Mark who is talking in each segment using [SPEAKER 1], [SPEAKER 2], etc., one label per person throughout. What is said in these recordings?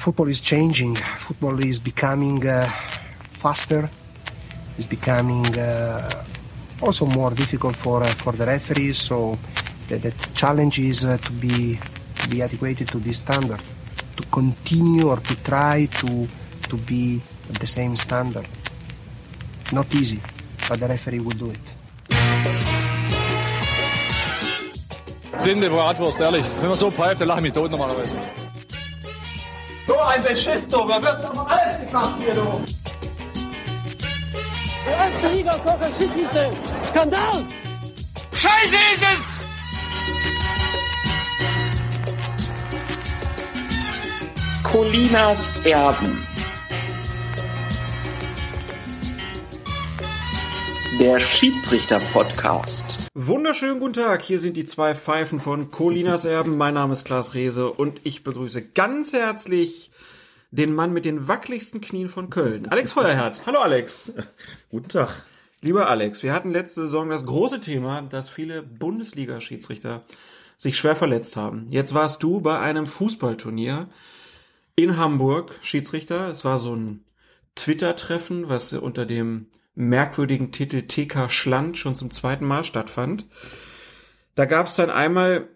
[SPEAKER 1] football is changing. Football is becoming uh, faster. It's becoming uh, also more difficult for uh, for the referees. So the, the challenge is uh, to be to be adequate to this standard, to continue or to try to to be at the same standard. Not easy, but the referee will do it.
[SPEAKER 2] Blinde Bratwurst, ehrlich. Wenn man so pfeift, dann lache ich mich tot normalerweise.
[SPEAKER 3] So ein Beschiss, du. Da wird doch alles gemacht hier, du.
[SPEAKER 4] Der erste Liga Kocher. Skandal!
[SPEAKER 3] Scheiße ist es!
[SPEAKER 5] Colinas Erben. Der Schiedsrichter-Podcast.
[SPEAKER 6] Wunderschönen guten Tag, hier sind die zwei Pfeifen von Colinas Erben. Mein Name ist Klaas Rehse und ich begrüße ganz herzlich den Mann mit den wackeligsten Knien von Köln, Alex Feuerherd. Hallo Alex.
[SPEAKER 7] Guten Tag.
[SPEAKER 6] Lieber Alex, wir hatten letzte Saison das große Thema, dass viele Bundesliga-Schiedsrichter sich schwer verletzt haben. Jetzt warst du bei einem Fußballturnier in Hamburg Schiedsrichter. Es war so ein Twitter-Treffen, was unter dem merkwürdigen Titel TK Schland schon zum zweiten Mal stattfand. Da gab es dann einmal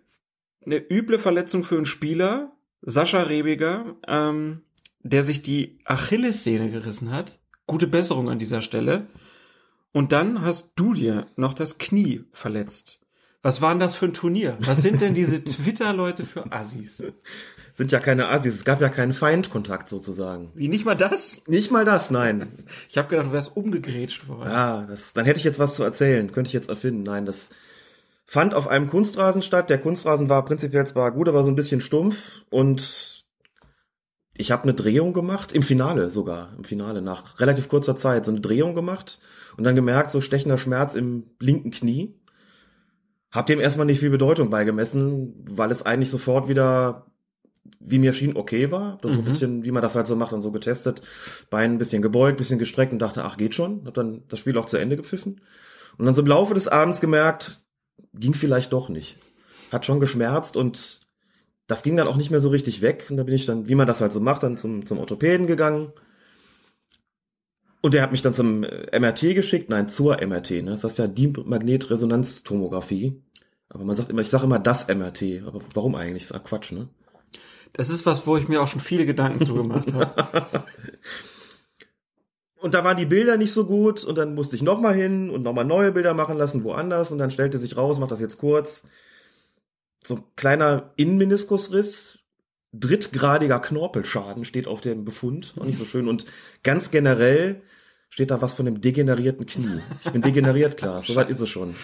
[SPEAKER 6] eine üble Verletzung für einen Spieler, Sascha Rebiger, ähm, der sich die Achillessehne gerissen hat. Gute Besserung an dieser Stelle. Und dann hast du dir noch das Knie verletzt. Was war denn das für ein Turnier? Was sind denn diese Twitter-Leute für Assis?
[SPEAKER 7] Sind ja keine Assis, es gab ja keinen Feindkontakt sozusagen.
[SPEAKER 6] Wie, nicht mal das?
[SPEAKER 7] Nicht mal das, nein.
[SPEAKER 6] Ich habe gedacht, du wärst umgegrätscht worden.
[SPEAKER 7] Ja, das, dann hätte ich jetzt was zu erzählen, könnte ich jetzt erfinden. Nein, das fand auf einem Kunstrasen statt. Der Kunstrasen war prinzipiell zwar gut, aber so ein bisschen stumpf und ich habe eine Drehung gemacht, im Finale sogar, im Finale, nach relativ kurzer Zeit, so eine Drehung gemacht und dann gemerkt, so stechender Schmerz im linken Knie. Hab dem erstmal nicht viel Bedeutung beigemessen, weil es eigentlich sofort wieder, wie mir schien, okay war. Dann so ein bisschen, wie man das halt so macht, dann so getestet. Bein ein bisschen gebeugt, bisschen gestreckt und dachte, ach, geht schon. Hab dann das Spiel auch zu Ende gepfiffen. Und dann so im Laufe des Abends gemerkt, ging vielleicht doch nicht. Hat schon geschmerzt und das ging dann auch nicht mehr so richtig weg. Und da bin ich dann, wie man das halt so macht, dann zum, zum Orthopäden gegangen. Und der hat mich dann zum äh, MRT geschickt, nein, zur MRT, ne? Das heißt ja die Magnetresonanztomographie. Aber man sagt immer, ich sage immer das MRT. Aber warum eigentlich? Das ist ja Quatsch, ne?
[SPEAKER 6] Das ist was, wo ich mir auch schon viele Gedanken zugemacht habe.
[SPEAKER 7] Und da waren die Bilder nicht so gut und dann musste ich nochmal hin und nochmal neue Bilder machen lassen, woanders. Und dann stellte sich raus, mach das jetzt kurz, so ein kleiner Innenmeniskusriss, drittgradiger Knorpelschaden steht auf dem Befund, auch nicht so schön. Und ganz generell steht da was von dem degenerierten Knie. Ich bin degeneriert, klar, soweit ist es schon.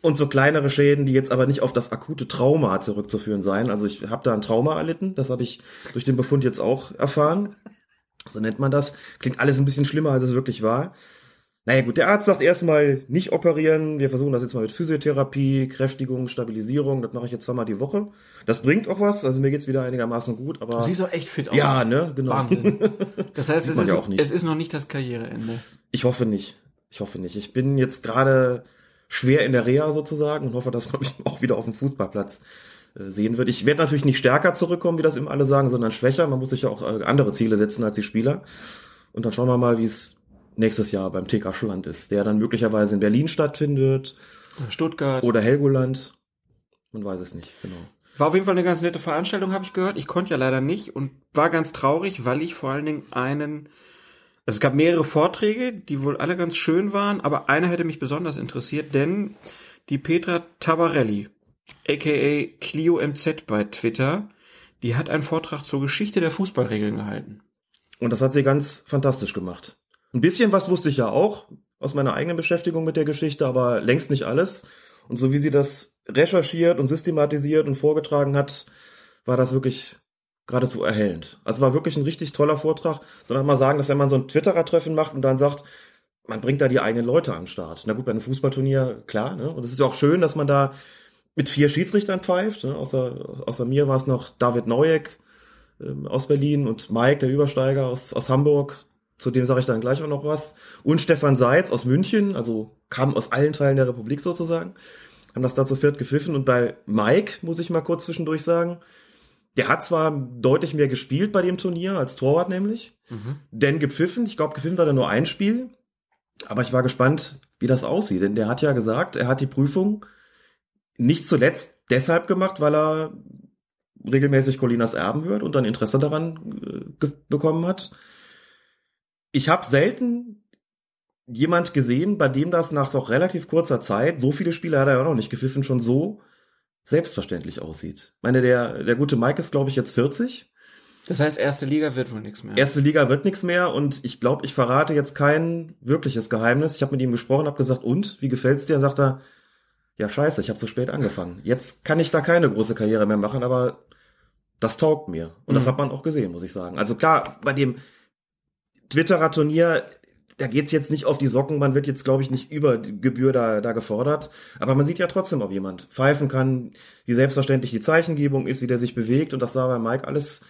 [SPEAKER 7] Und so kleinere Schäden, die jetzt aber nicht auf das akute Trauma zurückzuführen seien. Also ich habe da ein Trauma erlitten, das habe ich durch den Befund jetzt auch erfahren. So nennt man das. Klingt alles ein bisschen schlimmer, als es wirklich war. Naja gut, der Arzt sagt erstmal nicht operieren. Wir versuchen das jetzt mal mit Physiotherapie, Kräftigung, Stabilisierung. Das mache ich jetzt zweimal die Woche. Das bringt auch was. Also mir geht's wieder einigermaßen gut. Aber
[SPEAKER 6] Du siehst doch echt fit aus.
[SPEAKER 7] ja, ne, genau.
[SPEAKER 6] Wahnsinn. Das heißt, es ist,
[SPEAKER 7] ja auch
[SPEAKER 6] es ist noch nicht das Karriereende.
[SPEAKER 7] Ich hoffe nicht. Ich hoffe nicht. Ich bin jetzt gerade schwer in der Reha sozusagen und hoffe, dass man mich auch wieder auf dem Fußballplatz äh, sehen wird. Ich werde natürlich nicht stärker zurückkommen, wie das immer alle sagen, sondern schwächer. Man muss sich ja auch äh, andere Ziele setzen als die Spieler. Und dann schauen wir mal, wie es nächstes Jahr beim TK Schland ist, der dann möglicherweise in Berlin stattfindet
[SPEAKER 6] Stuttgart.
[SPEAKER 7] oder Helgoland. Man weiß es nicht, genau.
[SPEAKER 6] War auf jeden Fall eine ganz nette Veranstaltung, habe ich gehört. Ich konnte ja leider nicht und war ganz traurig, weil ich vor allen Dingen einen. Also es gab mehrere Vorträge, die wohl alle ganz schön waren, aber einer hätte mich besonders interessiert, denn die Petra Tabarelli, aka Clio MZ bei Twitter, die hat einen Vortrag zur Geschichte der Fußballregeln gehalten.
[SPEAKER 7] Und das hat sie ganz fantastisch gemacht. Ein bisschen was wusste ich ja auch aus meiner eigenen Beschäftigung mit der Geschichte, aber längst nicht alles. Und so wie sie das recherchiert und systematisiert und vorgetragen hat, war das wirklich geradezu erhellend. Also war wirklich ein richtig toller Vortrag. Sondern mal sagen, dass wenn man so ein Twitterer-Treffen macht und dann sagt, man bringt da die eigenen Leute an den Start. Na gut, bei einem Fußballturnier, klar, ne? Und es ist ja auch schön, dass man da mit vier Schiedsrichtern pfeift. Ne? Außer, außer mir war es noch David Neueck ähm, aus Berlin und Mike, der Übersteiger aus, aus Hamburg. Zu dem sage ich dann gleich auch noch was. Und Stefan Seitz aus München, also kam aus allen Teilen der Republik sozusagen. Haben das da zu viert gepfiffen. Und bei Mike, muss ich mal kurz zwischendurch sagen, Der hat zwar deutlich mehr gespielt bei dem Turnier, als Torwart nämlich, denn gepfiffen, ich glaube, gepfiffen hat er nur ein Spiel, aber ich war gespannt, wie das aussieht, denn der hat ja gesagt, er hat die Prüfung nicht zuletzt deshalb gemacht, weil er regelmäßig Colinas Erben hört und dann Interesse daran äh, bekommen hat. Ich habe selten jemand gesehen, bei dem das nach doch relativ kurzer Zeit, so viele Spiele hat er ja noch nicht gepfiffen, schon so selbstverständlich aussieht. Ich meine, der, der gute Mike ist, glaube ich, jetzt 40.
[SPEAKER 6] Das heißt, erste Liga wird wohl nichts mehr.
[SPEAKER 7] Erste Liga wird nichts mehr und ich glaube, ich verrate jetzt kein wirkliches Geheimnis. Ich habe mit ihm gesprochen, habe gesagt, und, wie gefällt's dir? Und sagt er, ja scheiße, ich habe zu spät angefangen. Jetzt kann ich da keine große Karriere mehr machen, aber das taugt mir. Und das
[SPEAKER 6] Mhm.
[SPEAKER 7] hat man auch gesehen, muss ich sagen. Also klar, bei dem Twitterer Turnier, da geht's jetzt nicht auf die Socken, man wird jetzt, glaube ich, nicht über Gebühr da, da gefordert. Aber man sieht ja trotzdem, ob jemand pfeifen kann, wie selbstverständlich die Zeichengebung ist, wie der sich bewegt. Und das sah bei Mike alles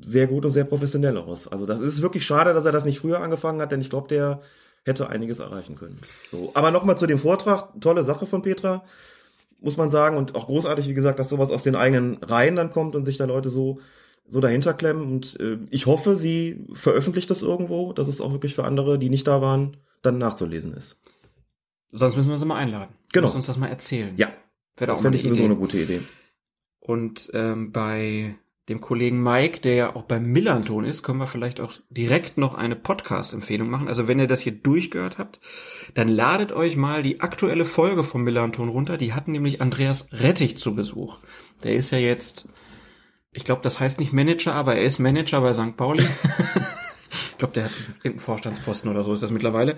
[SPEAKER 7] sehr gut und sehr professionell aus. Also das ist wirklich schade, dass er das nicht früher angefangen hat, denn ich glaube, der hätte einiges erreichen können. So, aber nochmal zu dem Vortrag, tolle Sache von Petra, muss man sagen, und auch großartig, wie gesagt, dass sowas aus den eigenen Reihen dann kommt und sich da Leute so so dahinter klemmen. Und äh, ich hoffe, sie veröffentlicht das irgendwo, dass es auch wirklich für andere, die nicht da waren, dann nachzulesen ist.
[SPEAKER 6] Sonst müssen wir sie mal einladen.
[SPEAKER 7] Genau.
[SPEAKER 6] Muss uns das mal erzählen.
[SPEAKER 7] Ja,
[SPEAKER 6] Wäre
[SPEAKER 7] das fände ich
[SPEAKER 6] eine
[SPEAKER 7] sowieso eine gute Idee.
[SPEAKER 6] Und ähm, bei dem Kollegen Mike, der ja auch beim Millanton ist, können wir vielleicht auch direkt noch eine Podcast-Empfehlung machen. Also wenn ihr das hier durchgehört habt, dann ladet euch mal die aktuelle Folge vom Millanton runter. Die hatten nämlich Andreas Rettich zu Besuch. Der ist ja jetzt, ich glaube, das heißt nicht Manager, aber er ist Manager bei St. Pauli. ich glaube, der hat irgendeinen Vorstandsposten oder so ist das mittlerweile.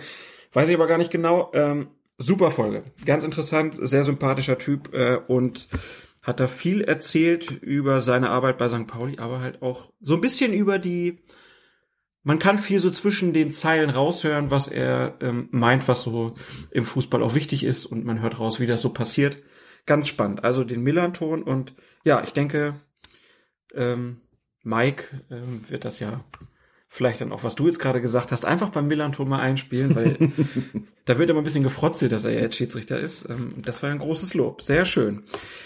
[SPEAKER 6] Weiß ich aber gar nicht genau. Ähm, super Folge. Ganz interessant, sehr sympathischer Typ äh, und hat da viel erzählt über seine Arbeit bei St. Pauli, aber halt auch so ein bisschen über die. Man kann viel so zwischen den Zeilen raushören, was er ähm, meint, was so im Fußball auch wichtig ist und man hört raus, wie das so passiert. Ganz spannend. Also den Millanton und ja, ich denke, ähm, Mike ähm, wird das ja vielleicht dann auch, was du jetzt gerade gesagt hast, einfach beim Millanton mal einspielen, weil da wird immer ein bisschen gefrotzelt, dass er jetzt Schiedsrichter ist. Ähm, das war ein großes Lob. Sehr schön.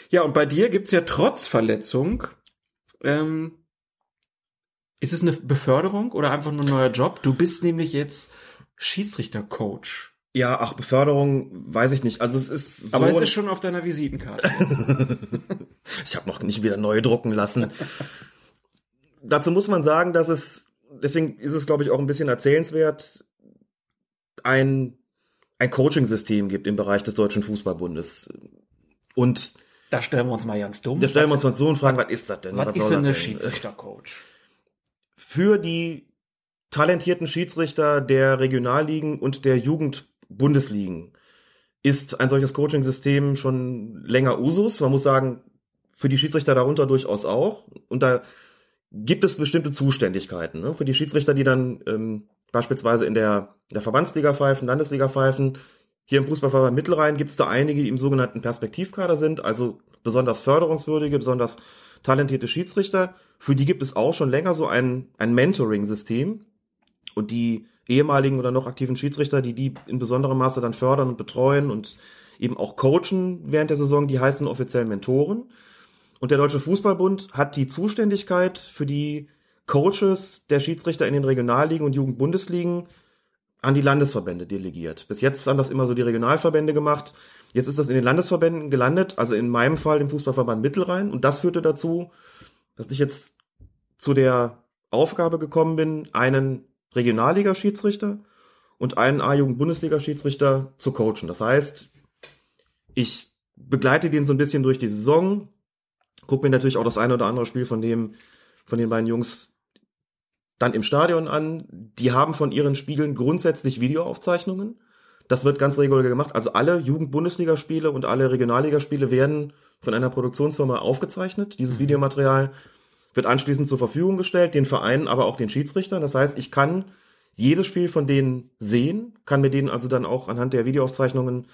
[SPEAKER 6] Ja, und bei dir gibt's ja trotz Verletzung, ähm, ist es eine Beförderung oder einfach nur ein neuer Job? Du bist nämlich jetzt Schiedsrichtercoach.
[SPEAKER 7] Ja, ach, Beförderung, weiß ich nicht. Also es ist so.
[SPEAKER 6] Aber es ist schon auf deiner Visitenkarte.
[SPEAKER 7] Ich habe noch nicht wieder neu drucken lassen. Dazu muss man sagen, dass es, deswegen ist es, glaube ich, auch ein bisschen erzählenswert, ein, ein Coaching-System gibt im Bereich des Deutschen Fußballbundes. Und
[SPEAKER 6] da stellen wir uns mal ganz dumm.
[SPEAKER 7] da stellen wir uns mal so und fragen, was ist das denn?
[SPEAKER 6] was ist
[SPEAKER 7] soll
[SPEAKER 6] denn eine
[SPEAKER 7] das
[SPEAKER 6] Schiedsrichtercoach?
[SPEAKER 7] Für die talentierten Schiedsrichter der Regionalligen und der Jugendbundesligen ist ein solches Coaching-System schon länger Usus. Man muss sagen, für die Schiedsrichter darunter durchaus auch. Und da gibt es bestimmte Zuständigkeiten. Ne? Für die Schiedsrichter, die dann ähm, beispielsweise in der, in der Verbandsliga pfeifen, Landesliga pfeifen, hier im Fußballverband Mittelrhein gibt es da einige, die im sogenannten Perspektivkader sind, also besonders förderungswürdige, besonders talentierte Schiedsrichter. Für die gibt es auch schon länger so ein, ein Mentoring-System. Und die ehemaligen oder noch aktiven Schiedsrichter, die die in besonderem Maße dann fördern und betreuen und eben auch coachen während der Saison, die heißen offiziell Mentoren. Und der Deutsche Fußballbund hat die Zuständigkeit für die Coaches der Schiedsrichter in den Regionalligen und Jugendbundesligen an die Landesverbände delegiert. Bis jetzt haben das immer so die Regionalverbände gemacht. Jetzt ist das in den Landesverbänden gelandet, also in meinem Fall im Fußballverband Mittelrhein. Und das führte dazu, dass ich jetzt zu der Aufgabe gekommen bin, einen Regionalliga-Schiedsrichter und einen A-Jugend-Bundesliga-Schiedsrichter zu coachen. Das heißt, ich begleite den so ein bisschen durch die Saison, gucke mir natürlich auch das eine oder andere Spiel von dem, von den beiden Jungs dann im Stadion an. Die haben von ihren Spielen grundsätzlich Videoaufzeichnungen. Das wird ganz regulär gemacht. Also alle Jugend-Bundesligaspiele und alle Regionalligaspiele werden von einer Produktionsfirma aufgezeichnet. Dieses Videomaterial wird anschließend zur Verfügung gestellt, den Vereinen, aber auch den Schiedsrichtern. Das heißt, ich kann jedes Spiel von denen sehen, kann mir denen also dann auch anhand der Videoaufzeichnungen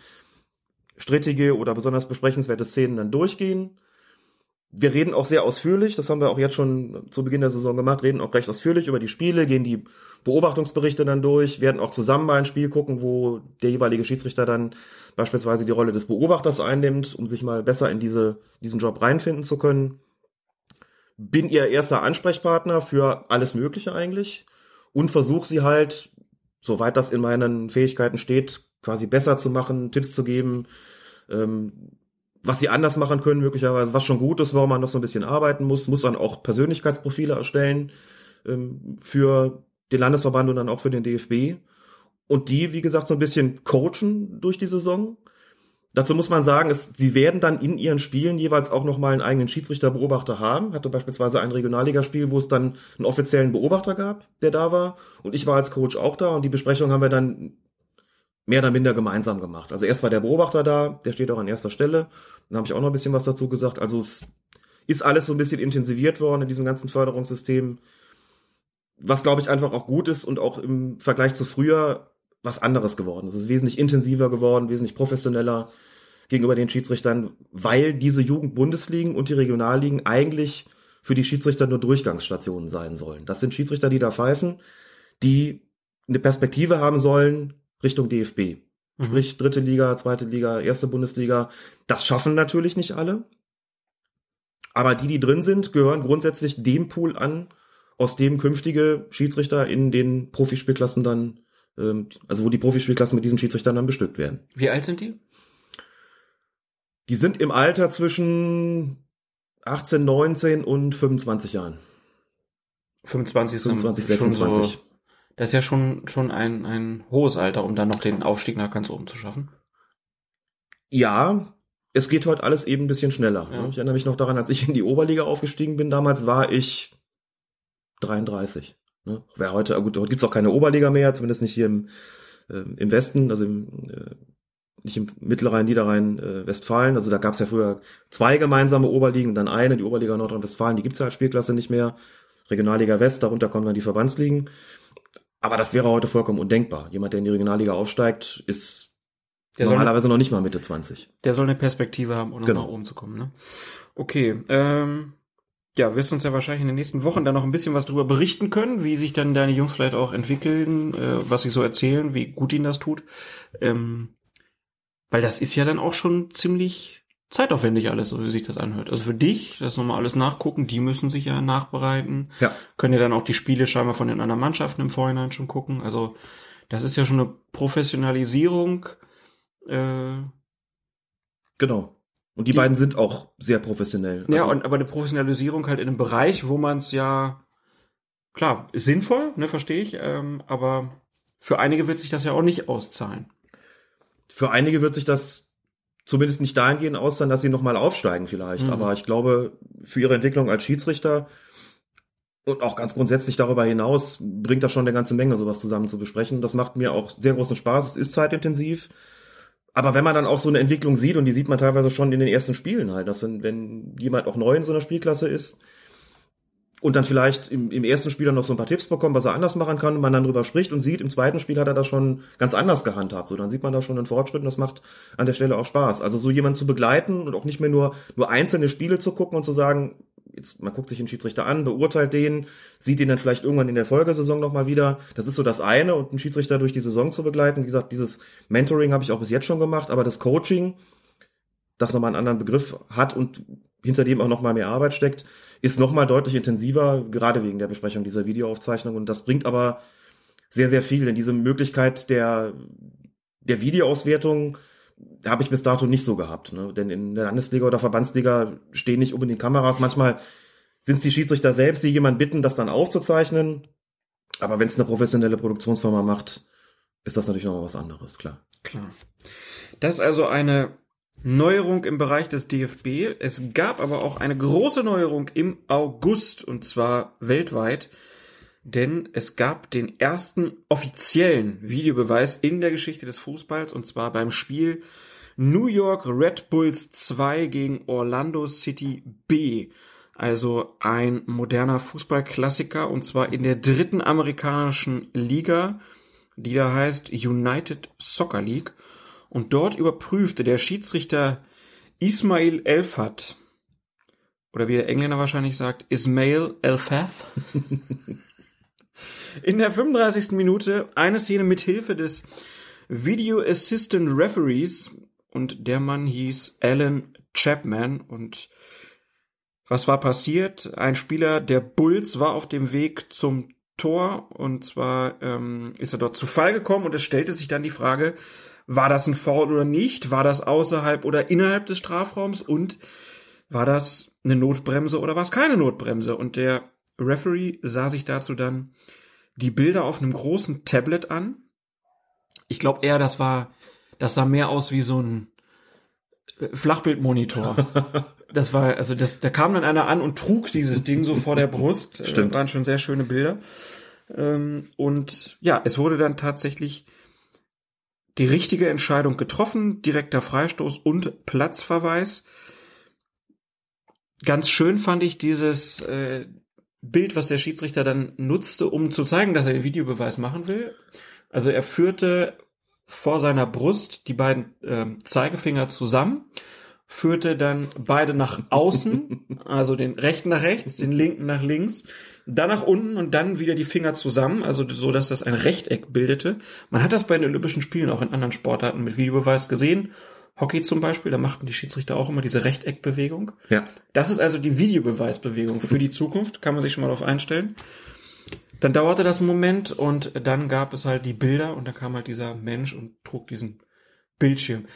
[SPEAKER 7] strittige oder besonders besprechenswerte Szenen dann durchgehen. Wir reden auch sehr ausführlich, das haben wir auch jetzt schon zu Beginn der Saison gemacht, reden auch recht ausführlich über die Spiele, gehen die Beobachtungsberichte dann durch, werden auch zusammen mal ein Spiel gucken, wo der jeweilige Schiedsrichter dann beispielsweise die Rolle des Beobachters einnimmt, um sich mal besser in diese, diesen Job reinfinden zu können. bin ihr erster Ansprechpartner für alles Mögliche eigentlich und versuche sie halt, soweit das in meinen Fähigkeiten steht, quasi besser zu machen, Tipps zu geben, ähm, was sie anders machen können möglicherweise, was schon gut ist, warum man noch so ein bisschen arbeiten muss, muss dann auch Persönlichkeitsprofile erstellen ähm, für den Landesverband und dann auch für den DFB und die, wie gesagt, so ein bisschen coachen durch die Saison. Dazu muss man sagen, es, sie werden dann in ihren Spielen jeweils auch nochmal einen eigenen Schiedsrichterbeobachter haben. Hatte beispielsweise ein Regionalligaspiel, wo es dann einen offiziellen Beobachter gab, der da war. Und ich war als Coach auch da und die Besprechung haben wir dann mehr oder minder gemeinsam gemacht. Also erst war der Beobachter da, der steht auch an erster Stelle. Dann habe ich auch noch ein bisschen was dazu gesagt. Also es ist alles so ein bisschen intensiviert worden in diesem ganzen Förderungssystem. Was, glaube ich, einfach auch gut ist und auch im Vergleich zu früher was anderes geworden. Es ist wesentlich intensiver geworden, wesentlich professioneller gegenüber den Schiedsrichtern, weil diese Jugendbundesligen und die Regionalligen eigentlich für die Schiedsrichter nur Durchgangsstationen sein sollen. Das sind Schiedsrichter, die da pfeifen, die eine Perspektive haben sollen Richtung DFB. Mhm. Sprich dritte Liga, zweite Liga, erste Bundesliga. Das schaffen natürlich nicht alle. Aber die, die drin sind, gehören grundsätzlich dem Pool an, aus dem künftige Schiedsrichter in den Profispielklassen dann ähm, also wo die Profispielklassen mit diesen Schiedsrichtern dann bestückt werden.
[SPEAKER 6] Wie alt sind die?
[SPEAKER 7] Die sind im Alter zwischen 18, 19 und 25 Jahren.
[SPEAKER 6] 25 ist
[SPEAKER 7] 25, 26.
[SPEAKER 6] So, das ist ja schon, schon ein, ein hohes Alter, um dann noch den Aufstieg nach ganz oben zu schaffen.
[SPEAKER 7] Ja, es geht heute alles eben ein bisschen schneller. Ja. Ich erinnere mich noch daran, als ich in die Oberliga aufgestiegen bin, damals war ich 33. Ne? Wer heute, gut, heute gibt's auch keine Oberliga mehr, zumindest nicht hier im, äh, im Westen, also im, äh, nicht im Mittelrhein, Niederrhein, äh, Westfalen. Also da gab's ja früher zwei gemeinsame Oberligen und dann eine, die Oberliga Nordrhein-Westfalen, die gibt's ja als Spielklasse nicht mehr. Regionalliga West, darunter kommen dann die Verbandsligen. Aber das wäre heute vollkommen undenkbar. Jemand, der in die Regionalliga aufsteigt, ist der normalerweise noch nicht mal Mitte 20.
[SPEAKER 6] Der soll eine Perspektive haben, um genau. nach oben zu kommen. Ne? Okay, ähm, ja, wirst uns ja wahrscheinlich in den nächsten Wochen dann noch ein bisschen was darüber berichten können, wie sich dann deine Jungs vielleicht auch entwickeln, äh, was sie so erzählen, wie gut ihnen das tut. Ähm, weil das ist ja dann auch schon ziemlich zeitaufwendig alles, so wie sich das anhört. Also für dich, das nochmal alles nachgucken, die müssen sich ja nachbereiten.
[SPEAKER 7] Ja.
[SPEAKER 6] Können ja dann auch die Spiele scheinbar von den anderen Mannschaften im Vorhinein schon gucken. Also das ist ja schon eine Professionalisierung. Äh,
[SPEAKER 7] genau. Und die, die, beiden sind auch sehr professionell.
[SPEAKER 6] Ja, also, und, aber eine Professionalisierung halt in einem Bereich, wo man es ja, klar, ist sinnvoll, ne, verstehe ich, ähm, aber für einige wird sich das ja auch nicht auszahlen.
[SPEAKER 7] Für einige wird sich das zumindest nicht dahingehend auszahlen, dass sie nochmal aufsteigen vielleicht. Mhm. Aber ich glaube, für ihre Entwicklung als Schiedsrichter und auch ganz grundsätzlich darüber hinaus bringt das schon eine ganze Menge, sowas zusammen zu besprechen. Das macht mir auch sehr großen Spaß. Es ist zeitintensiv. Aber wenn man dann auch so eine Entwicklung sieht, und die sieht man teilweise schon in den ersten Spielen halt, dass wenn, wenn jemand auch neu in so einer Spielklasse ist und dann vielleicht im, im ersten Spiel dann noch so ein paar Tipps bekommt, was er anders machen kann, und man dann drüber spricht und sieht, im zweiten Spiel hat er das schon ganz anders gehandhabt. So, dann sieht man da schon einen Fortschritt und das macht an der Stelle auch Spaß. Also so jemanden zu begleiten und auch nicht mehr nur, nur einzelne Spiele zu gucken und zu sagen, jetzt, man guckt sich den Schiedsrichter an, beurteilt den, sieht ihn dann vielleicht irgendwann in der Folgesaison nochmal wieder. Das ist so das eine und einen Schiedsrichter durch die Saison zu begleiten. Wie gesagt, dieses Mentoring habe ich auch bis jetzt schon gemacht, aber das Coaching, das nochmal einen anderen Begriff hat und hinter dem auch nochmal mehr Arbeit steckt, ist nochmal deutlich intensiver, gerade wegen der Besprechung dieser Videoaufzeichnung. Und das bringt aber sehr, sehr viel, denn diese Möglichkeit der, der Videoauswertung, habe ich bis dato nicht so gehabt. Ne? Denn in der Landesliga oder Verbandsliga stehen nicht unbedingt Kameras. Manchmal sind es die Schiedsrichter selbst, die jemanden bitten, das dann aufzuzeichnen. Aber wenn es eine professionelle Produktionsfirma macht, ist das natürlich noch was anderes, klar.
[SPEAKER 6] Klar. Das ist also eine Neuerung im Bereich des DFB. Es gab aber auch eine große Neuerung im August und zwar weltweit denn es gab den ersten offiziellen Videobeweis in der Geschichte des Fußballs und zwar beim Spiel New York Red Bulls 2 gegen Orlando City B. Also ein moderner Fußballklassiker und zwar in der dritten amerikanischen Liga, die da heißt United Soccer League. Und dort überprüfte der Schiedsrichter Ismail Elfat, oder wie der Engländer wahrscheinlich sagt, Ismail Elfath, In der 35. Minute eine Szene mit Hilfe des Video Assistant Referees und der Mann hieß Alan Chapman und Was war passiert? Ein Spieler der Bulls war auf dem Weg zum Tor und zwar ähm, ist er dort zu Fall gekommen und es stellte sich dann die Frage, war das ein Foul oder nicht? War das außerhalb oder innerhalb des Strafraums? Und war das eine Notbremse oder war es keine Notbremse? Und der Referee sah sich dazu dann die Bilder auf einem großen Tablet an. Ich glaube eher, das war, das sah mehr aus wie so ein äh, Flachbildmonitor. Das war, also das, da kam dann einer an und trug dieses Ding so vor der Brust. Äh,
[SPEAKER 7] Stimmt.
[SPEAKER 6] waren schon sehr schöne Bilder. Ähm, und ja, es wurde dann tatsächlich die richtige Entscheidung getroffen, direkter Freistoß und Platzverweis. Ganz schön fand ich dieses äh, Bild, was der Schiedsrichter dann nutzte, um zu zeigen, dass er den Videobeweis machen will. Also er führte vor seiner Brust die beiden ähm, Zeigefinger zusammen, führte dann beide nach außen, also den rechten nach rechts, den linken nach links, dann nach unten und dann wieder die Finger zusammen, also so, dass das ein Rechteck bildete. Man hat das bei den Olympischen Spielen auch in anderen Sportarten mit Videobeweis gesehen. Hockey zum Beispiel, da machten die Schiedsrichter auch immer diese Rechteckbewegung.
[SPEAKER 7] Ja.
[SPEAKER 6] Das ist also die Videobeweisbewegung für die Zukunft, kann man sich schon mal darauf einstellen. Dann dauerte das einen Moment und dann gab es halt die Bilder und da kam halt dieser Mensch und trug diesen Bildschirm.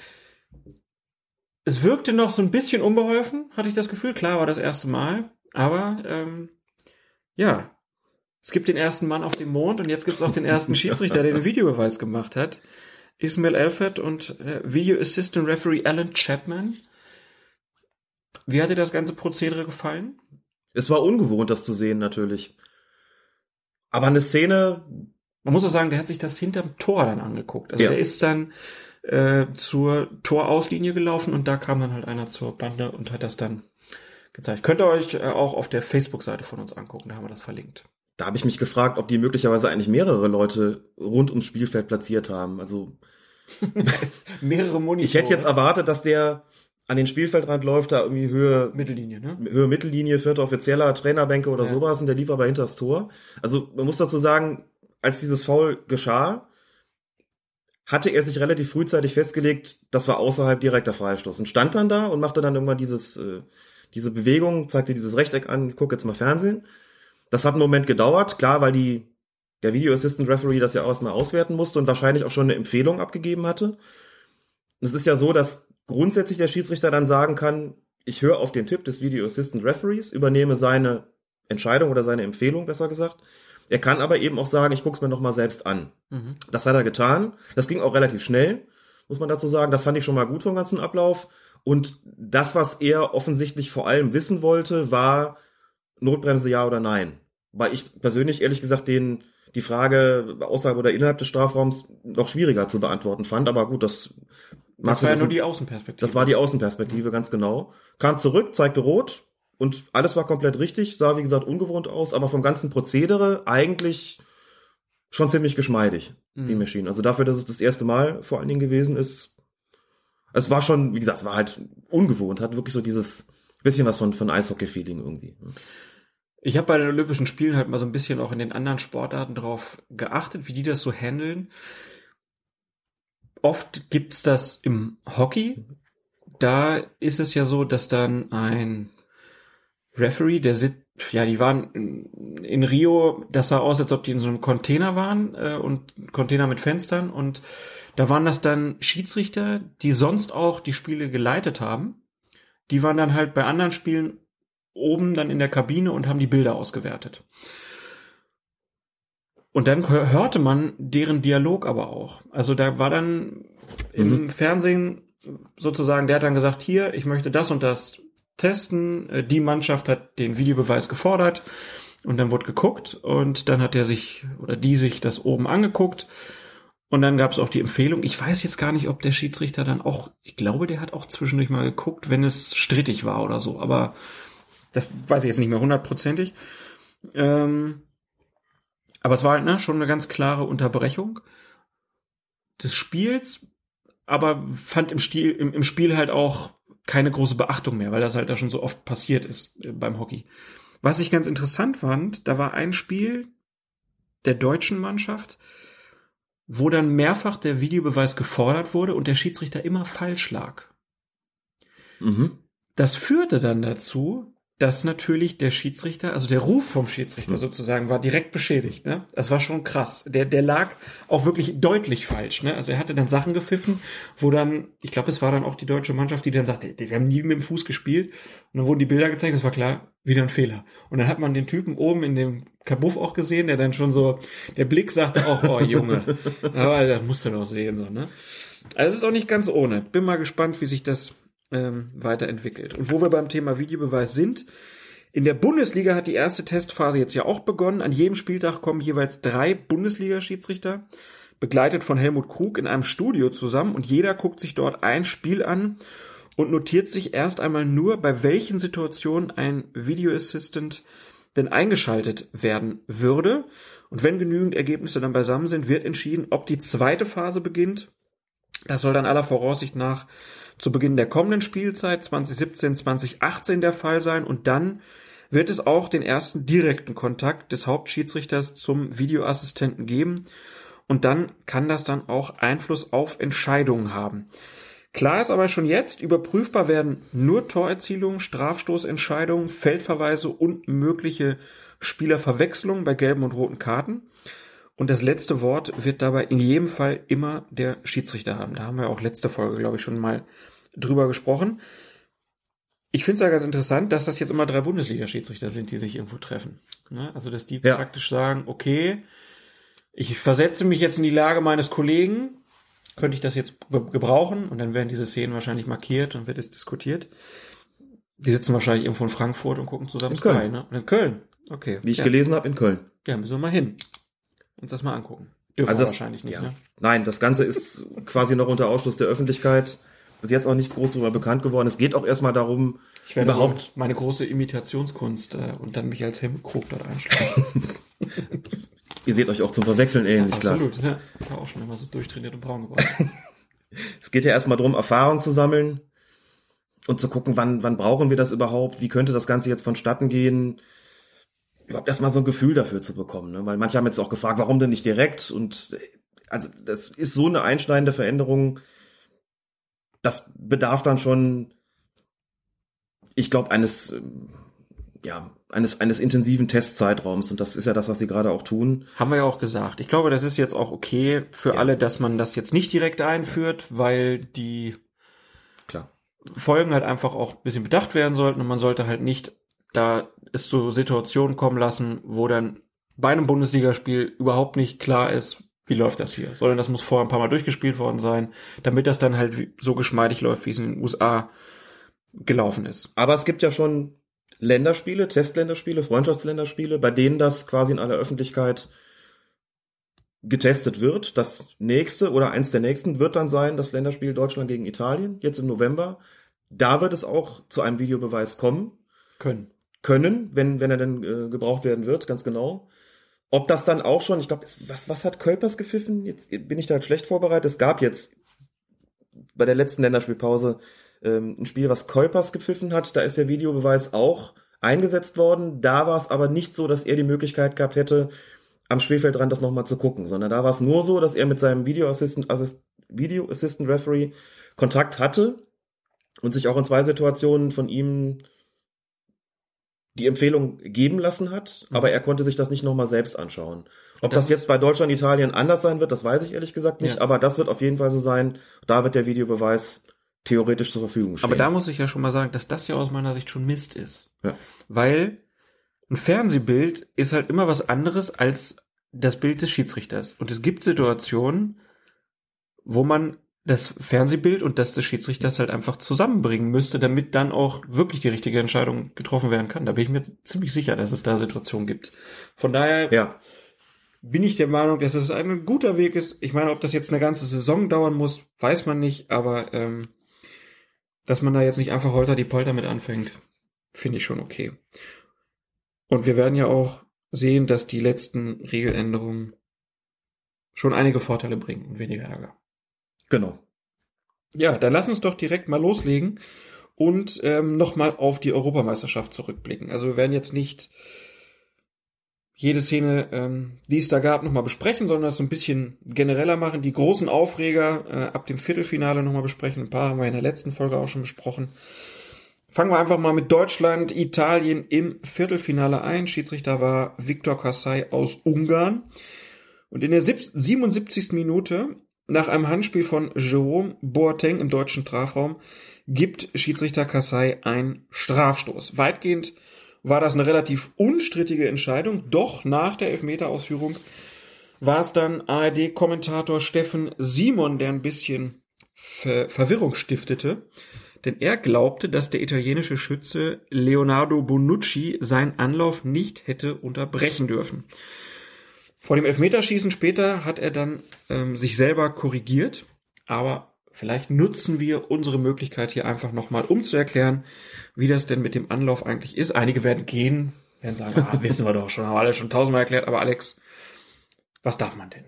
[SPEAKER 6] Es wirkte noch so ein bisschen unbeholfen, hatte ich das Gefühl. Klar war das erste Mal, aber ähm, ja, es gibt den ersten Mann auf dem Mond und jetzt gibt es auch den ersten Schiedsrichter, der den Videobeweis gemacht hat. Ismail Elfert und äh, Video Assistant Referee Alan Chapman. Wie hat dir das ganze Prozedere gefallen?
[SPEAKER 7] Es war ungewohnt, das zu sehen, natürlich. Aber eine Szene,
[SPEAKER 6] Man muss auch sagen, der hat sich das hinterm Tor dann angeguckt. Also
[SPEAKER 7] Ja.
[SPEAKER 6] der ist dann äh, zur Torauslinie gelaufen und da kam dann halt einer zur Bande und hat das dann gezeigt. Könnt ihr euch äh, auch auf der Facebook-Seite von uns angucken, da haben wir das verlinkt.
[SPEAKER 7] da habe ich mich gefragt, ob die möglicherweise eigentlich mehrere Leute rund ums Spielfeld platziert haben. Also
[SPEAKER 6] Mehrere Monitore.
[SPEAKER 7] ich hätte jetzt erwartet, dass der an den Spielfeldrand läuft, da irgendwie Höhe,
[SPEAKER 6] Mittellinie, ne?
[SPEAKER 7] Höhe Mittellinie, vierter Offizieller, Trainerbänke oder
[SPEAKER 6] Ja.
[SPEAKER 7] sowas und der lief aber hinters Tor. Also man muss dazu sagen, als dieses Foul geschah, hatte er sich relativ frühzeitig festgelegt, das war außerhalb direkter Freistoß und stand dann da und machte dann irgendwann dieses, äh, diese Bewegung, zeigte dieses Rechteck an, guck jetzt mal Fernsehen. Das hat einen Moment gedauert, klar, weil die, der Video Assistant Referee das ja auch erstmal auswerten musste und wahrscheinlich auch schon eine Empfehlung abgegeben hatte. Es ist ja so, dass grundsätzlich der Schiedsrichter dann sagen kann, ich höre auf den Tipp des Video Assistant Referees, übernehme seine Entscheidung oder seine Empfehlung, besser gesagt. Er kann aber eben auch sagen, ich gucke es mir nochmal selbst an.
[SPEAKER 6] Mhm.
[SPEAKER 7] Das hat er getan. Das ging auch relativ schnell, muss man dazu sagen. Das fand ich schon mal gut vom ganzen Ablauf. Und das, was er offensichtlich vor allem wissen wollte, war Notbremse ja oder nein. Weil ich persönlich ehrlich gesagt den die Frage außerhalb oder innerhalb des Strafraums noch schwieriger zu beantworten fand. Aber gut, das
[SPEAKER 6] Das war ja nur die Außenperspektive.
[SPEAKER 7] das war die Außenperspektive, ganz genau. Kam zurück, zeigte rot und alles war komplett richtig, sah wie gesagt ungewohnt aus, aber vom ganzen Prozedere eigentlich schon ziemlich geschmeidig, die
[SPEAKER 6] Mhm.
[SPEAKER 7] Maschine. Also dafür, dass es das erste Mal vor allen Dingen gewesen ist, es war schon, wie gesagt, es war halt ungewohnt, hat wirklich so dieses bisschen was von, von Eishockey-Feeling irgendwie.
[SPEAKER 6] Ich habe bei den Olympischen Spielen halt mal so ein bisschen auch in den anderen Sportarten drauf geachtet, wie die das so handeln. Oft gibt's das im Hockey. Da ist es ja so, dass dann ein Referee, der sitzt, ja, die waren in, in Rio, das sah aus, als ob die in so einem Container waren äh, und Container mit Fenstern und da waren das dann Schiedsrichter, die sonst auch die Spiele geleitet haben. Die waren dann halt bei anderen Spielen oben dann in der Kabine und haben die Bilder ausgewertet. Und dann hör- hörte man deren Dialog aber auch. Also da war dann im Fernsehen sozusagen, der hat dann gesagt, hier, ich möchte das und das testen. Äh, Die Mannschaft hat den Videobeweis gefordert und dann wurde geguckt und dann hat er sich oder die sich das oben angeguckt und dann gab es auch die Empfehlung. Ich weiß jetzt gar nicht, ob der Schiedsrichter dann auch, ich glaube, der hat auch zwischendurch mal geguckt, wenn es strittig war oder so, aber das weiß ich jetzt nicht mehr hundertprozentig. Ähm, aber es war halt ne, schon eine ganz klare Unterbrechung des Spiels, aber fand im, Stil, im, im Spiel halt auch keine große Beachtung mehr, weil das halt da schon so oft passiert ist äh, beim Hockey. Was ich ganz interessant fand, da war ein Spiel der deutschen Mannschaft, wo dann mehrfach der Videobeweis gefordert wurde und der Schiedsrichter immer falsch lag.
[SPEAKER 7] Mhm.
[SPEAKER 6] Das führte dann dazu, dass natürlich der Schiedsrichter, also der Ruf vom Schiedsrichter sozusagen, war direkt beschädigt. Ne? Das war schon krass. Der, der lag auch wirklich deutlich falsch. Ne? Also er hatte dann Sachen gepfiffen, wo dann, ich glaube, es war dann auch die deutsche Mannschaft, die dann sagte, wir haben nie mit dem Fuß gespielt. Und dann wurden die Bilder gezeigt, das war klar, wieder ein Fehler. Und dann hat man den Typen oben in dem Kabuff auch gesehen, der dann schon so, der Blick sagte auch, oh Junge, aber das musst du doch sehen. so ne? Also es ist auch nicht ganz ohne. Bin mal gespannt, wie sich das ähm, weiterentwickelt. Und wo wir beim Thema Videobeweis sind, in der Bundesliga hat die erste Testphase jetzt ja auch begonnen. An jedem Spieltag kommen jeweils drei Bundesliga-Schiedsrichter, begleitet von Helmut Krug, in einem Studio zusammen und jeder guckt sich dort ein Spiel an und notiert sich erst einmal nur, bei welchen Situationen ein Video Assistant denn eingeschaltet werden würde. Und wenn genügend Ergebnisse dann beisammen sind, wird entschieden, ob die zweite Phase beginnt. Das soll dann aller Voraussicht nach zu Beginn der kommenden Spielzeit 2017, 2018 der Fall sein und dann wird es auch den ersten direkten Kontakt des Hauptschiedsrichters zum Videoassistenten geben und dann kann das dann auch Einfluss auf Entscheidungen haben. Klar ist aber schon jetzt, überprüfbar werden nur Torerzielungen, Strafstoßentscheidungen, Feldverweise und mögliche Spielerverwechslungen bei gelben und roten Karten. Und das letzte Wort wird dabei in jedem Fall immer der Schiedsrichter haben. Da haben wir auch letzte Folge, glaube ich, schon mal drüber gesprochen. Ich finde es ja ganz interessant, dass das jetzt immer drei Bundesliga-Schiedsrichter sind, die sich irgendwo treffen. Ne? Also, dass die
[SPEAKER 7] Ja.
[SPEAKER 6] praktisch sagen, okay, ich versetze mich jetzt in die Lage meines Kollegen, könnte ich das jetzt ge- gebrauchen? Und dann werden diese Szenen wahrscheinlich markiert und wird es diskutiert. Die sitzen wahrscheinlich irgendwo in Frankfurt und gucken zusammen
[SPEAKER 7] In
[SPEAKER 6] Sky,
[SPEAKER 7] Köln.
[SPEAKER 6] ne? Und in Köln. Okay.
[SPEAKER 7] Wie ich
[SPEAKER 6] ja.
[SPEAKER 7] gelesen habe, in Köln.
[SPEAKER 6] Ja, müssen wir mal hin. Uns das mal angucken. Dürfen
[SPEAKER 7] Also das-
[SPEAKER 6] wahrscheinlich nicht,
[SPEAKER 7] ja.
[SPEAKER 6] ne?
[SPEAKER 7] Nein, das Ganze ist quasi noch unter Ausschluss der Öffentlichkeit. Bis jetzt auch nichts groß darüber bekannt geworden. Es geht auch erstmal darum,
[SPEAKER 6] Ich werde
[SPEAKER 7] überhaupt,
[SPEAKER 6] meine große Imitationskunst äh, und dann mich als Helmut Krug dort einschlagen.
[SPEAKER 7] ihr seht euch auch zum Verwechseln ähnlich, klar.
[SPEAKER 6] Absolut, ja. War auch schon immer so durchtrainiert und braun geworden.
[SPEAKER 7] Es geht ja erstmal darum, Erfahrung zu sammeln und zu gucken, wann, wann brauchen wir das überhaupt, wie könnte das Ganze jetzt vonstatten gehen, überhaupt erstmal so ein Gefühl dafür zu bekommen. Ne? Weil manche haben jetzt auch gefragt, warum denn nicht direkt? Und äh, also das ist so eine einschneidende Veränderung, das bedarf dann schon, ich glaube, eines, ähm, ja, eines, eines intensiven Testzeitraums. Und das ist ja das, was sie gerade auch tun.
[SPEAKER 6] Haben wir ja auch gesagt. Ich glaube, das ist jetzt auch okay für
[SPEAKER 7] Ja.
[SPEAKER 6] alle, dass man das jetzt nicht direkt einführt, weil die
[SPEAKER 7] Klar.
[SPEAKER 6] Folgen halt einfach auch ein bisschen bedacht werden sollten und man sollte halt nicht da es zu Situationen kommen lassen, wo dann bei einem Bundesligaspiel überhaupt nicht klar ist, wie läuft das hier, sondern das muss vorher ein paar Mal durchgespielt worden sein, damit das dann halt so geschmeidig läuft, wie es in den USA gelaufen ist.
[SPEAKER 7] Aber es gibt ja schon Länderspiele, Testländerspiele, Freundschaftsländerspiele, bei denen das quasi in aller Öffentlichkeit getestet wird. Das nächste oder eins der nächsten wird dann sein das Länderspiel Deutschland gegen Italien, jetzt im November. Da wird es auch zu einem Videobeweis kommen
[SPEAKER 6] Können.
[SPEAKER 7] Können, wenn, wenn er denn äh, gebraucht werden wird, ganz genau. Ob das dann auch schon, ich glaube, was, was hat Kölpers gepfiffen? Jetzt bin ich da halt schlecht vorbereitet. Es gab jetzt bei der letzten Länderspielpause ähm, ein Spiel, was Kölpers gepfiffen hat. Da ist der Videobeweis auch eingesetzt worden. Da war es aber nicht so, dass er die Möglichkeit gehabt hätte, am Spielfeldrand das nochmal zu gucken, sondern da war es nur so, dass er mit seinem Video Assistant, Assist, Video Assistant Referee Kontakt hatte und sich auch in zwei Situationen von ihm die Empfehlung geben lassen hat, aber er konnte sich das nicht nochmal selbst anschauen. Ob
[SPEAKER 6] Das
[SPEAKER 7] das, jetzt bei Deutschland, Italien anders sein wird, das weiß ich ehrlich gesagt nicht,
[SPEAKER 6] Ja.
[SPEAKER 7] aber das wird auf jeden Fall so sein. Da wird der Videobeweis theoretisch zur Verfügung stehen.
[SPEAKER 6] Aber da muss ich ja schon mal sagen, dass das ja aus meiner Sicht schon Mist ist.
[SPEAKER 7] Ja.
[SPEAKER 6] Weil ein Fernsehbild ist halt immer was anderes als das Bild des Schiedsrichters. Und es gibt Situationen, wo man das Fernsehbild und das des Schiedsrichters halt einfach zusammenbringen müsste, damit dann auch wirklich die richtige Entscheidung getroffen werden kann. Da bin ich mir ziemlich sicher, dass es da Situationen gibt. Von daher
[SPEAKER 7] ja,
[SPEAKER 6] bin ich der Meinung, dass es ein guter Weg ist. Ich meine, ob das jetzt eine ganze Saison dauern muss, weiß man nicht, aber ähm, dass man da jetzt nicht einfach holter die Polter mit anfängt, finde ich schon okay. Und wir werden ja auch sehen, dass die letzten Regeländerungen schon einige Vorteile bringen und weniger Ärger.
[SPEAKER 7] Genau.
[SPEAKER 6] Ja, dann lass uns doch direkt mal loslegen und ähm, nochmal auf die Europameisterschaft zurückblicken. Also wir werden jetzt nicht jede Szene, ähm, die es da gab, nochmal besprechen, sondern das so ein bisschen genereller machen. Die großen Aufreger äh, ab dem Viertelfinale nochmal besprechen. Ein paar haben wir in der letzten Folge auch schon besprochen. Fangen wir einfach mal mit Deutschland, Italien im Viertelfinale ein. Schiedsrichter war Viktor Kassai aus Ungarn. Und in der 77. Minute, nach einem Handspiel von Jerome Boateng im deutschen Strafraum, gibt Schiedsrichter Kassai einen Strafstoß. Weitgehend war das eine relativ unstrittige Entscheidung, doch nach der Elfmeterausführung war es dann ARD-Kommentator Steffen Simon, der ein bisschen Ver Verwirrung stiftete denn er glaubte, dass der italienische Schütze Leonardo Bonucci seinen Anlauf nicht hätte unterbrechen dürfen. Vor dem Elfmeterschießen später hat er dann ähm, sich selber korrigiert, aber vielleicht nutzen wir unsere Möglichkeit hier einfach nochmal, um zu erklären, wie das denn mit dem Anlauf eigentlich ist. Einige werden gehen, werden sagen, ah, wissen wir doch schon, haben alle schon tausendmal erklärt, aber Alex, was darf man denn?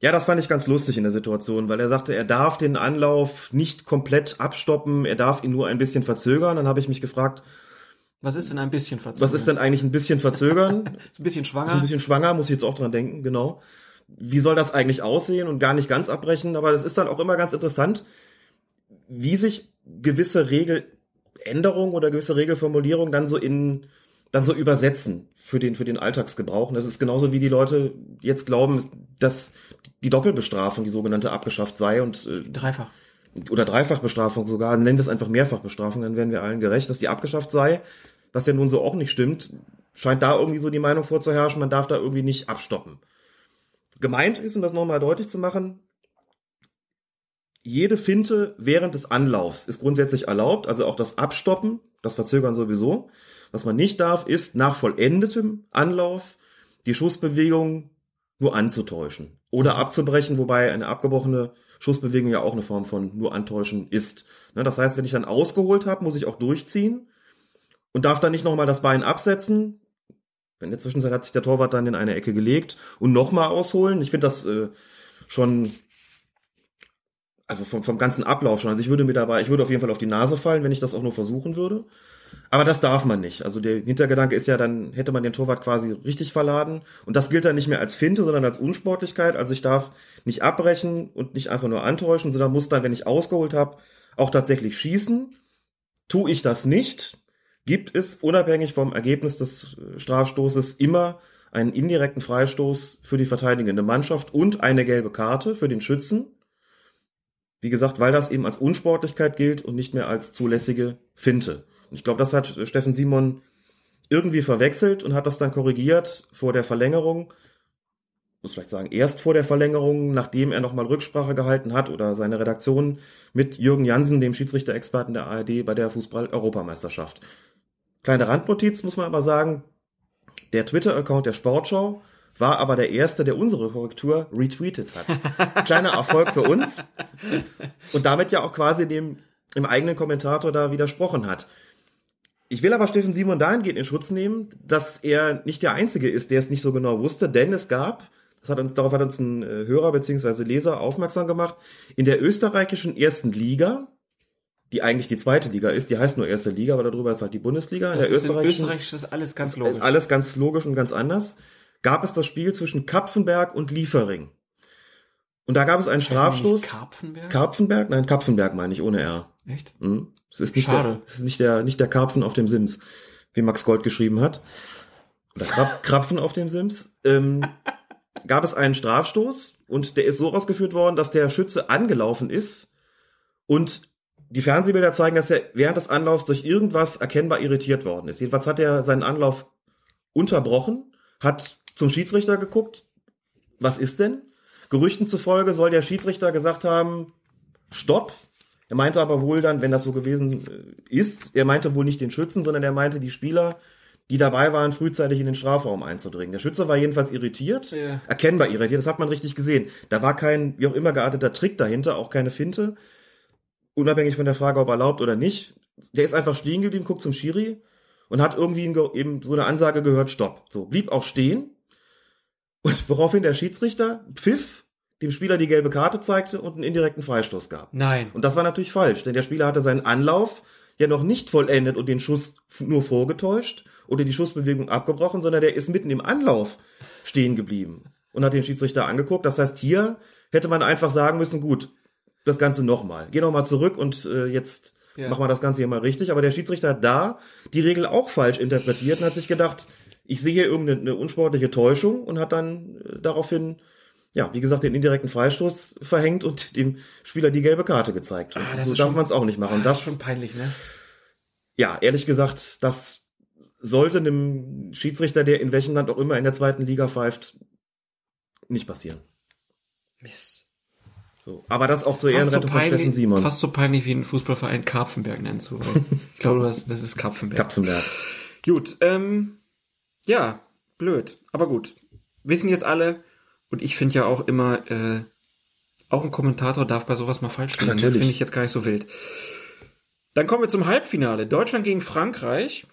[SPEAKER 7] Ja, das fand ich ganz lustig in der Situation, weil er sagte, er darf den Anlauf nicht komplett abstoppen, er darf ihn nur ein bisschen verzögern. Dann habe ich mich gefragt,
[SPEAKER 6] was ist denn ein bisschen verzögern?
[SPEAKER 7] Was ist denn eigentlich ein bisschen verzögern?
[SPEAKER 6] ist ein bisschen schwanger.
[SPEAKER 7] Ist ein bisschen schwanger, muss ich jetzt auch dran denken, genau. Wie soll das eigentlich aussehen und gar nicht ganz abbrechen? Aber es ist dann auch immer ganz interessant, wie sich gewisse Regeländerungen oder gewisse Regelformulierungen dann so in dann so übersetzen für den für den Alltagsgebrauch. Und das ist genauso wie die Leute jetzt glauben, dass die Doppelbestrafung, die sogenannte, abgeschafft sei und
[SPEAKER 6] äh, dreifach
[SPEAKER 7] oder Dreifachbestrafung sogar, nennen wir es einfach Mehrfachbestrafung, dann werden wir allen gerecht, dass die abgeschafft sei, was ja nun so auch nicht stimmt, scheint da irgendwie so die Meinung vorzuherrschen, man darf da irgendwie nicht abstoppen. Gemeint ist, um das nochmal deutlich zu machen, jede Finte während des Anlaufs ist grundsätzlich erlaubt, also auch das Abstoppen, das Verzögern sowieso. Was man nicht darf, ist nach vollendetem Anlauf die Schussbewegung nur anzutäuschen oder abzubrechen, wobei eine abgebrochene Schussbewegung ja auch eine Form von nur antäuschen ist. Ne, das heißt, wenn ich dann ausgeholt habe, muss ich auch durchziehen und darf dann nicht nochmal das Bein absetzen. In der Zwischenzeit hat sich der Torwart dann in eine Ecke gelegt und nochmal ausholen. Ich finde das äh, schon, also vom, vom ganzen Ablauf schon. Also ich würde mir dabei, ich würde auf jeden Fall auf die Nase fallen, wenn ich das auch nur versuchen würde. Aber das darf man nicht. Also der Hintergedanke ist ja, dann hätte man den Torwart quasi richtig verladen. Und das gilt dann nicht mehr als Finte, sondern als Unsportlichkeit. Also ich darf nicht abbrechen und nicht einfach nur antäuschen, sondern muss dann, wenn ich ausgeholt habe, auch tatsächlich schießen. Tu ich das nicht, gibt es unabhängig vom Ergebnis des äh, Strafstoßes immer einen indirekten Freistoß für die verteidigende Mannschaft und eine gelbe Karte für den Schützen. Wie gesagt, weil das eben als Unsportlichkeit gilt und nicht mehr als zulässige Finte. Ich glaube, das hat Steffen Simon irgendwie verwechselt und hat das dann korrigiert vor der Verlängerung. Muss vielleicht sagen, erst vor der Verlängerung, nachdem er nochmal Rücksprache gehalten hat oder seine Redaktion mit Jürgen Jansen, dem Schiedsrichter-Experten der ARD bei der Fußball-Europameisterschaft. Kleine Randnotiz muss man aber sagen, der Twitter-Account der Sportschau war aber der erste, der unsere Korrektur retweetet hat. Kleiner Erfolg für uns und damit ja auch quasi dem im eigenen Kommentator da widersprochen hat. Ich will aber Steffen Simon dahingehend in Schutz nehmen, dass er nicht der Einzige ist, der es nicht so genau wusste, denn es gab, das hat uns, darauf hat uns ein äh, Hörer bzw. Leser aufmerksam gemacht, in der österreichischen ersten Liga, die eigentlich die zweite Liga ist, die heißt nur erste Liga, aber darüber ist halt die Bundesliga.
[SPEAKER 6] Das
[SPEAKER 7] in der
[SPEAKER 6] ist österreichischen, in Österreich ist alles ganz logisch.
[SPEAKER 7] Ist alles ganz logisch und ganz anders. Gab es das Spiel zwischen Kapfenberg und Liefering. Und da gab es einen Strafstoß.
[SPEAKER 6] Karpfenberg?
[SPEAKER 7] Karpfenberg? Nein, Kapfenberg meine ich, ohne R.
[SPEAKER 6] Echt?
[SPEAKER 7] Mhm. Es ist nicht
[SPEAKER 6] Schade.
[SPEAKER 7] der, es ist nicht der, nicht der Karpfen auf dem Sims, wie Max Gold geschrieben hat. Oder Krapf, Krapfen auf dem Sims. Ähm, gab es einen Strafstoß und der ist so ausgeführt worden, dass der Schütze angelaufen ist und die Fernsehbilder zeigen, dass er während des Anlaufs durch irgendwas erkennbar irritiert worden ist. Jedenfalls hat er seinen Anlauf unterbrochen, hat zum Schiedsrichter geguckt, was ist denn? Gerüchten zufolge soll der Schiedsrichter gesagt haben, stopp. Er meinte aber wohl dann, wenn das so gewesen äh, ist, er meinte wohl nicht den Schützen, sondern er meinte die Spieler, die dabei waren, frühzeitig in den Strafraum einzudringen. Der Schütze war jedenfalls irritiert,
[SPEAKER 6] Ja.
[SPEAKER 7] erkennbar irritiert, das hat man richtig gesehen. Da war kein, wie auch immer gearteter Trick dahinter, auch keine Finte. Unabhängig von der Frage, ob erlaubt oder nicht. Der ist einfach stehen geblieben, guckt zum Schiri und hat irgendwie eben so eine Ansage gehört, stopp. So, blieb auch stehen. Und woraufhin der Schiedsrichter pfiff, dem Spieler die gelbe Karte zeigte und einen indirekten Freistoß gab.
[SPEAKER 6] Nein.
[SPEAKER 7] Und das war natürlich falsch, denn der Spieler hatte seinen Anlauf ja noch nicht vollendet und den Schuss nur vorgetäuscht oder die Schussbewegung abgebrochen, sondern der ist mitten im Anlauf stehen geblieben und hat den Schiedsrichter angeguckt. Das heißt, hier hätte man einfach sagen müssen, gut, das Ganze nochmal. Geh nochmal zurück und äh, jetzt
[SPEAKER 6] Ja.
[SPEAKER 7] Mach mal das Ganze hier mal richtig. Aber der Schiedsrichter hat da die Regel auch falsch interpretiert und hat sich gedacht, ich sehe hier irgendeine eine unsportliche Täuschung und hat dann äh, daraufhin, ja, wie gesagt, den indirekten Freistoß verhängt und dem Spieler die gelbe Karte gezeigt.
[SPEAKER 6] Ah,
[SPEAKER 7] so darf man es auch nicht machen.
[SPEAKER 6] Das
[SPEAKER 7] das,
[SPEAKER 6] ist schon peinlich, ne?
[SPEAKER 7] ja, ehrlich gesagt, das sollte einem Schiedsrichter, der in welchem Land auch immer in der zweiten Liga pfeift, nicht passieren.
[SPEAKER 6] Mist.
[SPEAKER 7] So. Aber das auch zur
[SPEAKER 6] Fast so,
[SPEAKER 7] Ehrenrettung von Steffen
[SPEAKER 6] peinlich,
[SPEAKER 7] Simon.
[SPEAKER 6] fast so peinlich wie ein Fußballverein Karpfenberg nennst du. weil ich glaube, das, das ist Karpfenberg.
[SPEAKER 7] Kapfenberg.
[SPEAKER 6] Gut, ähm, ja, blöd. Aber gut. Wissen jetzt alle. Und ich finde ja auch immer, äh, auch ein Kommentator darf bei sowas mal falsch liegen.
[SPEAKER 7] Natürlich.
[SPEAKER 6] Finde ich jetzt gar nicht so wild. Dann kommen wir zum Halbfinale. Deutschland gegen Frankreich.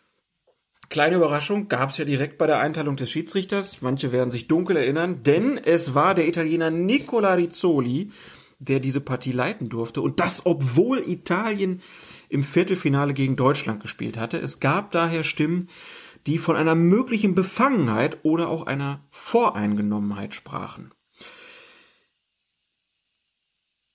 [SPEAKER 6] Kleine Überraschung gab es ja direkt bei der Einteilung des Schiedsrichters. Manche werden sich dunkel erinnern, denn es war der Italiener Nicola Rizzoli, der diese Partie leiten durfte. Und das, obwohl Italien im Viertelfinale gegen Deutschland gespielt hatte. Es gab daher Stimmen, die von einer möglichen Befangenheit oder auch einer Voreingenommenheit sprachen.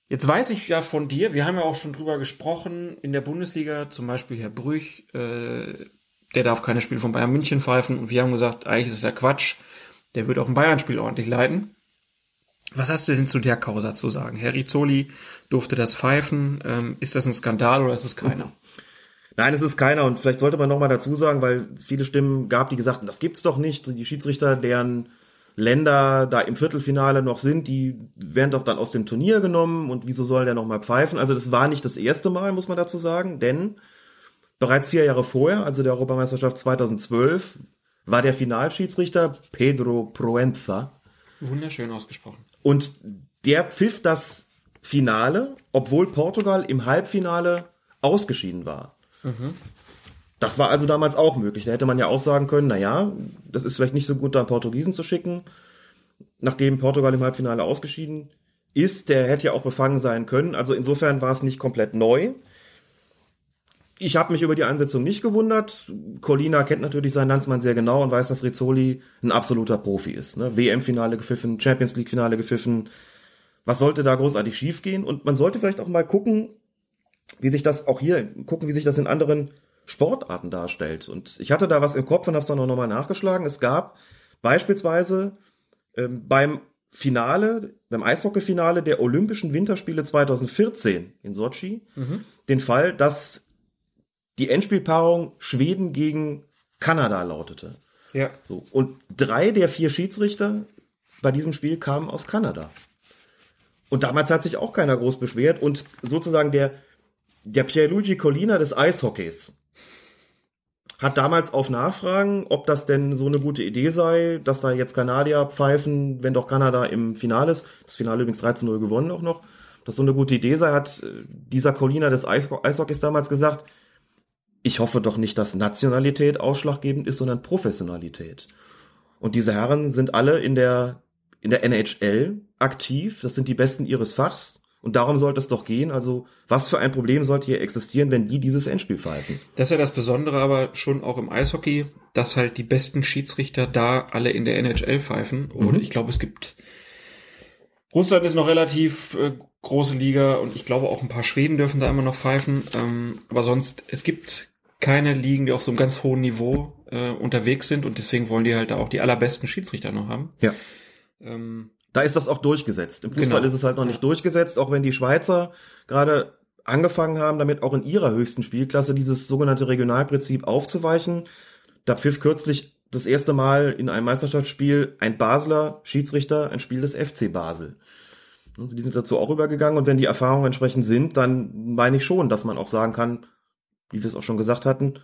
[SPEAKER 6] Jetzt weiß ich ja von dir, wir haben ja auch schon drüber gesprochen, in der Bundesliga, zum Beispiel Herr Brüch, äh, der darf keine Spiele von Bayern München pfeifen und wir haben gesagt, eigentlich ist es ja Quatsch, der wird auch ein Bayern-Spiel ordentlich leiten. Was hast du denn zu der Causa zu sagen? Herr Rizzoli durfte das pfeifen. Ähm, ist das ein Skandal oder ist es keiner?
[SPEAKER 7] Nein, es ist keiner. Und vielleicht sollte man noch mal dazu sagen, weil es viele Stimmen gab, die gesagt haben, das gibt's doch nicht. Die Schiedsrichter, deren Länder da im Viertelfinale noch sind, die werden doch dann aus dem Turnier genommen. Und wieso soll der noch mal pfeifen? Also das war nicht das erste Mal, muss man dazu sagen. Denn bereits vier Jahre vorher, also der Europameisterschaft 2012, war der Finalschiedsrichter Pedro Proenza.
[SPEAKER 6] Wunderschön ausgesprochen.
[SPEAKER 7] Und der pfiff das Finale, obwohl Portugal im Halbfinale ausgeschieden war. Das war also damals auch möglich. Da hätte man ja auch sagen können, na ja, das ist vielleicht nicht so gut, da einen Portugiesen zu schicken. Nachdem Portugal im Halbfinale ausgeschieden ist, der hätte ja auch befangen sein können. Also insofern war es nicht komplett neu. Ich habe mich über die Einsetzung nicht gewundert. Colina kennt natürlich seinen Landsmann sehr genau und weiß, dass Rizzoli ein absoluter Profi ist. Ne? WM-Finale gepfiffen, Champions League-Finale gepfiffen. Was sollte da großartig schiefgehen? Und man sollte vielleicht auch mal gucken, wie sich das auch hier, gucken, wie sich das in anderen Sportarten darstellt. Und ich hatte da was im Kopf und habe es dann auch nochmal nachgeschlagen. Es gab beispielsweise ähm, beim Finale, beim Eishockey-Finale der Olympischen Winterspiele 2014 in Sochi, den Fall, dass die Endspielpaarung Schweden gegen Kanada lautete.
[SPEAKER 6] Ja.
[SPEAKER 7] So. Und drei der vier Schiedsrichter bei diesem Spiel kamen aus Kanada. Und damals hat sich auch keiner groß beschwert und sozusagen der, der Pierluigi Collina des Eishockeys hat damals auf Nachfragen, ob das denn so eine gute Idee sei, dass da jetzt Kanadier pfeifen, wenn doch Kanada im Finale ist, das Finale übrigens 13-0 gewonnen auch noch, dass so eine gute Idee sei, hat äh, dieser Collina des Eisho- Eishockeys damals gesagt, ich hoffe doch nicht, dass Nationalität ausschlaggebend ist, sondern Professionalität. Und diese Herren sind alle in der, in der NHL aktiv. Das sind die Besten ihres Fachs. Und darum sollte es doch gehen. Also, was für ein Problem sollte hier existieren, wenn die dieses Endspiel pfeifen?
[SPEAKER 6] Das ist ja das Besondere aber schon auch im Eishockey, dass halt die besten Schiedsrichter da alle in der NHL pfeifen. Und ich glaube, es gibt Russland ist noch relativ äh, große Liga und ich glaube auch ein paar Schweden dürfen da immer noch pfeifen. Ähm, aber sonst, es gibt keine Ligen, die auf so einem ganz hohen Niveau äh, unterwegs sind und deswegen wollen die halt da auch die allerbesten Schiedsrichter noch haben.
[SPEAKER 7] Ja.
[SPEAKER 6] Ähm,
[SPEAKER 7] Da ist das auch durchgesetzt. Im Fußball
[SPEAKER 6] Genau.
[SPEAKER 7] ist es halt noch nicht durchgesetzt, auch wenn die Schweizer gerade angefangen haben, damit auch in ihrer höchsten Spielklasse dieses sogenannte Regionalprinzip aufzuweichen. Da pfiff kürzlich das erste Mal in einem Meisterschaftsspiel ein Basler Schiedsrichter ein Spiel des FC Basel. Also die sind dazu auch übergegangen und wenn die Erfahrungen entsprechend sind, dann meine ich schon, dass man auch sagen kann, wie wir es auch schon gesagt hatten,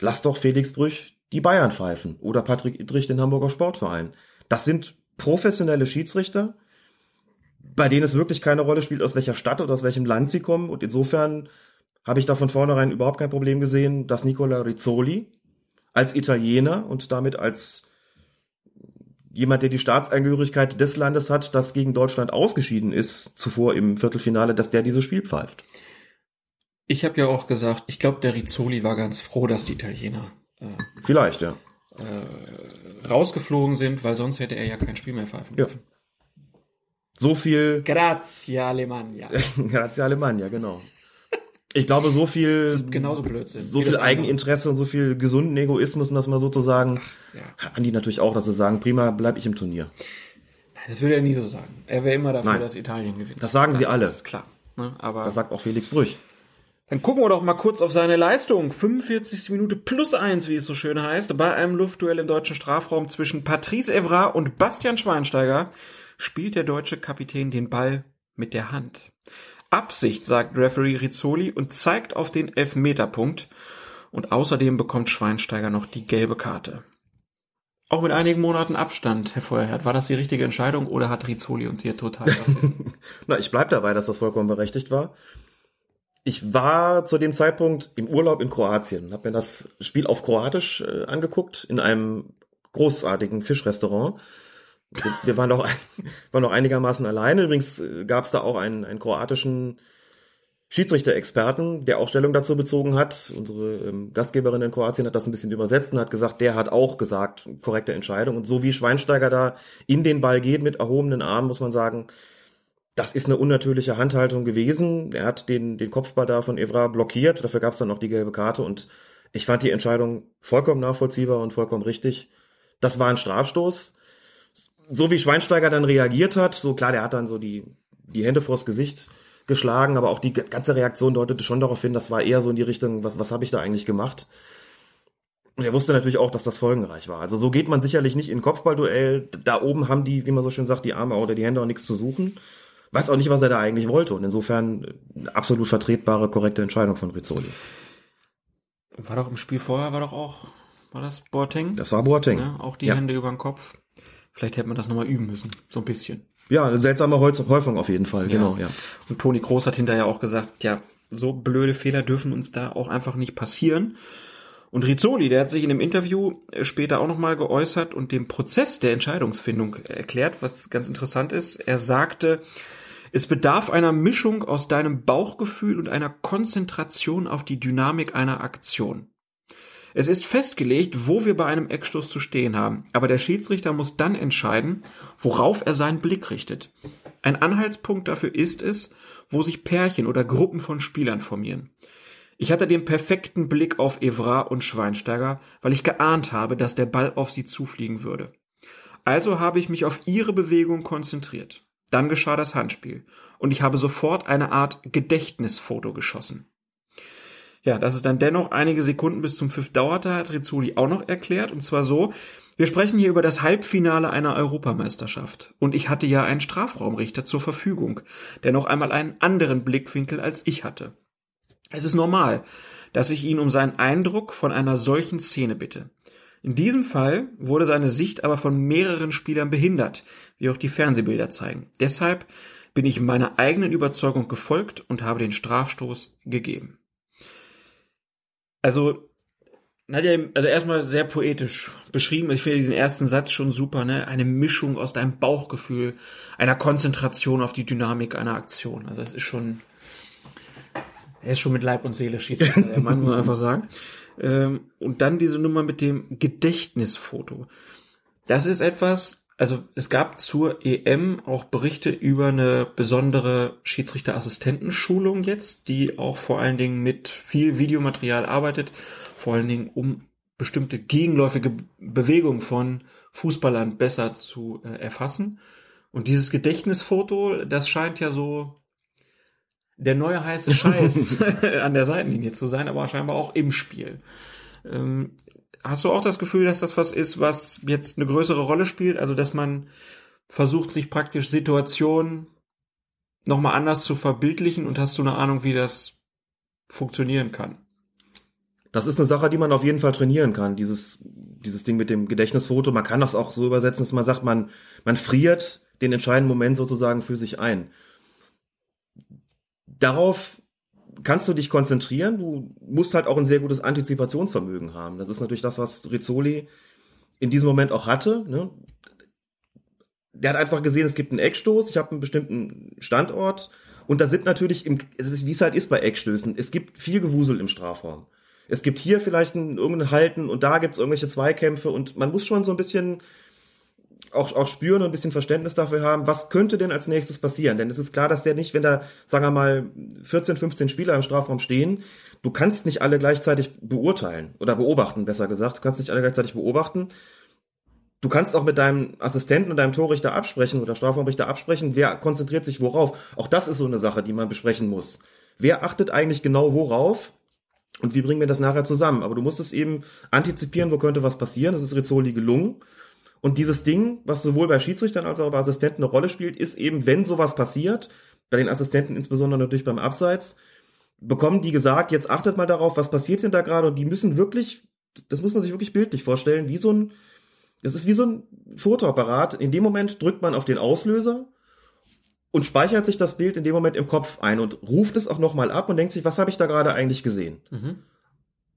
[SPEAKER 7] lass doch Felix Brüch die Bayern pfeifen oder Patrick Idrich den Hamburger Sportverein. Das sind professionelle Schiedsrichter, bei denen es wirklich keine Rolle spielt, aus welcher Stadt oder aus welchem Land sie kommen. Und insofern habe ich da von vornherein überhaupt kein Problem gesehen, dass Nicola Rizzoli als Italiener und damit als jemand, der die Staatsangehörigkeit des Landes hat, das gegen Deutschland ausgeschieden ist, zuvor im Viertelfinale, dass der dieses Spiel pfeift.
[SPEAKER 6] ich habe ja auch gesagt, ich glaube, der Rizzoli war ganz froh, dass die Italiener äh,
[SPEAKER 7] Vielleicht, ja.
[SPEAKER 6] rausgeflogen sind, weil sonst hätte er ja kein Spiel mehr pfeifen
[SPEAKER 7] Ja.
[SPEAKER 6] dürfen.
[SPEAKER 7] So viel
[SPEAKER 6] Grazie, Alemannia.
[SPEAKER 7] Grazie Alemannia, genau. Ich glaube, so viel,
[SPEAKER 6] Das genauso Blödsinn.
[SPEAKER 7] so viel
[SPEAKER 6] das.
[SPEAKER 7] Eigeninteresse und so viel gesunden Egoismus, um das mal so zu sagen,
[SPEAKER 6] Ja.
[SPEAKER 7] haben die natürlich auch, dass sie sagen, prima, bleib ich im Turnier.
[SPEAKER 6] Das würde er nie so sagen. Er wäre immer dafür,
[SPEAKER 7] Nein.
[SPEAKER 6] dass Italien gewinnt.
[SPEAKER 7] Das sagen sie alle.
[SPEAKER 6] ist klar. Ne? Aber
[SPEAKER 7] Das sagt auch Felix Brüch.
[SPEAKER 6] Dann gucken wir doch mal kurz auf seine Leistung. 45. Minute plus eins, wie es so schön heißt. Bei einem Luftduell im deutschen Strafraum zwischen Patrice Evra und Bastian Schweinsteiger spielt der deutsche Kapitän den Ball mit der Hand. Absicht, sagt Referee Rizzoli und zeigt auf den Elfmeterpunkt. Und außerdem bekommt Schweinsteiger noch die gelbe Karte. Auch mit einigen Monaten Abstand, Herr Feuerherd, war das die richtige Entscheidung oder hat Rizzoli uns hier total?
[SPEAKER 7] Na, ich bleib dabei, dass das vollkommen berechtigt war. Ich war zu dem Zeitpunkt im Urlaub in Kroatien, habe mir das Spiel auf Kroatisch äh, angeguckt in einem großartigen Fischrestaurant. Wir, waren doch waren noch einigermaßen alleine. Übrigens gab es da auch einen, einen kroatischen Schiedsrichter-Experten, der auch Stellung dazu bezogen hat. Unsere ähm, Gastgeberin in Kroatien hat das ein bisschen übersetzt und hat gesagt, der hat auch gesagt, korrekte Entscheidung. Und so wie Schweinsteiger da in den Ball geht mit erhobenen Armen, muss man sagen, das ist eine unnatürliche Handhaltung gewesen. Er hat den, den Kopfball da von Evra blockiert. Dafür gab es dann noch die gelbe Karte. Und ich fand die Entscheidung vollkommen nachvollziehbar und vollkommen richtig. Das war ein Strafstoß. So wie Schweinsteiger dann reagiert hat, so klar, der hat dann so die, die Hände vors Gesicht geschlagen, aber auch die ganze Reaktion deutete schon darauf hin, das war eher so in die Richtung, was, was habe ich da eigentlich gemacht? Und er wusste natürlich auch, dass das folgenreich war. Also so geht man sicherlich nicht in Kopfballduell. Da oben haben die, wie man so schön sagt, die Arme oder die Hände auch nichts zu suchen. Weiß auch nicht, was er da eigentlich wollte. Und insofern eine absolut vertretbare, korrekte Entscheidung von Rizzoli.
[SPEAKER 6] War doch im Spiel vorher, war doch auch, war das Boateng?
[SPEAKER 7] Das war Boateng.
[SPEAKER 6] Ja, auch die
[SPEAKER 7] Ja.
[SPEAKER 6] Hände über den Kopf. Vielleicht hätte man das nochmal üben müssen. So ein bisschen.
[SPEAKER 7] Ja, eine seltsame Häufung auf jeden Fall. Genau, ja.
[SPEAKER 6] Und Toni Kroos hat hinterher auch gesagt, ja, so blöde Fehler dürfen uns da auch einfach nicht passieren. Und Rizzoli, der hat sich in dem Interview äh, später auch nochmal geäußert und den Prozess der Entscheidungsfindung erklärt, was ganz interessant ist. Er sagte, es bedarf einer Mischung aus deinem Bauchgefühl und einer Konzentration auf die Dynamik einer Aktion. Es ist festgelegt, wo wir bei einem Eckstoß zu stehen haben, aber der Schiedsrichter muss dann entscheiden, worauf er seinen Blick richtet. Ein Anhaltspunkt dafür ist es, wo sich Pärchen oder Gruppen von Spielern formieren. Ich hatte den perfekten Blick auf Evra und Schweinsteiger, weil ich geahnt habe, dass der Ball auf sie zufliegen würde. Also habe ich mich auf ihre Bewegung konzentriert. Dann geschah das Handspiel und ich habe sofort eine Art Gedächtnisfoto geschossen. Ja, dass es dann dennoch einige Sekunden bis zum Pfiff dauerte, hat Rizzoli auch noch erklärt. Und zwar so, wir sprechen hier über das Halbfinale einer Europameisterschaft. Und ich hatte ja einen Strafraumrichter zur Verfügung, der noch einmal einen anderen Blickwinkel als ich hatte. Es ist normal, dass ich ihn um seinen Eindruck von einer solchen Szene bitte. In diesem Fall wurde seine Sicht aber von mehreren Spielern behindert, wie auch die Fernsehbilder zeigen. Deshalb bin ich meiner eigenen Überzeugung gefolgt und habe den Strafstoß gegeben. Also, Nadja, also erstmal sehr poetisch beschrieben. Ich finde diesen ersten Satz schon super, ne? Eine Mischung aus deinem Bauchgefühl, einer Konzentration auf die Dynamik einer Aktion. Also es ist schon, er ist schon mit Leib und Seele Schiedsrichter, der Mann, muss man einfach sagen. Ähm, und dann diese Nummer mit dem Gedächtnisfoto. Das ist etwas, also es gab zur EM auch Berichte über eine besondere Schiedsrichterassistentenschulung jetzt, die auch vor allen Dingen mit viel Videomaterial arbeitet, vor allen Dingen um bestimmte gegenläufige Bewegungen von Fußballern besser zu äh, erfassen. Und dieses Gedächtnisfoto, das scheint ja so der neue heiße Scheiß an der Seitenlinie zu sein, aber scheinbar auch im Spiel. Ähm, hast du auch das Gefühl, dass das was ist, was jetzt eine größere Rolle spielt? Also, dass man versucht, sich praktisch Situationen nochmal anders zu verbildlichen und hast du eine Ahnung, wie das funktionieren kann?
[SPEAKER 7] Das ist eine Sache, die man auf jeden Fall trainieren kann. Dieses, dieses Ding mit dem Gedächtnisfoto. Man kann das auch so übersetzen, dass man sagt, man, man friert den entscheidenden Moment sozusagen für sich ein. Darauf kannst du dich konzentrieren. Du musst halt auch ein sehr gutes Antizipationsvermögen haben. Das ist natürlich das, was Rizzoli in diesem Moment auch hatte. Ne? Der hat einfach gesehen, es gibt einen Eckstoß, ich habe einen bestimmten Standort und da sind natürlich, im, es ist, wie es halt ist bei Eckstößen, es gibt viel Gewusel im Strafraum. Es gibt hier vielleicht ein, irgendein Halten und da gibt es irgendwelche Zweikämpfe und man muss schon so ein bisschen auch, auch spüren und ein bisschen Verständnis dafür haben, was könnte denn als nächstes passieren? Denn es ist klar, dass der nicht, wenn da, sagen wir mal, 14, 15 Spieler im Strafraum stehen, du kannst nicht alle gleichzeitig beurteilen oder beobachten, besser gesagt. Du kannst nicht alle gleichzeitig beobachten. Du kannst auch mit deinem Assistenten und deinem Torrichter absprechen oder Strafraumrichter absprechen, wer konzentriert sich worauf. Auch das ist so eine Sache, die man besprechen muss. Wer achtet eigentlich genau worauf? Und wie bringen wir das nachher zusammen? Aber du musst es eben antizipieren, wo könnte was passieren. Das ist Rizzoli gelungen. Und dieses Ding, was sowohl bei Schiedsrichtern als auch bei Assistenten eine Rolle spielt, ist eben, wenn sowas passiert, bei den Assistenten insbesondere natürlich beim Abseits, bekommen die gesagt, jetzt achtet mal darauf, was passiert denn da gerade und die müssen wirklich, das muss man sich wirklich bildlich vorstellen, wie so ein, das ist wie so ein Fotoapparat. In dem Moment drückt man auf den Auslöser und speichert sich das Bild in dem Moment im Kopf ein und ruft es auch nochmal ab und denkt sich, was habe ich da gerade eigentlich gesehen?
[SPEAKER 6] Mhm.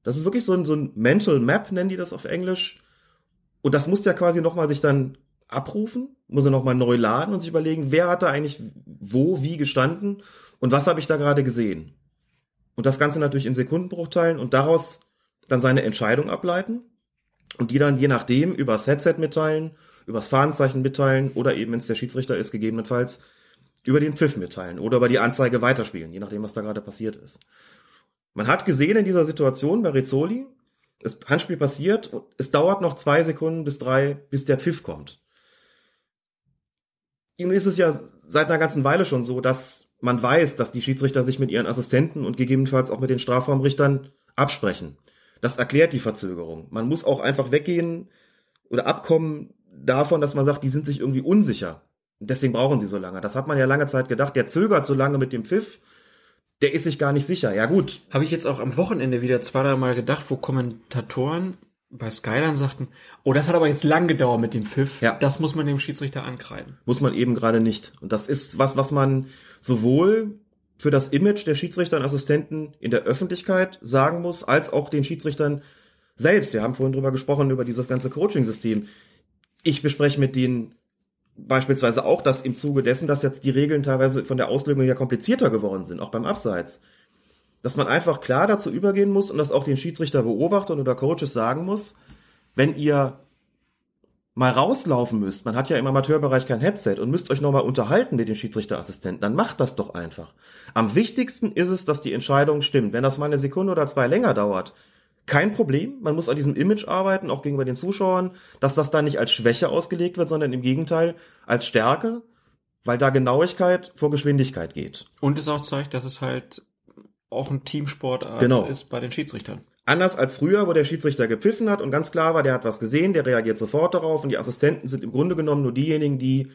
[SPEAKER 7] Das ist wirklich so ein, so ein Mental Map, nennen die das auf Englisch. Und das muss ja quasi nochmal sich dann abrufen, muss er nochmal neu laden und sich überlegen, wer hat da eigentlich wo, wie gestanden und was habe ich da gerade gesehen. Und das Ganze natürlich in Sekundenbruchteilen und daraus dann seine Entscheidung ableiten und die dann je nachdem übers Headset mitteilen, übers Fahnenzeichen mitteilen oder eben, wenn es der Schiedsrichter ist, gegebenenfalls über den Pfiff mitteilen oder über die Anzeige weiterspielen, je nachdem, was da gerade passiert ist. Man hat gesehen in dieser Situation bei Rizzoli, das Handspiel passiert, es dauert noch zwei Sekunden bis drei, bis der Pfiff kommt. Nun ist es ja seit einer ganzen Weile schon so, dass man weiß, dass die Schiedsrichter sich mit ihren Assistenten und gegebenenfalls auch mit den Strafraumrichtern absprechen. Das erklärt die Verzögerung. Man muss auch einfach weggehen oder abkommen davon, dass man sagt, die sind sich irgendwie unsicher. Und deswegen brauchen sie so lange. Das hat man ja lange Zeit gedacht. Der zögert so lange mit dem Pfiff. Der ist sich gar nicht sicher. Ja gut.
[SPEAKER 6] Habe ich jetzt auch am Wochenende wieder zwei, drei Mal gedacht, wo Kommentatoren bei Skyline sagten, oh, das hat aber jetzt lang gedauert mit dem Pfiff.
[SPEAKER 7] Ja.
[SPEAKER 6] Das muss man dem Schiedsrichter ankreiden.
[SPEAKER 7] Muss man eben gerade nicht. Und das ist was, was man sowohl für das Image der Schiedsrichter und Assistenten in der Öffentlichkeit sagen muss, als auch den Schiedsrichtern selbst. Wir haben vorhin drüber gesprochen, über dieses ganze Coaching-System. Ich bespreche mit denen beispielsweise auch, dass im Zuge dessen, dass jetzt die Regeln teilweise von der Auslegung ja komplizierter geworden sind, auch beim Abseits, dass man einfach klar dazu übergehen muss und das auch den Schiedsrichter Beobachtern oder Coaches sagen muss, wenn ihr mal rauslaufen müsst, man hat ja im Amateurbereich kein Headset und müsst euch nochmal unterhalten mit den Schiedsrichterassistenten, dann macht das doch einfach. Am wichtigsten ist es, dass die Entscheidung stimmt. Wenn das mal eine Sekunde oder zwei länger dauert, kein Problem. Man muss an diesem Image arbeiten, auch gegenüber den Zuschauern, dass das da nicht als Schwäche ausgelegt wird, sondern im Gegenteil als Stärke, weil da Genauigkeit vor Geschwindigkeit geht.
[SPEAKER 6] Und es auch zeigt, dass es halt auch ein Teamsportart
[SPEAKER 7] Genau.
[SPEAKER 6] ist bei den Schiedsrichtern.
[SPEAKER 7] Anders als früher, wo der Schiedsrichter gepfiffen hat und ganz klar war, der hat was gesehen, der reagiert sofort darauf und die Assistenten sind im Grunde genommen nur diejenigen, die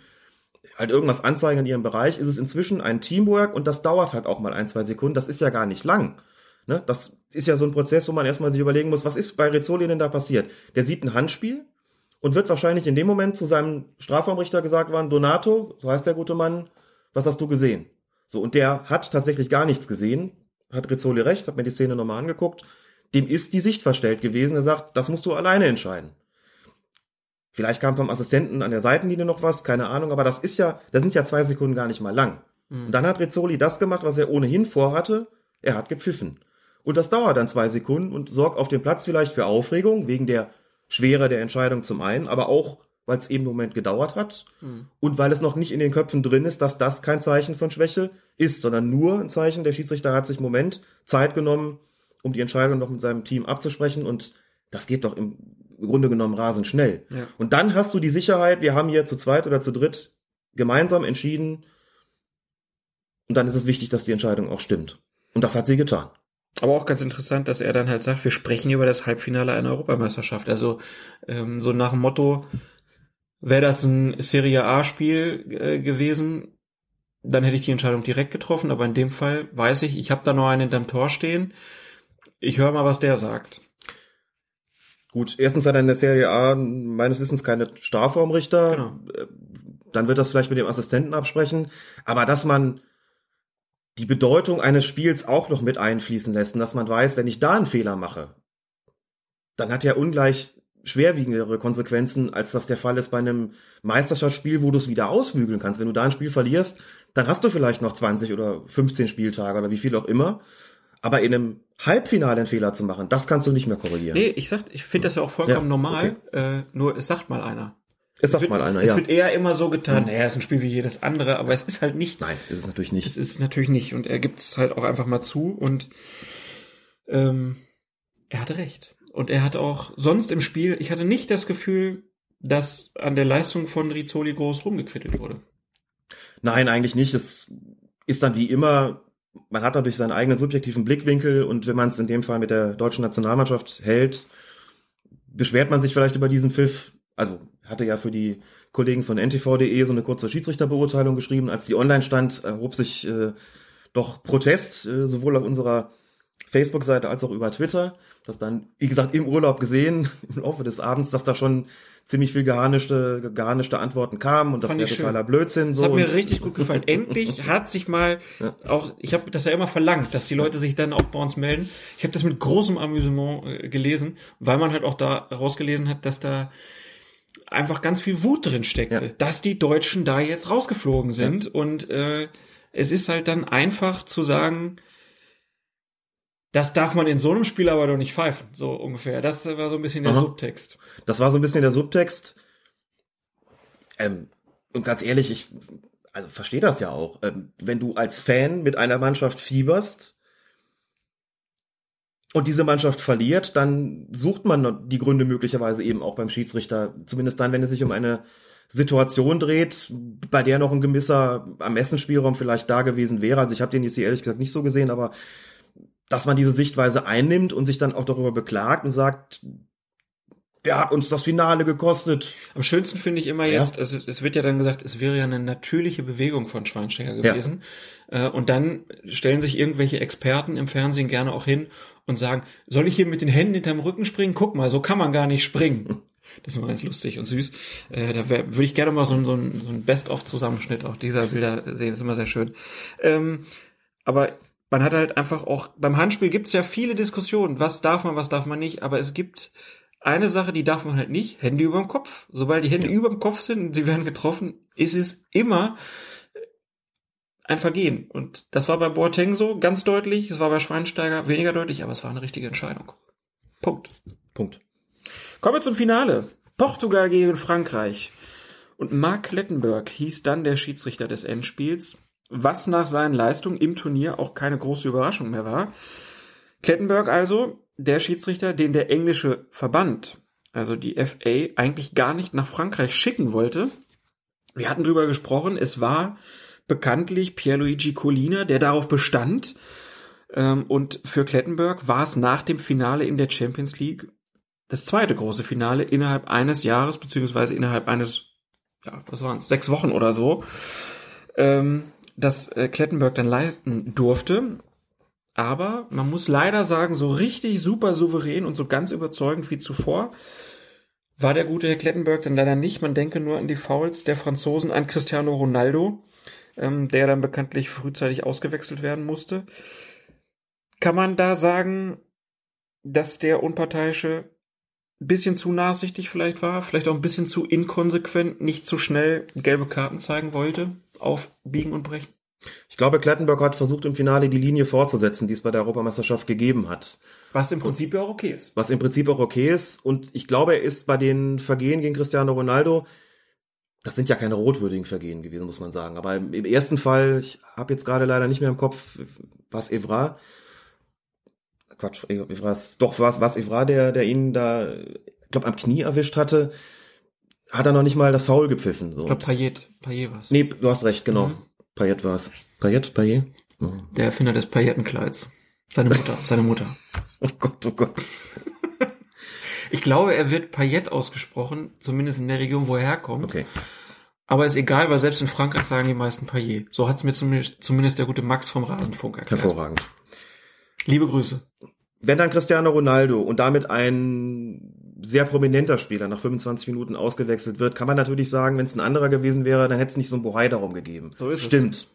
[SPEAKER 7] halt irgendwas anzeigen in ihrem Bereich, ist es inzwischen ein Teamwork und das dauert halt auch mal ein, zwei Sekunden. Das ist ja gar nicht lang. Ne? Das ist ja so ein Prozess, wo man erstmal sich überlegen muss, was ist bei Rizzoli denn da passiert? Der sieht ein Handspiel und wird wahrscheinlich in dem Moment zu seinem Strafraumrichter gesagt worden, Donato, so heißt der gute Mann, was hast du gesehen? So, und der hat tatsächlich gar nichts gesehen, hat Rizzoli recht, hat mir die Szene nochmal angeguckt, dem ist die Sicht verstellt gewesen, er sagt, das musst du alleine entscheiden. Vielleicht kam vom Assistenten an der Seitenlinie noch was, keine Ahnung, aber das ist ja, das sind ja zwei Sekunden gar nicht mal lang. Und dann hat Rizzoli das gemacht, was er ohnehin vorhatte, er hat gepfiffen. Und das dauert dann zwei Sekunden und sorgt auf dem Platz vielleicht für Aufregung, wegen der Schwere der Entscheidung zum einen, aber auch, weil es eben einen Moment gedauert hat und weil es noch nicht in den Köpfen drin ist, dass das kein Zeichen von Schwäche ist, sondern nur ein Zeichen, der Schiedsrichter hat sich einen Moment Zeit genommen, um die Entscheidung noch mit seinem Team abzusprechen und das geht doch im Grunde genommen rasend schnell.
[SPEAKER 6] Ja.
[SPEAKER 7] Und dann hast du die Sicherheit, wir haben hier zu zweit oder zu dritt gemeinsam entschieden und dann ist es wichtig, dass die Entscheidung auch stimmt. Und das hat sie getan.
[SPEAKER 6] Aber auch ganz interessant, dass er dann halt sagt, wir sprechen über das Halbfinale einer Europameisterschaft. Also ähm, so nach dem Motto, wäre das ein Serie A-Spiel äh, gewesen, dann hätte ich die Entscheidung direkt getroffen. Aber in dem Fall weiß ich, ich habe da noch einen hinterm Tor stehen. Ich höre mal, was der sagt.
[SPEAKER 7] Gut, erstens hat er in der Serie A meines Wissens keine Strafraumrichter.
[SPEAKER 6] Genau.
[SPEAKER 7] Äh, Dann wird das vielleicht mit dem Assistenten absprechen. Aber dass man die Bedeutung eines Spiels auch noch mit einfließen lässt dass man weiß, wenn ich da einen Fehler mache, dann hat er ungleich schwerwiegendere Konsequenzen, als das der Fall ist bei einem Meisterschaftsspiel, wo du es wieder ausbügeln kannst. Wenn du da ein Spiel verlierst, dann hast du vielleicht noch 20 oder 15 Spieltage oder wie viel auch immer. Aber in einem Halbfinale einen Fehler zu machen, das kannst du nicht mehr korrigieren.
[SPEAKER 6] Nee, ich sag, ich finde das ja auch vollkommen
[SPEAKER 7] Ja,
[SPEAKER 6] normal. Äh, nur es sagt mal einer.
[SPEAKER 7] Es sagt
[SPEAKER 6] wird,
[SPEAKER 7] mal einer,
[SPEAKER 6] es
[SPEAKER 7] ja.
[SPEAKER 6] wird eher immer so getan, naja, es ist ein Spiel wie jedes andere, aber es ist halt nicht.
[SPEAKER 7] Nein, ist es natürlich nicht.
[SPEAKER 6] Es ist natürlich nicht. Und er gibt es halt auch einfach mal zu und ähm, er hatte recht. Und er hat auch sonst im Spiel, ich hatte nicht das Gefühl, dass an der Leistung von Rizzoli groß rumgekrittelt wurde.
[SPEAKER 7] Nein, eigentlich nicht. Es ist dann wie immer, man hat natürlich seinen eigenen subjektiven Blickwinkel und wenn man es in dem Fall mit der deutschen Nationalmannschaft hält, beschwert man sich vielleicht über diesen Pfiff. Also hatte ja für die Kollegen von ntv.de so eine kurze Schiedsrichterbeurteilung geschrieben. Als die online stand, erhob sich äh, doch Protest, äh, sowohl auf unserer Facebook-Seite als auch über Twitter. Das dann, wie gesagt, im Urlaub gesehen, im Laufe des Abends, dass da schon ziemlich viel geharnischte, geharnischte Antworten kamen und das wäre totaler Blödsinn.
[SPEAKER 6] Das
[SPEAKER 7] So
[SPEAKER 6] hat mir richtig gut gefallen. Endlich hat sich mal auch, ich habe das ja immer verlangt, dass die Leute sich dann auch bei uns melden. Ich habe das mit großem Amüsement äh, gelesen, weil man halt auch da rausgelesen hat, dass da einfach ganz viel Wut drin steckte,
[SPEAKER 7] Ja.
[SPEAKER 6] dass die Deutschen da jetzt rausgeflogen sind und äh, es ist halt dann einfach zu sagen, das darf man in so einem Spiel aber doch nicht pfeifen, so ungefähr. Das war so ein bisschen der
[SPEAKER 7] Aha.
[SPEAKER 6] Subtext.
[SPEAKER 7] Das war so ein bisschen der Subtext. Ähm, und ganz ehrlich, ich also verstehe das ja auch. Ähm, wenn du als Fan mit einer Mannschaft fieberst und diese Mannschaft verliert, dann sucht man die Gründe möglicherweise eben auch beim Schiedsrichter. Zumindest dann, wenn es sich um eine Situation dreht, bei der noch ein gewisser Ermessensspielraum vielleicht da gewesen wäre. Also ich habe den jetzt hier ehrlich gesagt nicht so gesehen, aber dass man diese Sichtweise einnimmt und sich dann auch darüber beklagt und sagt, der hat uns das Finale gekostet.
[SPEAKER 6] Am schönsten finde ich immer
[SPEAKER 7] Ja.
[SPEAKER 6] jetzt, es, ist- es wird ja dann gesagt, es wäre ja eine natürliche Bewegung von Schweinsteiger gewesen. Äh, und dann stellen sich irgendwelche Experten im Fernsehen gerne auch hin und sagen, soll ich hier mit den Händen hinterm Rücken springen? Guck mal, so kann man gar nicht springen. Das ist immer ganz lustig und süß. Äh, da wär- würde ich gerne mal so, ein- so so ein Best-of-Zusammenschnitt auch dieser Bilder sehen. Das ist immer sehr schön. Ähm, aber man hat halt einfach auch, beim Handspiel gibt es ja viele Diskussionen. Was darf man, was darf man nicht? Aber es gibt eine Sache, die darf man halt nicht, Hände über dem Kopf. Sobald die Hände über dem Kopf sind und sie werden getroffen, ist es immer ein Vergehen. Und das war bei Boateng so ganz deutlich, es war bei Schweinsteiger weniger deutlich, aber es war eine richtige Entscheidung. Punkt.
[SPEAKER 7] Punkt.
[SPEAKER 6] Kommen wir zum Finale. Portugal gegen Frankreich. Und Mark Klettenberg hieß dann der Schiedsrichter des Endspiels, was nach seinen Leistungen im Turnier auch keine große Überraschung mehr war. Klettenberg also, der Schiedsrichter, den der englische Verband, also die FA, eigentlich gar nicht nach Frankreich schicken wollte. Wir hatten drüber gesprochen, es war bekanntlich Pierluigi Collina, der darauf bestand. Ähm, Und für Klettenberg war es nach dem Finale in der Champions League das zweite große Finale innerhalb eines Jahres, beziehungsweise innerhalb eines, ja, was waren es, sechs Wochen oder so, ähm, das äh, Klettenberg dann leiten durfte. Aber man muss leider sagen, so richtig super souverän und so ganz überzeugend wie zuvor war der gute Herr Klettenberg dann leider nicht. Man denke nur an die Fouls der Franzosen an Cristiano Ronaldo, ähm, der dann bekanntlich frühzeitig ausgewechselt werden musste. Kann man da sagen, dass der Unparteiische ein bisschen zu nachsichtig vielleicht war, vielleicht auch ein bisschen zu inkonsequent, nicht zu schnell gelbe Karten zeigen wollte, auf Biegen und Brechen?
[SPEAKER 7] Ich glaube, Klettenberg hat versucht, im Finale die Linie fortzusetzen, die es bei der Europameisterschaft gegeben hat.
[SPEAKER 6] Was im Prinzip ja auch okay ist.
[SPEAKER 7] Was im Prinzip auch okay ist. Und ich glaube, er ist bei den Vergehen gegen Cristiano Ronaldo, das sind ja keine rotwürdigen Vergehen gewesen, muss man sagen. Aber im, im ersten Fall, ich habe jetzt gerade leider nicht mehr im Kopf, was Evra, Quatsch, Evra ist, doch was, was Evra, der, der ihn da, ich glaube, am Knie erwischt hatte, hat er noch nicht mal das Foul gepfiffen. So.
[SPEAKER 6] Ich glaube, Payet. Payet war's.
[SPEAKER 7] Nee, du hast recht, genau.
[SPEAKER 6] Mhm.
[SPEAKER 7] Payet war's. Payet, Payet? Oh.
[SPEAKER 6] Der Erfinder des Paillettenkleids. Seine Mutter, seine Mutter.
[SPEAKER 7] oh Gott, oh Gott.
[SPEAKER 6] Ich glaube, er wird Payet ausgesprochen, zumindest in der Region, wo er herkommt.
[SPEAKER 7] Okay.
[SPEAKER 6] Aber ist egal, weil selbst in Frankreich sagen die meisten Payet. So hat's mir zumindest, zumindest der gute Max vom Rasenfunk erklärt.
[SPEAKER 7] Hervorragend.
[SPEAKER 6] Liebe Grüße.
[SPEAKER 7] Wenn dann Cristiano Ronaldo und damit ein sehr prominenter Spieler nach 25 Minuten ausgewechselt wird, kann man natürlich sagen, wenn es ein anderer gewesen wäre, dann hätte es nicht so ein Bohai darum gegeben.
[SPEAKER 6] So ist es.
[SPEAKER 7] Stimmt.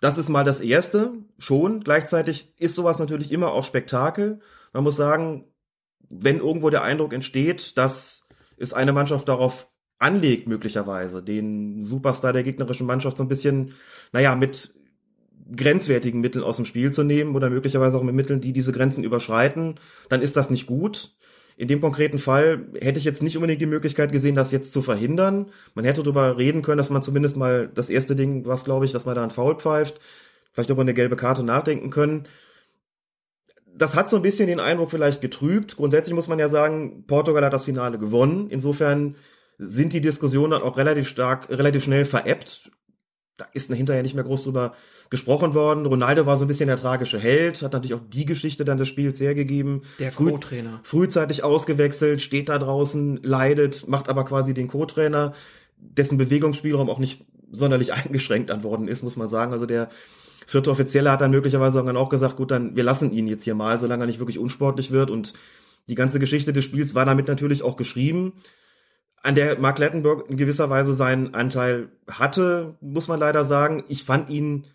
[SPEAKER 7] Das ist mal das Erste, schon. Gleichzeitig ist sowas natürlich immer auch Spektakel. Man muss sagen, wenn irgendwo der Eindruck entsteht, dass es eine Mannschaft darauf anlegt, möglicherweise, den Superstar der gegnerischen Mannschaft so ein bisschen, naja, mit grenzwertigen Mitteln aus dem Spiel zu nehmen oder möglicherweise auch mit Mitteln, die diese Grenzen überschreiten, dann ist das nicht gut. In dem konkreten Fall hätte ich jetzt nicht unbedingt die Möglichkeit gesehen, das jetzt zu verhindern. Man hätte darüber reden können, dass man zumindest mal das erste Ding, was glaube ich, dass man da einen Foul pfeift, vielleicht über eine gelbe Karte nachdenken können. Das hat so ein bisschen den Eindruck vielleicht getrübt. Grundsätzlich muss man ja sagen, Portugal hat das Finale gewonnen. Insofern sind die Diskussionen dann auch relativ stark, relativ schnell veräppt. Da ist hinterher nicht mehr groß drüber gesprochen worden. Ronaldo war so ein bisschen der tragische Held, hat natürlich auch die Geschichte dann des Spiels hergegeben.
[SPEAKER 6] Der
[SPEAKER 7] Früh-
[SPEAKER 6] Co-Trainer.
[SPEAKER 7] Frühzeitig ausgewechselt, steht da draußen, leidet, macht aber quasi den Co-Trainer, dessen Bewegungsspielraum auch nicht sonderlich eingeschränkt an worden ist, muss man sagen. Also der vierte Offizielle hat dann möglicherweise dann auch gesagt, gut, dann wir lassen ihn jetzt hier mal, solange er nicht wirklich unsportlich wird. Und die ganze Geschichte des Spiels war damit natürlich auch geschrieben an der Mark Lettenberg in gewisser Weise seinen Anteil hatte, muss man leider sagen. Ich fand ihn,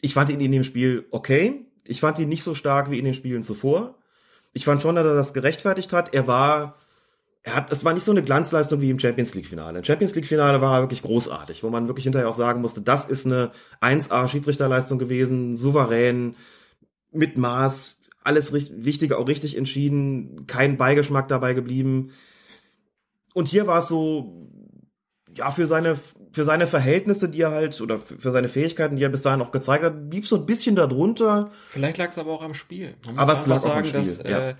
[SPEAKER 7] ich fand ihn in dem Spiel okay. Ich fand ihn nicht so stark wie in den Spielen zuvor. Ich fand schon, dass er das gerechtfertigt hat. Er war, er hat, es war nicht so eine Glanzleistung wie im Champions League Finale. Im Champions League Finale war er wirklich großartig, wo man wirklich hinterher auch sagen musste, das ist eine 1A Schiedsrichterleistung gewesen, souverän, mit Maß, alles richtig, Wichtige auch richtig entschieden, kein Beigeschmack dabei geblieben. Und hier war es so, ja, für seine, für seine Verhältnisse, die er halt, oder für seine Fähigkeiten, die er bis dahin auch gezeigt hat, blieb so ein bisschen darunter.
[SPEAKER 6] Vielleicht lag es aber auch am Spiel. Man
[SPEAKER 7] Aber
[SPEAKER 6] muss
[SPEAKER 7] es lag
[SPEAKER 6] einfach
[SPEAKER 7] auch am
[SPEAKER 6] sagen,
[SPEAKER 7] Spiel,
[SPEAKER 6] dass,
[SPEAKER 7] ja.
[SPEAKER 6] äh,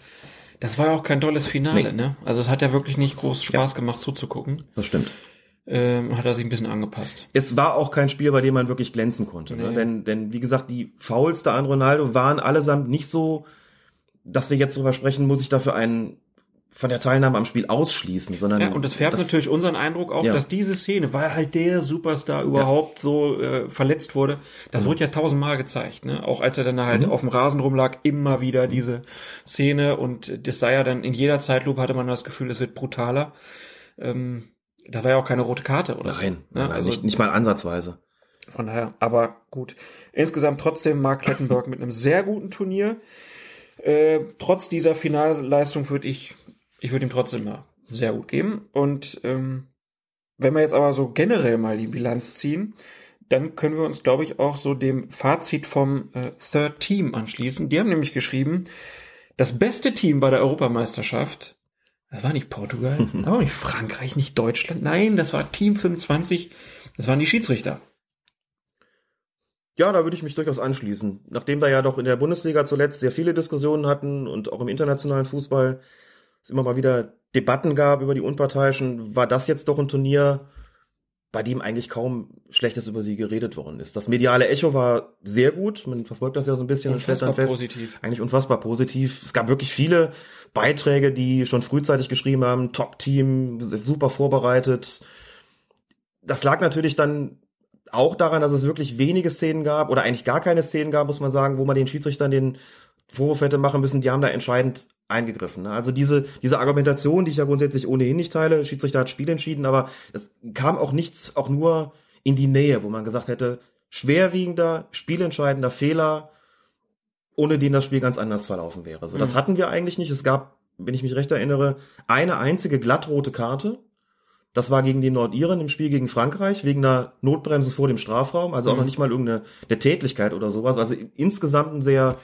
[SPEAKER 6] das war ja auch kein tolles Finale,
[SPEAKER 7] Nee.
[SPEAKER 6] ne? Also es hat ja wirklich nicht groß Spaß gemacht zuzugucken.
[SPEAKER 7] Das stimmt.
[SPEAKER 6] Ähm, hat er sich ein bisschen angepasst.
[SPEAKER 7] Es war auch kein Spiel, bei dem man wirklich glänzen konnte. Ne?
[SPEAKER 6] Nee.
[SPEAKER 7] Denn, denn, wie gesagt, die Fouls da an Ronaldo waren allesamt nicht so, dass wir jetzt drüber sprechen, muss ich dafür einen von der Teilnahme am Spiel ausschließen, sondern
[SPEAKER 6] Ja, und das färbt natürlich unseren Eindruck auch,
[SPEAKER 7] Ja.
[SPEAKER 6] dass diese Szene, weil halt der Superstar überhaupt so äh, verletzt wurde, das
[SPEAKER 7] Mhm.
[SPEAKER 6] wurde ja tausendmal gezeigt, ne? Auch als er dann halt auf dem Rasen rumlag, immer wieder diese Szene und das sei ja dann in jeder Zeitlupe hatte man das Gefühl, es wird brutaler. Ähm, da war ja auch keine rote Karte oder
[SPEAKER 7] Nein,
[SPEAKER 6] so.
[SPEAKER 7] nein,
[SPEAKER 6] Ne?
[SPEAKER 7] nein
[SPEAKER 6] Also
[SPEAKER 7] nicht, nicht mal ansatzweise.
[SPEAKER 6] von daher, aber gut. Insgesamt trotzdem Mark Klettenberg mit einem sehr guten Turnier. Äh, trotz dieser Finalleistung würde ich, ich würde ihm trotzdem mal sehr gut geben. Und ähm, wenn wir jetzt aber so generell mal die Bilanz ziehen, dann können wir uns, glaube ich, auch so dem Fazit vom äh, Third Team anschließen. Die haben nämlich geschrieben, das beste Team bei der Europameisterschaft, das war nicht Portugal, das war nicht Frankreich, nicht Deutschland, nein, das war Team 25, das waren die Schiedsrichter.
[SPEAKER 7] Ja, da würde ich mich durchaus anschließen. Nachdem wir ja doch in der Bundesliga zuletzt sehr viele Diskussionen hatten und auch im internationalen Fußball es immer mal wieder Debatten gab über die Unparteiischen, war das jetzt doch ein Turnier, bei dem eigentlich kaum Schlechtes über sie geredet worden ist. Das mediale Echo war sehr gut. Man verfolgt das ja so ein bisschen und stellt
[SPEAKER 6] Unfassbar
[SPEAKER 7] dann fest,
[SPEAKER 6] positiv.
[SPEAKER 7] eigentlich unfassbar positiv. Es gab wirklich viele Beiträge, die schon frühzeitig geschrieben haben, Top-Team, super vorbereitet. Das lag natürlich dann auch daran, dass es wirklich wenige Szenen gab oder eigentlich gar keine Szenen gab, muss man sagen, wo man den Schiedsrichtern den Vorwurf hätte machen müssen, die haben da entscheidend eingegriffen. Ne? Also diese, diese Argumentation, die ich ja grundsätzlich ohnehin nicht teile, Schiedsrichter hat Spiel entschieden, aber es kam auch nichts, auch nur in die Nähe, wo man gesagt hätte, schwerwiegender, spielentscheidender Fehler, ohne den das Spiel ganz anders verlaufen wäre. So, das
[SPEAKER 6] Mhm.
[SPEAKER 7] hatten wir eigentlich nicht. Es gab, wenn ich mich recht erinnere, eine einzige glattrote Karte. Das war gegen die Nordiren im Spiel gegen Frankreich, wegen einer Notbremse vor dem Strafraum, also auch
[SPEAKER 6] Mhm.
[SPEAKER 7] noch nicht mal irgendeine eine Tätlichkeit oder sowas. Also insgesamt ein sehr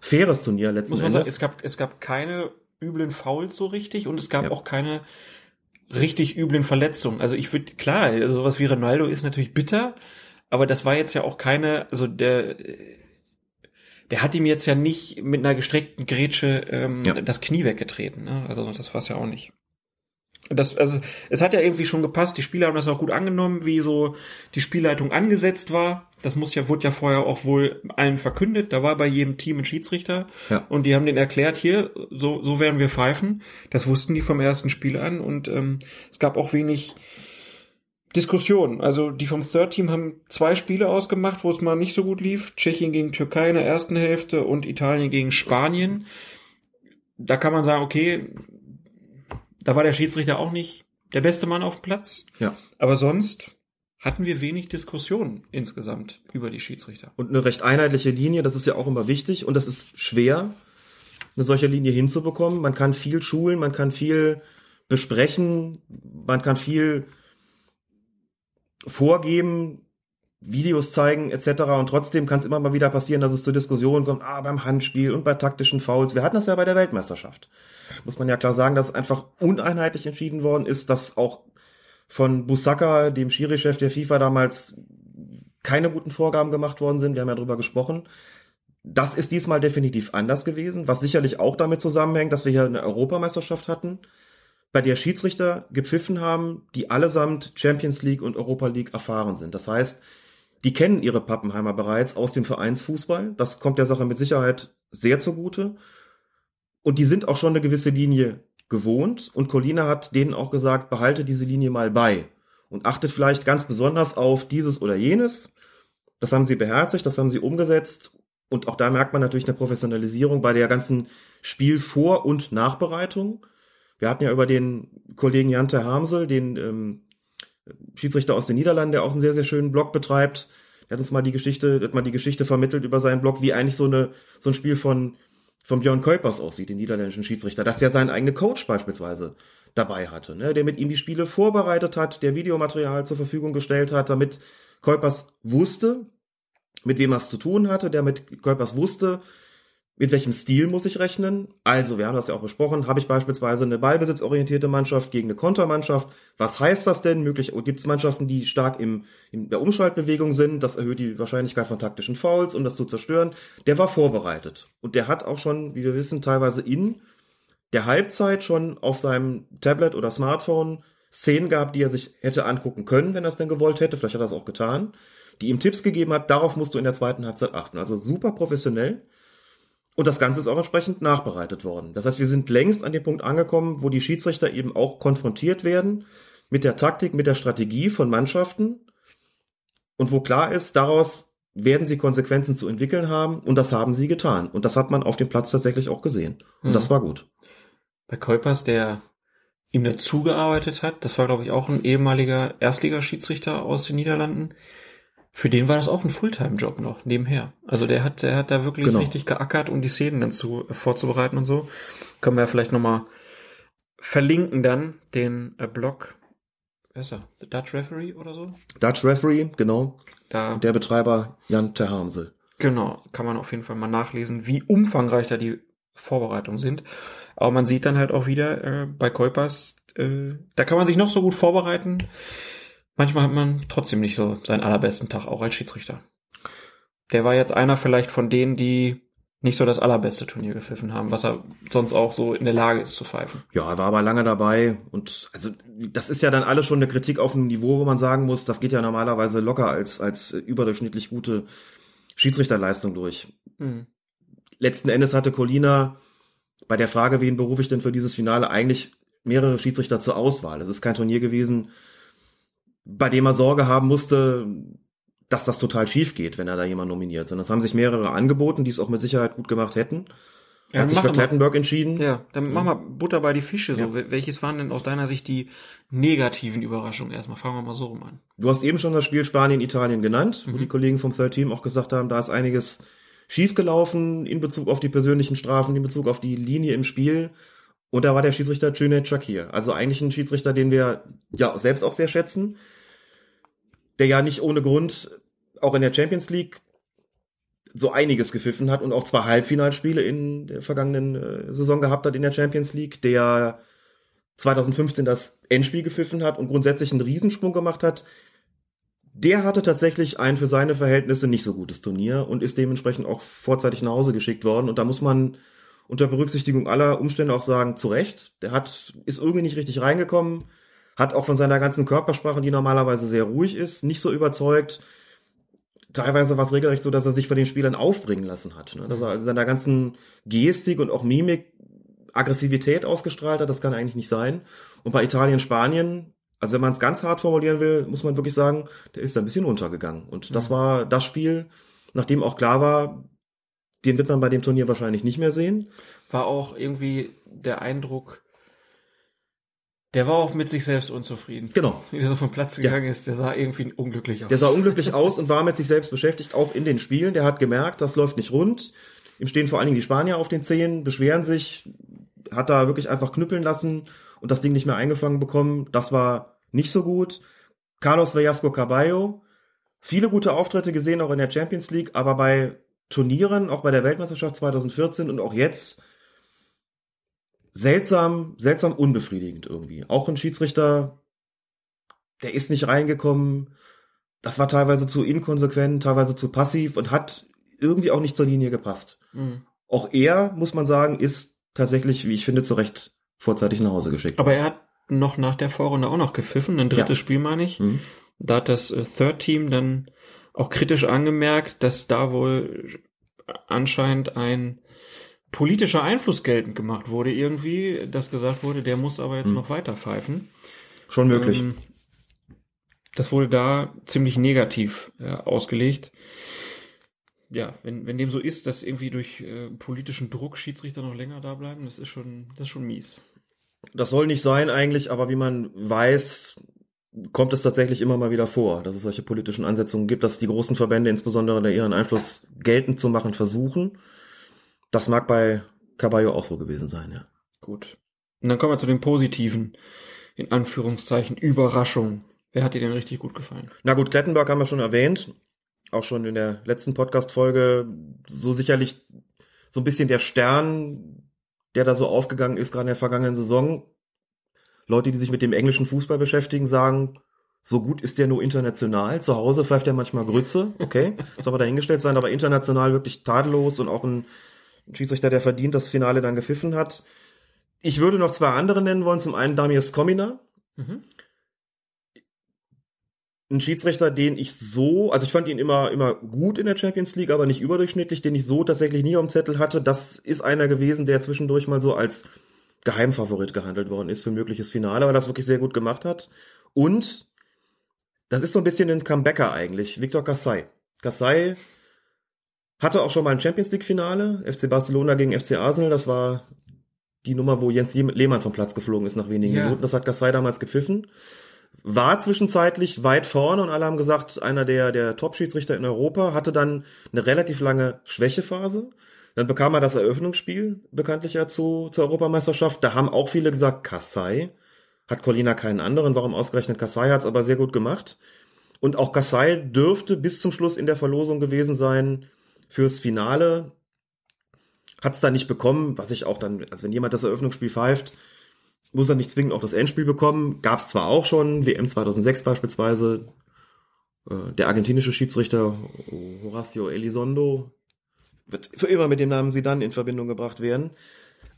[SPEAKER 7] faires Turnier letzten
[SPEAKER 6] Muss man sagen,
[SPEAKER 7] Endes.
[SPEAKER 6] es gab, es gab keine üblen Fouls so richtig und es gab
[SPEAKER 7] Ja.
[SPEAKER 6] auch keine richtig üblen Verletzungen. Also ich würde, klar, also sowas wie Ronaldo ist natürlich bitter, aber das war jetzt ja auch keine, also der, der hat ihm jetzt ja nicht mit einer gestreckten Grätsche ähm,
[SPEAKER 7] Ja.
[SPEAKER 6] das Knie weggetreten. Ne? Also das war's ja auch nicht. Das, also es hat ja irgendwie schon gepasst. Die Spieler haben das auch gut angenommen, wie so die Spielleitung angesetzt war. Das muss ja wurde ja vorher auch wohl allen verkündet. Da war bei jedem Team ein Schiedsrichter
[SPEAKER 7] Ja.
[SPEAKER 6] und die haben den erklärt hier, so so werden wir pfeifen. Das wussten die vom ersten Spiel an und ähm, es gab auch wenig Diskussion. Also die vom Third Team haben zwei Spiele ausgemacht, wo es mal nicht so gut lief. Tschechien gegen Türkei in der ersten Hälfte und Italien gegen Spanien. Da kann man sagen, okay, da war der Schiedsrichter auch nicht der beste Mann auf dem Platz.
[SPEAKER 7] Ja.
[SPEAKER 6] Aber sonst hatten wir wenig Diskussion insgesamt über die Schiedsrichter.
[SPEAKER 7] und eine recht einheitliche Linie, das ist ja auch immer wichtig und das ist schwer, eine solche Linie hinzubekommen. Man kann viel schulen, man kann viel besprechen, man kann viel vorgeben. Videos zeigen etc. Und trotzdem kann es immer mal wieder passieren, dass es zu Diskussionen kommt, ah, beim Handspiel und bei taktischen Fouls. Wir hatten das ja bei der Weltmeisterschaft. Muss man ja klar sagen, dass einfach uneinheitlich entschieden worden ist, dass auch von Busaka, dem Schiri-Chef der FIFA damals, keine guten Vorgaben gemacht worden sind. Wir haben ja drüber gesprochen. Das ist diesmal definitiv anders gewesen, was sicherlich auch damit zusammenhängt, dass wir hier eine Europameisterschaft hatten, bei der Schiedsrichter gepfiffen haben, die allesamt Champions League und Europa League erfahren sind. Das heißt, die kennen ihre Pappenheimer bereits aus dem Vereinsfußball. Das kommt der Sache mit Sicherheit sehr zugute. Und die sind auch schon eine gewisse Linie gewohnt. Und Colina hat denen auch gesagt, behalte diese Linie mal bei. Und achtet vielleicht ganz besonders auf dieses oder jenes. Das haben sie beherzigt, das haben sie umgesetzt. Und auch da merkt man natürlich eine Professionalisierung bei der ganzen Spielvor- und Nachbereitung. Wir hatten ja über den Kollegen Jante Hamsel, den ähm, Schiedsrichter aus den Niederlanden, der auch einen sehr, sehr schönen Blog betreibt. Der hat uns mal die Geschichte, hat mal die Geschichte vermittelt über seinen Blog, wie eigentlich so eine, so ein Spiel von, von Björn Kuipers aussieht, den niederländischen Schiedsrichter, dass der seinen eigenen Coach beispielsweise dabei hatte, ne, der mit ihm die Spiele vorbereitet hat, der Videomaterial zur Verfügung gestellt hat, damit Kuipers wusste, mit wem er es zu tun hatte, der mit Kuipers wusste, mit welchem Stil muss ich rechnen? Also, wir haben das ja auch besprochen, habe ich beispielsweise eine ballbesitzorientierte Mannschaft gegen eine Kontermannschaft. Was heißt das denn? Möglich gibt es Mannschaften, die stark im, in der Umschaltbewegung sind. Das erhöht die Wahrscheinlichkeit von taktischen Fouls, um das zu zerstören. Der war vorbereitet. Und der hat auch schon, wie wir wissen, teilweise in der Halbzeit schon auf seinem Tablet oder Smartphone Szenen gehabt, die er sich hätte angucken können, wenn er es denn gewollt hätte. Vielleicht hat er es auch getan. Die ihm Tipps gegeben hat, darauf musst du in der zweiten Halbzeit achten. Also super professionell. Und das Ganze ist auch entsprechend nachbereitet worden. Das heißt, wir sind längst an dem Punkt angekommen, wo die Schiedsrichter eben auch konfrontiert werden mit der Taktik, mit der Strategie von Mannschaften und wo klar ist, daraus werden sie Konsequenzen zu entwickeln haben und das haben sie getan. Und das hat man auf dem Platz tatsächlich auch gesehen. Und mhm. das war gut.
[SPEAKER 6] Bei Kuipers, der ihm dazugearbeitet hat, das war glaube ich auch ein ehemaliger Erstligaschiedsrichter aus den Niederlanden, für den war das auch ein Fulltime-Job noch nebenher. Also der hat, der hat da wirklich genau. richtig geackert, um die Szenen dann zu vorzubereiten und so. Können wir ja vielleicht nochmal verlinken dann den äh, Blog. Wer ist er? The Dutch Referee oder so?
[SPEAKER 7] Dutch Referee, genau. Da, der Betreiber Jan Terhamsel.
[SPEAKER 6] Genau, kann man auf jeden Fall mal nachlesen, wie umfangreich da die Vorbereitungen sind. Aber man sieht dann halt auch wieder äh, bei Kuipers, äh, da kann man sich noch so gut vorbereiten manchmal hat man trotzdem nicht so seinen allerbesten Tag, auch als Schiedsrichter. Der war jetzt einer vielleicht von denen, die nicht so das allerbeste Turnier gepfiffen haben, was er sonst auch so in der Lage ist zu pfeifen.
[SPEAKER 7] Ja, er war aber lange dabei und also das ist ja dann alles schon eine Kritik auf einem Niveau, wo man sagen muss, das geht ja normalerweise locker als als überdurchschnittlich gute Schiedsrichterleistung durch. Mhm. Letzten Endes hatte Colina bei der Frage, wen berufe ich denn für dieses Finale, eigentlich mehrere Schiedsrichter zur Auswahl. Es ist kein Turnier gewesen, bei dem er Sorge haben musste, dass das total schief geht, wenn er da jemand nominiert. Sondern es haben sich mehrere angeboten, die es auch mit Sicherheit gut gemacht hätten. Er ja, hat sich für Klettenberg entschieden.
[SPEAKER 6] Ja, dann mhm. mach mal Butter bei die Fische. So, ja. welches waren denn aus deiner Sicht die negativen Überraschungen? Erstmal fangen wir mal so rum an.
[SPEAKER 7] Du hast eben schon das Spiel Spanien Italien genannt, mhm. wo die Kollegen vom Third Team auch gesagt haben, da ist einiges schiefgelaufen in Bezug auf die persönlichen Strafen, in Bezug auf die Linie im Spiel. Und da war der Schiedsrichter Cüneyt Shakir. Also eigentlich ein Schiedsrichter, den wir ja selbst auch sehr schätzen, der ja nicht ohne Grund auch in der Champions League so einiges gepfiffen hat und auch zwei Halbfinalspiele in der vergangenen äh, Saison gehabt hat in der Champions League, der 2015 das Endspiel gepfiffen hat und grundsätzlich einen Riesensprung gemacht hat. Der hatte tatsächlich ein für seine Verhältnisse nicht so gutes Turnier und ist dementsprechend auch vorzeitig nach Hause geschickt worden. Und da muss man unter Berücksichtigung aller Umstände auch sagen, zu Recht. Der hat, ist irgendwie nicht richtig reingekommen, hat auch von seiner ganzen Körpersprache, die normalerweise sehr ruhig ist, nicht so überzeugt. Teilweise war es regelrecht so, dass er sich von den Spielern aufbringen lassen hat. Ne? Dass er also seiner ganzen Gestik und auch Mimik Aggressivität ausgestrahlt hat, das kann eigentlich nicht sein. Und bei Italien, Spanien, also wenn man es ganz hart formulieren will, muss man wirklich sagen, der ist ein bisschen untergegangen. Und das mhm. war das Spiel, nachdem auch klar war, den wird man bei dem Turnier wahrscheinlich nicht mehr sehen.
[SPEAKER 6] War auch irgendwie der Eindruck, der war auch mit sich selbst unzufrieden.
[SPEAKER 7] Genau.
[SPEAKER 6] Wie der so vom Platz gegangen ja. ist, der sah irgendwie unglücklich aus.
[SPEAKER 7] Der sah unglücklich aus und war mit sich selbst beschäftigt, auch in den Spielen. Der hat gemerkt, das läuft nicht rund. Ihm stehen vor allen Dingen die Spanier auf den Zehen, beschweren sich, hat da wirklich einfach knüppeln lassen und das Ding nicht mehr eingefangen bekommen. Das war nicht so gut. Carlos Velasco Caballo, viele gute Auftritte gesehen, auch in der Champions League, aber bei Turnieren, auch bei der Weltmeisterschaft 2014 und auch jetzt, seltsam, seltsam unbefriedigend irgendwie. Auch ein Schiedsrichter, der ist nicht reingekommen. Das war teilweise zu inkonsequent, teilweise zu passiv und hat irgendwie auch nicht zur Linie gepasst.
[SPEAKER 6] Mhm.
[SPEAKER 7] Auch er, muss man sagen, ist tatsächlich, wie ich finde, zu Recht vorzeitig nach Hause geschickt.
[SPEAKER 6] Aber er hat noch nach der Vorrunde auch noch gepfiffen, ein drittes
[SPEAKER 7] Ja.
[SPEAKER 6] Spiel meine ich.
[SPEAKER 7] Mhm.
[SPEAKER 6] Da hat das äh, Third Team dann auch kritisch angemerkt, dass da wohl anscheinend ein politischer Einfluss geltend gemacht wurde irgendwie, dass gesagt wurde, der muss aber jetzt
[SPEAKER 7] Mhm.
[SPEAKER 6] noch weiter pfeifen.
[SPEAKER 7] Schon möglich.
[SPEAKER 6] Ähm, das wurde da ziemlich negativ äh, ausgelegt. Ja, wenn, wenn dem so ist, dass irgendwie durch äh, politischen Druck Schiedsrichter noch länger da bleiben, das ist schon, das ist schon mies.
[SPEAKER 7] Das soll nicht sein eigentlich, aber wie man weiß, kommt es tatsächlich immer mal wieder vor, dass es solche politischen Ansetzungen gibt, dass die großen Verbände insbesondere ihren Einfluss geltend zu machen versuchen. Das mag bei Caballo auch so gewesen sein, ja.
[SPEAKER 6] Gut. Und dann kommen wir zu den positiven, in Anführungszeichen, Überraschungen. Wer hat dir denn richtig gut gefallen?
[SPEAKER 7] Na gut, Klettenberg haben wir schon erwähnt, auch schon in der letzten Podcast-Folge, so sicherlich so ein bisschen der Stern, der da so aufgegangen ist, gerade in der vergangenen Saison. Leute, die sich mit dem englischen Fußball beschäftigen, sagen, so gut ist der nur international. Zu Hause pfeift er manchmal Grütze, okay, soll aber dahingestellt sein, aber international wirklich tadellos und auch ein Schiedsrichter, der verdient das Finale dann gepfiffen hat. Ich würde noch zwei andere nennen wollen. Zum einen Damir Skomina,
[SPEAKER 6] Mhm.
[SPEAKER 7] ein Schiedsrichter, den ich so, also ich fand ihn immer, immer gut in der Champions League, aber nicht überdurchschnittlich, den ich so tatsächlich nie auf dem Zettel hatte. Das ist einer gewesen, der zwischendurch mal so als Geheimfavorit gehandelt worden ist für ein mögliches Finale, weil er das wirklich sehr gut gemacht hat. Und das ist so ein bisschen ein Comebacker eigentlich, Victor Kassai. Kassai hatte auch schon mal ein Champions League Finale, FC Barcelona gegen FC Arsenal, das war die Nummer, wo Jens Lehmann vom Platz geflogen ist nach wenigen
[SPEAKER 6] Ja.
[SPEAKER 7] Minuten. Das hat Kassai damals gepfiffen war zwischenzeitlich weit vorne und alle haben gesagt, einer der, der Top-Schiedsrichter in Europa, hatte dann eine relativ lange Schwächephase. Dann bekam er das Eröffnungsspiel bekanntlich ja zu, zur Europameisterschaft. Da haben auch viele gesagt, Kassai. Hat Colina keinen anderen, warum ausgerechnet Kassai hat's aber sehr gut gemacht. Und auch Kassai dürfte bis zum Schluss in der Verlosung gewesen sein fürs Finale. Hat's da nicht bekommen, was ich auch dann, also wenn jemand das Eröffnungsspiel pfeift, muss er nicht zwingend auch das Endspiel bekommen. Gab es zwar auch schon, WM 2006 beispielsweise, äh, der argentinische Schiedsrichter Horacio Elizondo wird für immer mit dem Namen Sidan in Verbindung gebracht werden.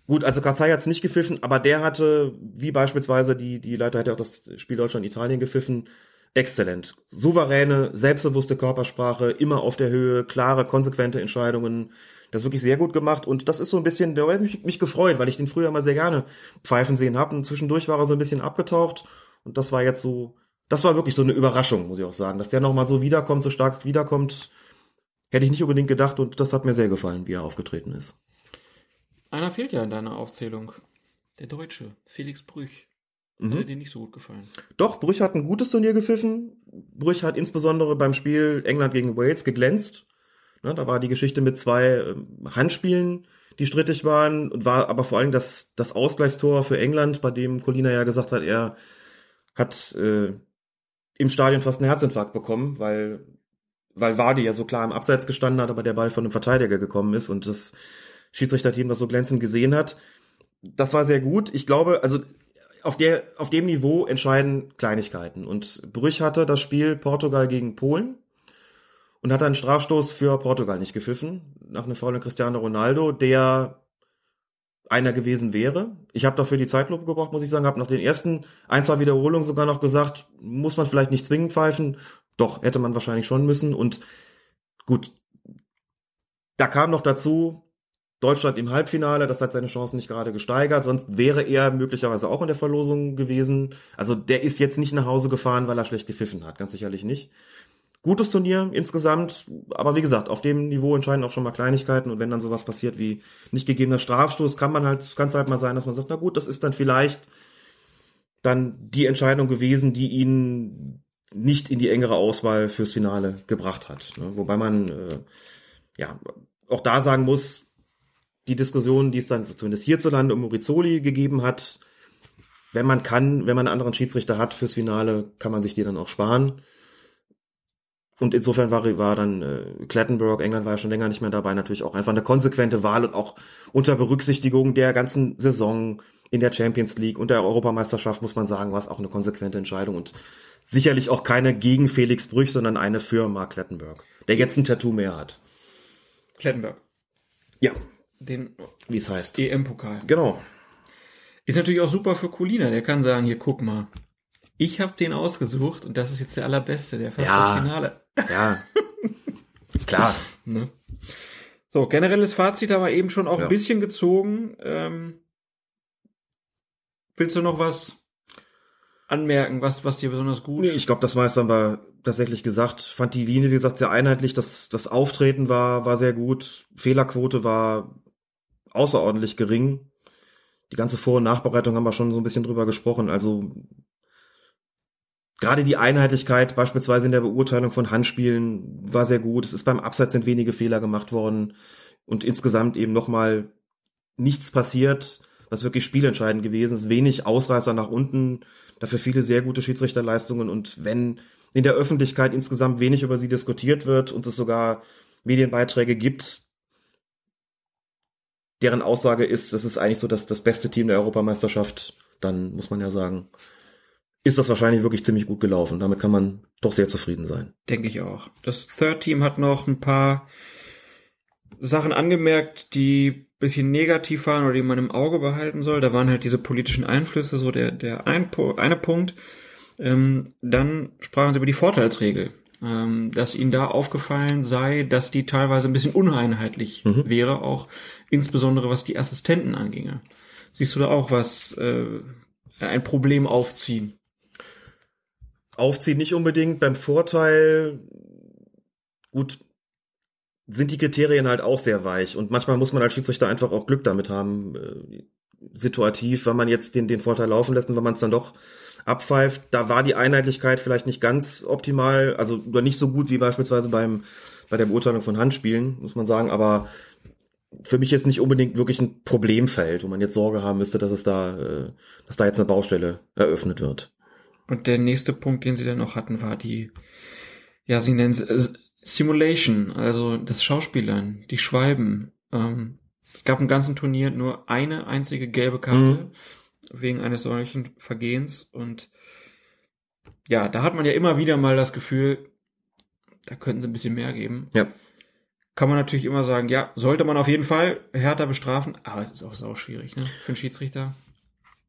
[SPEAKER 7] Gut, also Kassai hat's nicht gepfiffen, aber der hatte, wie beispielsweise die, die Leiter hätte auch das Spiel Deutschland-Italien gepfiffen, exzellent. Souveräne, selbstbewusste Körpersprache, immer auf der Höhe, klare, konsequente Entscheidungen. Das wirklich sehr gut gemacht und das ist so ein bisschen, habe ich mich, mich gefreut, weil ich den früher mal sehr gerne pfeifen sehen habe und zwischendurch war er so ein bisschen abgetaucht und das war jetzt so, das war wirklich so eine Überraschung, muss ich auch sagen, dass der nochmal so wiederkommt, so stark wiederkommt, hätte ich nicht unbedingt gedacht und das hat mir sehr gefallen, wie er aufgetreten ist.
[SPEAKER 6] Einer fehlt ja in deiner Aufzählung. Der Deutsche, Felix Brüch. Hat dir nicht so gut gefallen.
[SPEAKER 7] Doch, Brüch hat ein gutes Turnier gepfiffen. Brüch hat insbesondere beim Spiel England gegen Wales geglänzt. Ne, da war die Geschichte mit zwei ähm, Handspielen, die strittig waren, und war aber vor allem das, das Ausgleichstor für England, bei dem Colina ja gesagt hat, er hat äh, im Stadion fast einen Herzinfarkt bekommen, weil, weil Vardy ja so klar im Abseits gestanden hat, aber der Ball von einem Verteidiger gekommen ist und das Schiedsrichterteam das so glänzend gesehen hat. Das war sehr gut. Ich glaube, also auf, der, auf dem Niveau entscheiden Kleinigkeiten. Und Brüch hatte das Spiel Portugal gegen Polen und hat einen Strafstoß für Portugal nicht gepfiffen, nach einem Foul Cristiano Ronaldo, der einer gewesen wäre. Ich habe dafür die Zeitlupe gebraucht, muss ich sagen, habe nach den ersten ein, zwei Wiederholungen sogar noch gesagt, muss man vielleicht nicht zwingend pfeifen. Doch, hätte man wahrscheinlich schon müssen. Und gut, da kam noch dazu, Deutschland im Halbfinale, das hat seine Chancen nicht gerade gesteigert, sonst wäre er möglicherweise auch in der Verlosung gewesen. Also der ist jetzt nicht nach Hause gefahren, weil er schlecht gepfiffen hat, ganz sicherlich nicht. Gutes Turnier insgesamt, aber wie gesagt, auf dem Niveau entscheiden auch schon mal Kleinigkeiten und wenn dann sowas passiert wie nicht gegebener Strafstoß, kann man halt, kann es halt mal sein, dass man sagt, na gut, das ist dann vielleicht dann die Entscheidung gewesen, die ihn nicht in die engere Auswahl fürs Finale gebracht hat. Ne? Wobei man äh, ja auch da sagen muss, die Diskussion, die es dann zumindest hierzulande um Morizoli gegeben hat, wenn man kann, wenn man einen anderen Schiedsrichter hat fürs Finale, kann man sich die dann auch sparen. Und insofern war, war dann äh, Clattenburg, England war ja schon länger nicht mehr dabei, natürlich auch einfach eine konsequente Wahl und auch unter Berücksichtigung der ganzen Saison in der Champions League und der Europameisterschaft, muss man sagen, war es auch eine konsequente Entscheidung und sicherlich auch keine gegen Felix Brüch, sondern eine für Mark Clattenburg, der jetzt ein Tattoo mehr hat.
[SPEAKER 6] Klettenberg.
[SPEAKER 7] Ja,
[SPEAKER 6] Den
[SPEAKER 7] wie es heißt.
[SPEAKER 6] EM-Pokal.
[SPEAKER 7] Genau.
[SPEAKER 6] Ist natürlich auch super für Colina. Der kann sagen, hier, guck mal. Ich habe den ausgesucht und das ist jetzt der allerbeste, der fast
[SPEAKER 7] Ja.
[SPEAKER 6] das Finale.
[SPEAKER 7] Ja. Klar.
[SPEAKER 6] Ne? So, generelles Fazit aber eben schon auch
[SPEAKER 7] Ja.
[SPEAKER 6] ein bisschen gezogen. Ähm, willst du noch was anmerken, was, was dir besonders gut
[SPEAKER 7] Nee, ich glaube, das meiste haben wir tatsächlich gesagt. Fand die Linie, wie gesagt, sehr einheitlich. Das, das Auftreten war, war sehr gut. Fehlerquote war außerordentlich gering. Die ganze Vor- und Nachbereitung haben wir schon so ein bisschen drüber gesprochen. Also gerade die Einheitlichkeit, beispielsweise in der Beurteilung von Handspielen, war sehr gut. Es ist beim Abseits sind wenige Fehler gemacht worden und insgesamt eben nochmal nichts passiert, was wirklich spielentscheidend gewesen ist. Wenig Ausreißer nach unten, dafür viele sehr gute Schiedsrichterleistungen und wenn in der Öffentlichkeit insgesamt wenig über sie diskutiert wird und es sogar Medienbeiträge gibt, deren Aussage ist, das ist eigentlich so das, das beste Team der Europameisterschaft, dann muss man ja sagen, ist das wahrscheinlich wirklich ziemlich gut gelaufen. Damit kann man doch sehr zufrieden sein.
[SPEAKER 6] Denke ich auch. Das Third Team hat noch ein paar Sachen angemerkt, die bisschen negativ waren oder die man im Auge behalten soll. Da waren halt diese politischen Einflüsse so der, der ein, eine Punkt. Ähm, dann sprachen sie über die Vorteilsregel, ähm, dass ihnen da aufgefallen sei, dass die teilweise ein bisschen uneinheitlich wäre, auch insbesondere was die Assistenten anginge. Siehst du da auch was, äh, ein Problem aufziehen?
[SPEAKER 7] Aufziehen nicht unbedingt. Beim Vorteil, gut, sind die Kriterien halt auch sehr weich. Und manchmal muss man als Schiedsrichter einfach auch Glück damit haben, äh, situativ, wenn man jetzt den, den Vorteil laufen lässt und wenn man es dann doch abpfeift. Da war die Einheitlichkeit vielleicht nicht ganz optimal, also oder nicht so gut wie beispielsweise beim, bei der Beurteilung von Handspielen, muss man sagen, aber für mich jetzt nicht unbedingt wirklich ein Problemfeld, wo man jetzt Sorge haben müsste, dass es da, äh, dass da jetzt eine Baustelle eröffnet wird.
[SPEAKER 6] Und der nächste Punkt, den sie dann noch hatten, war die, ja, sie nennen es äh, Simulation, also das Schauspielern, die Schwalben. Ähm, es gab im ganzen Turnier nur eine einzige gelbe Karte wegen eines solchen Vergehens und ja, da hat man ja immer wieder mal das Gefühl, da könnten sie ein bisschen mehr geben.
[SPEAKER 7] Ja.
[SPEAKER 6] Kann man natürlich immer sagen, ja, sollte man auf jeden Fall härter bestrafen, aber es ist auch sau schwierig, ne, für einen Schiedsrichter.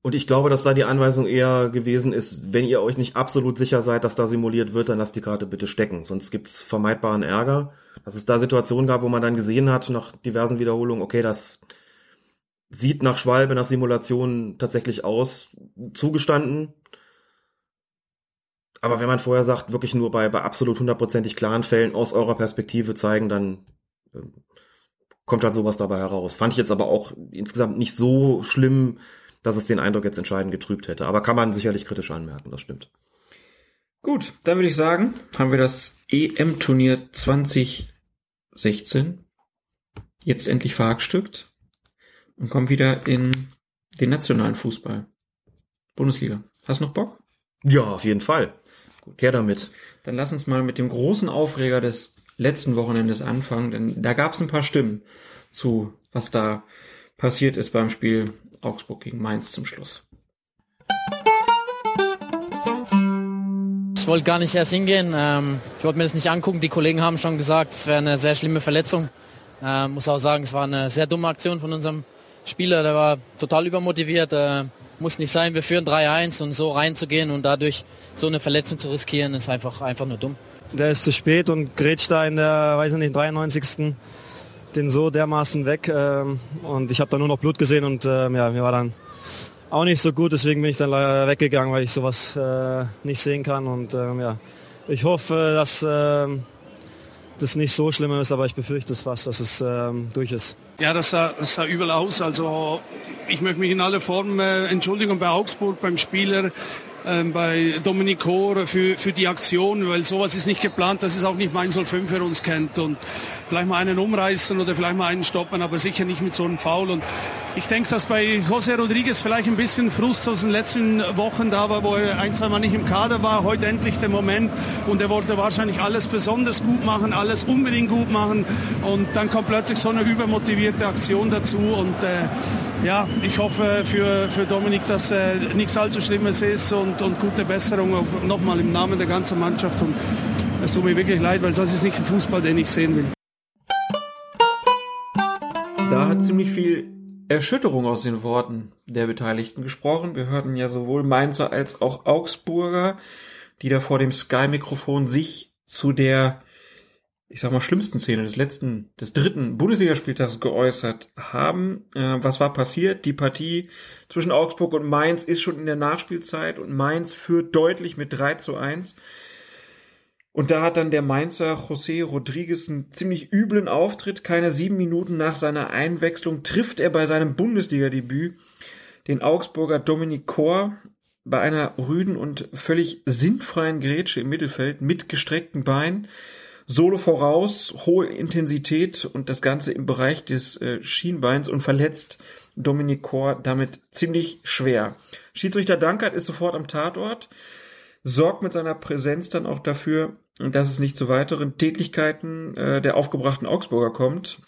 [SPEAKER 7] Und ich glaube, dass da die Anweisung eher gewesen ist, wenn ihr euch nicht absolut sicher seid, dass da simuliert wird, dann lasst die Karte bitte stecken. Sonst gibt's vermeidbaren Ärger. Dass es da Situationen gab, wo man dann gesehen hat, nach diversen Wiederholungen, okay, das sieht nach Schwalbe, nach Simulation tatsächlich aus, zugestanden. Aber wenn man vorher sagt, wirklich nur bei, bei absolut hundertprozentig klaren Fällen aus eurer Perspektive zeigen, dann ähm, kommt halt sowas dabei heraus. Fand ich jetzt aber auch insgesamt nicht so schlimm, dass es den Eindruck jetzt entscheidend getrübt hätte. Aber kann man sicherlich kritisch anmerken, das stimmt.
[SPEAKER 6] Gut, dann würde ich sagen, haben wir das EM-Turnier 2016 jetzt endlich verhackstückt und kommen wieder in den nationalen Fußball. Bundesliga. Hast du noch Bock?
[SPEAKER 7] Ja, auf jeden Fall. Gut. Her damit.
[SPEAKER 6] Dann lass uns mal mit dem großen Aufreger des letzten Wochenendes anfangen, denn da gab es ein paar Stimmen zu, was da passiert ist beim Spiel Augsburg gegen Mainz zum Schluss.
[SPEAKER 8] Ich wollte gar nicht erst hingehen. Ähm, ich wollte mir das nicht angucken. Die Kollegen haben schon gesagt, es wäre eine sehr schlimme Verletzung. Ähm, muss auch sagen, es war eine sehr dumme Aktion von unserem Spieler. Der war total übermotiviert. Äh, muss nicht sein. Wir führen 3-1 und so reinzugehen und dadurch so eine Verletzung zu riskieren, ist einfach, einfach nur dumm.
[SPEAKER 9] Der ist zu spät und grätscht da in der, weiß ich nicht, 93. den so dermaßen weg. Ähm, und ich habe da nur noch Blut gesehen und ähm, ja, mir war dann auch nicht so gut. Deswegen bin ich dann leider weggegangen, weil ich sowas äh, nicht sehen kann. Und ähm, ja, ich hoffe, dass ähm, das nicht so schlimm ist, aber ich befürchte es fast, dass es ähm, durch ist.
[SPEAKER 10] Ja, das sah, das sah übel aus. Also ich möchte mich in aller Form äh, entschuldigen bei Augsburg, beim Spieler. ähm, bei Dominic Kor für, für die Aktion, weil sowas ist nicht geplant, das ist auch nicht Mainz 05 für uns kennt und vielleicht mal einen umreißen oder vielleicht mal einen stoppen, aber sicher nicht mit so einem Foul und ich denke, dass bei José Rodriguez vielleicht ein bisschen Frust aus den letzten Wochen da war, wo er ein, zwei Mal nicht im Kader war. Heute endlich der Moment und er wollte wahrscheinlich alles besonders gut machen, alles unbedingt gut machen und dann kommt plötzlich so eine übermotivierte Aktion dazu und äh, ja, ich hoffe für, für Dominik, dass äh, nichts allzu Schlimmes ist und, und gute Besserung nochmal im Namen der ganzen Mannschaft. Und es tut mir wirklich leid, weil das ist nicht der Fußball, den ich sehen will.
[SPEAKER 6] Hat ziemlich viel Erschütterung aus den Worten der Beteiligten gesprochen. Wir hörten ja sowohl Mainzer als auch Augsburger, die da vor dem Sky-Mikrofon sich zu der ich sag mal, schlimmsten Szene des letzten, des dritten Bundesligaspieltags geäußert haben. Äh, was war passiert? Die Partie zwischen Augsburg und Mainz ist schon in der Nachspielzeit und Mainz führt deutlich mit 3 zu 1. Und da hat dann der Mainzer José Rodriguez einen ziemlich üblen Auftritt. Keine sieben Minuten nach seiner Einwechslung trifft er bei seinem Bundesliga-Debüt den Augsburger Dominik Kor bei einer rüden und völlig sinnfreien Grätsche im Mittelfeld mit gestreckten Beinen. Solo voraus, hohe Intensität und das Ganze im Bereich des äh, Schienbeins und verletzt Dominik Kor damit ziemlich schwer. Schiedsrichter Dankert ist sofort am Tatort, sorgt mit seiner Präsenz dann auch dafür, dass es nicht zu weiteren Tätlichkeiten äh, der aufgebrachten Augsburger kommt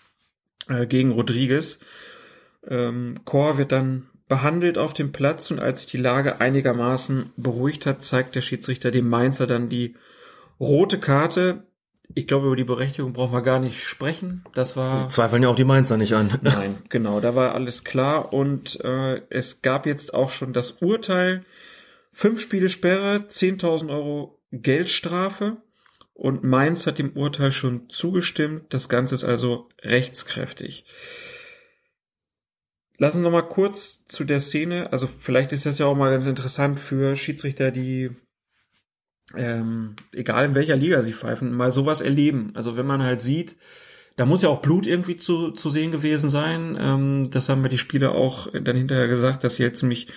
[SPEAKER 6] äh, gegen Rodriguez. Ähm, Kor wird dann behandelt auf dem Platz und als sich die Lage einigermaßen beruhigt hat, zeigt der Schiedsrichter dem Mainzer dann die rote Karte. Ich glaube, über die Berechtigung brauchen wir gar nicht sprechen. Das war.
[SPEAKER 7] Zweifeln ja auch die Mainzer nicht an.
[SPEAKER 6] Nein, genau, da war alles klar. Und äh, es gab jetzt auch schon das Urteil. Fünf Spiele Sperre, 10.000 Euro Geldstrafe. Und Mainz hat dem Urteil schon zugestimmt. Das Ganze ist also rechtskräftig. Lassen wir noch mal kurz zu der Szene. Also vielleicht ist das ja auch mal ganz interessant für Schiedsrichter, die ähm, egal in welcher Liga sie pfeifen, mal sowas erleben. Also wenn man halt sieht, da muss ja auch Blut irgendwie zu, zu sehen gewesen sein. Ähm, das haben mir die Spieler auch dann hinterher gesagt, dass sie halt ziemlich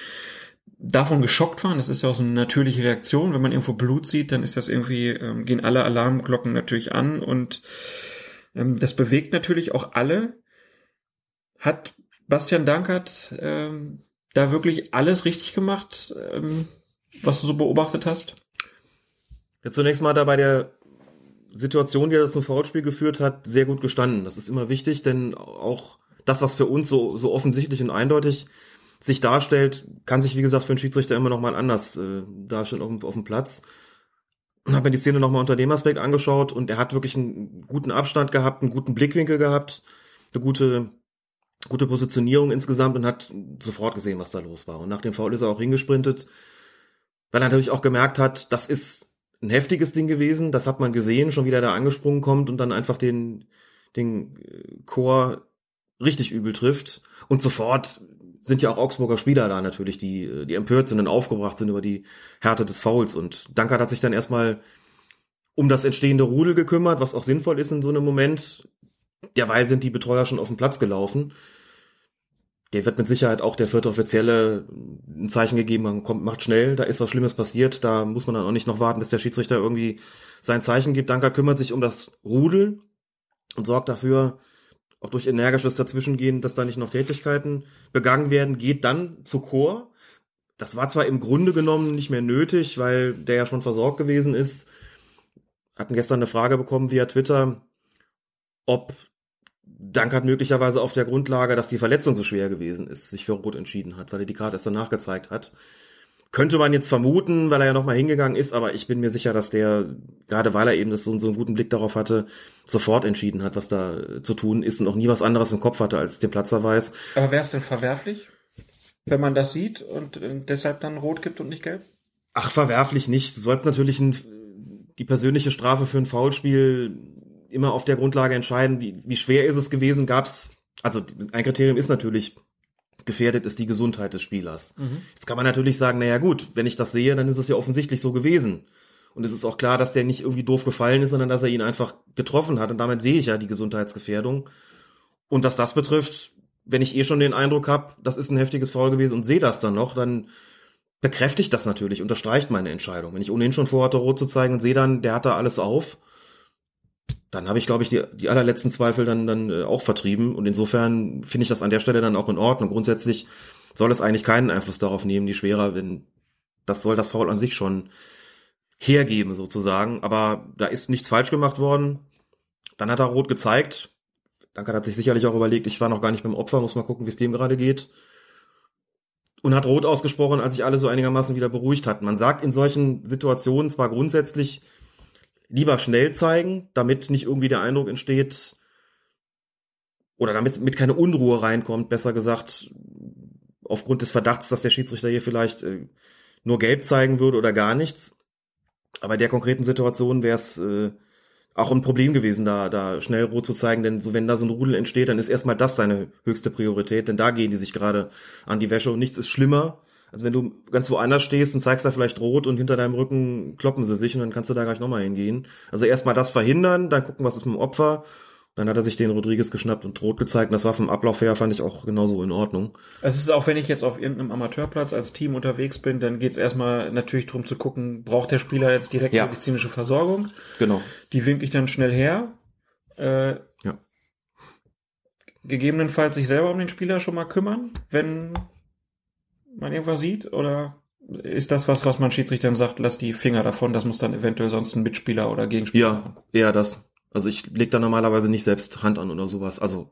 [SPEAKER 6] davon geschockt waren. Das ist ja auch so eine natürliche Reaktion. Wenn man irgendwo Blut sieht, dann ist das irgendwie, ähm, gehen alle Alarmglocken natürlich an und ähm, das bewegt natürlich auch alle. Hat Bastian Dankert ähm, da wirklich alles richtig gemacht, ähm, was du so beobachtet hast?
[SPEAKER 7] Ja, zunächst mal da bei der Situation, die er zum Foulspiel geführt hat, sehr gut gestanden. Das ist immer wichtig, denn auch das, was für uns so, so offensichtlich und eindeutig sich darstellt, kann sich, wie gesagt, für einen Schiedsrichter immer noch mal anders äh, darstellen auf, auf dem Platz. Und habe mir die Szene noch mal unter dem Aspekt angeschaut und er hat wirklich einen guten Abstand gehabt, einen guten Blickwinkel gehabt, eine gute, gute Positionierung insgesamt und hat sofort gesehen, was da los war. Und nach dem Foul ist er auch hingesprintet, weil er natürlich auch gemerkt hat, das ist ein heftiges Ding gewesen. Das hat man gesehen, schon wieder da angesprungen kommt und dann einfach den, den äh, Chor richtig übel trifft. Und sofort sind ja auch Augsburger Spieler da natürlich, die, die empört sind und aufgebracht sind über die Härte des Fouls. Und Dankert hat sich dann erstmal um das entstehende Rudel gekümmert, was auch sinnvoll ist in so einem Moment. Derweil sind die Betreuer schon auf den Platz gelaufen der wird mit Sicherheit auch der vierte Offizielle ein Zeichen gegeben haben, kommt, macht schnell, da ist was Schlimmes passiert, da muss man dann auch nicht noch warten, bis der Schiedsrichter irgendwie sein Zeichen gibt. Danker kümmert sich um das Rudel und sorgt dafür, auch durch energisches Dazwischengehen, dass da nicht noch Tätigkeiten begangen werden, geht dann zu Chor. Das war zwar im Grunde genommen nicht mehr nötig, weil der ja schon versorgt gewesen ist. Hatten gestern eine Frage bekommen via Twitter, ob Dankert möglicherweise auf der Grundlage, dass die Verletzung so schwer gewesen ist, sich für Rot entschieden hat, weil er die Karte erst danach gezeigt hat. Könnte man jetzt vermuten, weil er ja nochmal hingegangen ist, aber ich bin mir sicher, dass der, gerade weil er eben das so, so einen guten Blick darauf hatte, sofort entschieden hat, was da zu tun ist und auch nie was anderes im Kopf hatte als den Platzverweis.
[SPEAKER 6] Aber wäre es denn verwerflich, wenn man das sieht und äh, deshalb dann rot gibt und nicht gelb?
[SPEAKER 7] Ach, verwerflich nicht. Du sollst natürlich ein, die persönliche Strafe für ein Foulspiel immer auf der Grundlage entscheiden, wie, wie schwer ist es gewesen, gab's, also ein Kriterium ist natürlich, gefährdet ist die Gesundheit des Spielers. Mhm. Jetzt kann man natürlich sagen, naja gut, wenn ich das sehe, dann ist es ja offensichtlich so gewesen. Und es ist auch klar, dass der nicht irgendwie doof gefallen ist, sondern dass er ihn einfach getroffen hat. Und damit sehe ich ja die Gesundheitsgefährdung. Und was das betrifft, wenn ich eh schon den Eindruck habe, das ist ein heftiges Foul gewesen und sehe das dann noch, dann bekräftigt das natürlich, unterstreicht meine Entscheidung. Wenn ich ohnehin schon vorhatte, rot zu zeigen und sehe dann, der hat da alles auf, dann habe ich, glaube ich, die, die allerletzten Zweifel dann, dann äh, auch vertrieben. Und insofern finde ich das an der Stelle dann auch in Ordnung. Grundsätzlich soll es eigentlich keinen Einfluss darauf nehmen, die schwerer, denn das soll das Foul an sich schon hergeben, sozusagen. Aber da ist nichts falsch gemacht worden. Dann hat er rot gezeigt. Danke hat sich sicherlich auch überlegt, ich war noch gar nicht beim Opfer, muss mal gucken, wie es dem gerade geht. Und hat rot ausgesprochen, als sich alle so einigermaßen wieder beruhigt hatten. Man sagt in solchen Situationen zwar grundsätzlich, lieber schnell zeigen, damit nicht irgendwie der Eindruck entsteht, oder damit mit keine Unruhe reinkommt, besser gesagt, aufgrund des Verdachts, dass der Schiedsrichter hier vielleicht äh, nur gelb zeigen würde oder gar nichts. Aber in der konkreten Situation wäre es äh, auch ein Problem gewesen, da, da schnell rot zu zeigen, denn so wenn da so ein Rudel entsteht, dann ist erstmal das seine höchste Priorität, denn da gehen die sich gerade an die Wäsche und nichts ist schlimmer, also wenn du ganz woanders stehst und zeigst da vielleicht rot und hinter deinem Rücken kloppen sie sich und dann kannst du da gleich nochmal hingehen. Also erstmal das verhindern, dann gucken, was ist mit dem Opfer. Dann hat er sich den Rodriguez geschnappt und rot gezeigt. Und das war vom Ablauf her, fand ich auch genauso in Ordnung.
[SPEAKER 6] Es ist auch, wenn ich jetzt auf irgendeinem Amateurplatz als Team unterwegs bin, dann geht es erstmal natürlich darum zu gucken, braucht der Spieler jetzt direkt ja. medizinische Versorgung?
[SPEAKER 7] Genau.
[SPEAKER 6] Die winke ich dann schnell her. Äh,
[SPEAKER 7] ja.
[SPEAKER 6] Gegebenenfalls sich selber um den Spieler schon mal kümmern, wenn man irgendwas sieht? Oder ist das was, was man Schiedsrichtern sagt, lass die Finger davon, das muss dann eventuell sonst ein Mitspieler oder Gegenspieler
[SPEAKER 7] ja, machen? Ja, eher das. Also ich leg da normalerweise nicht selbst Hand an oder sowas. Also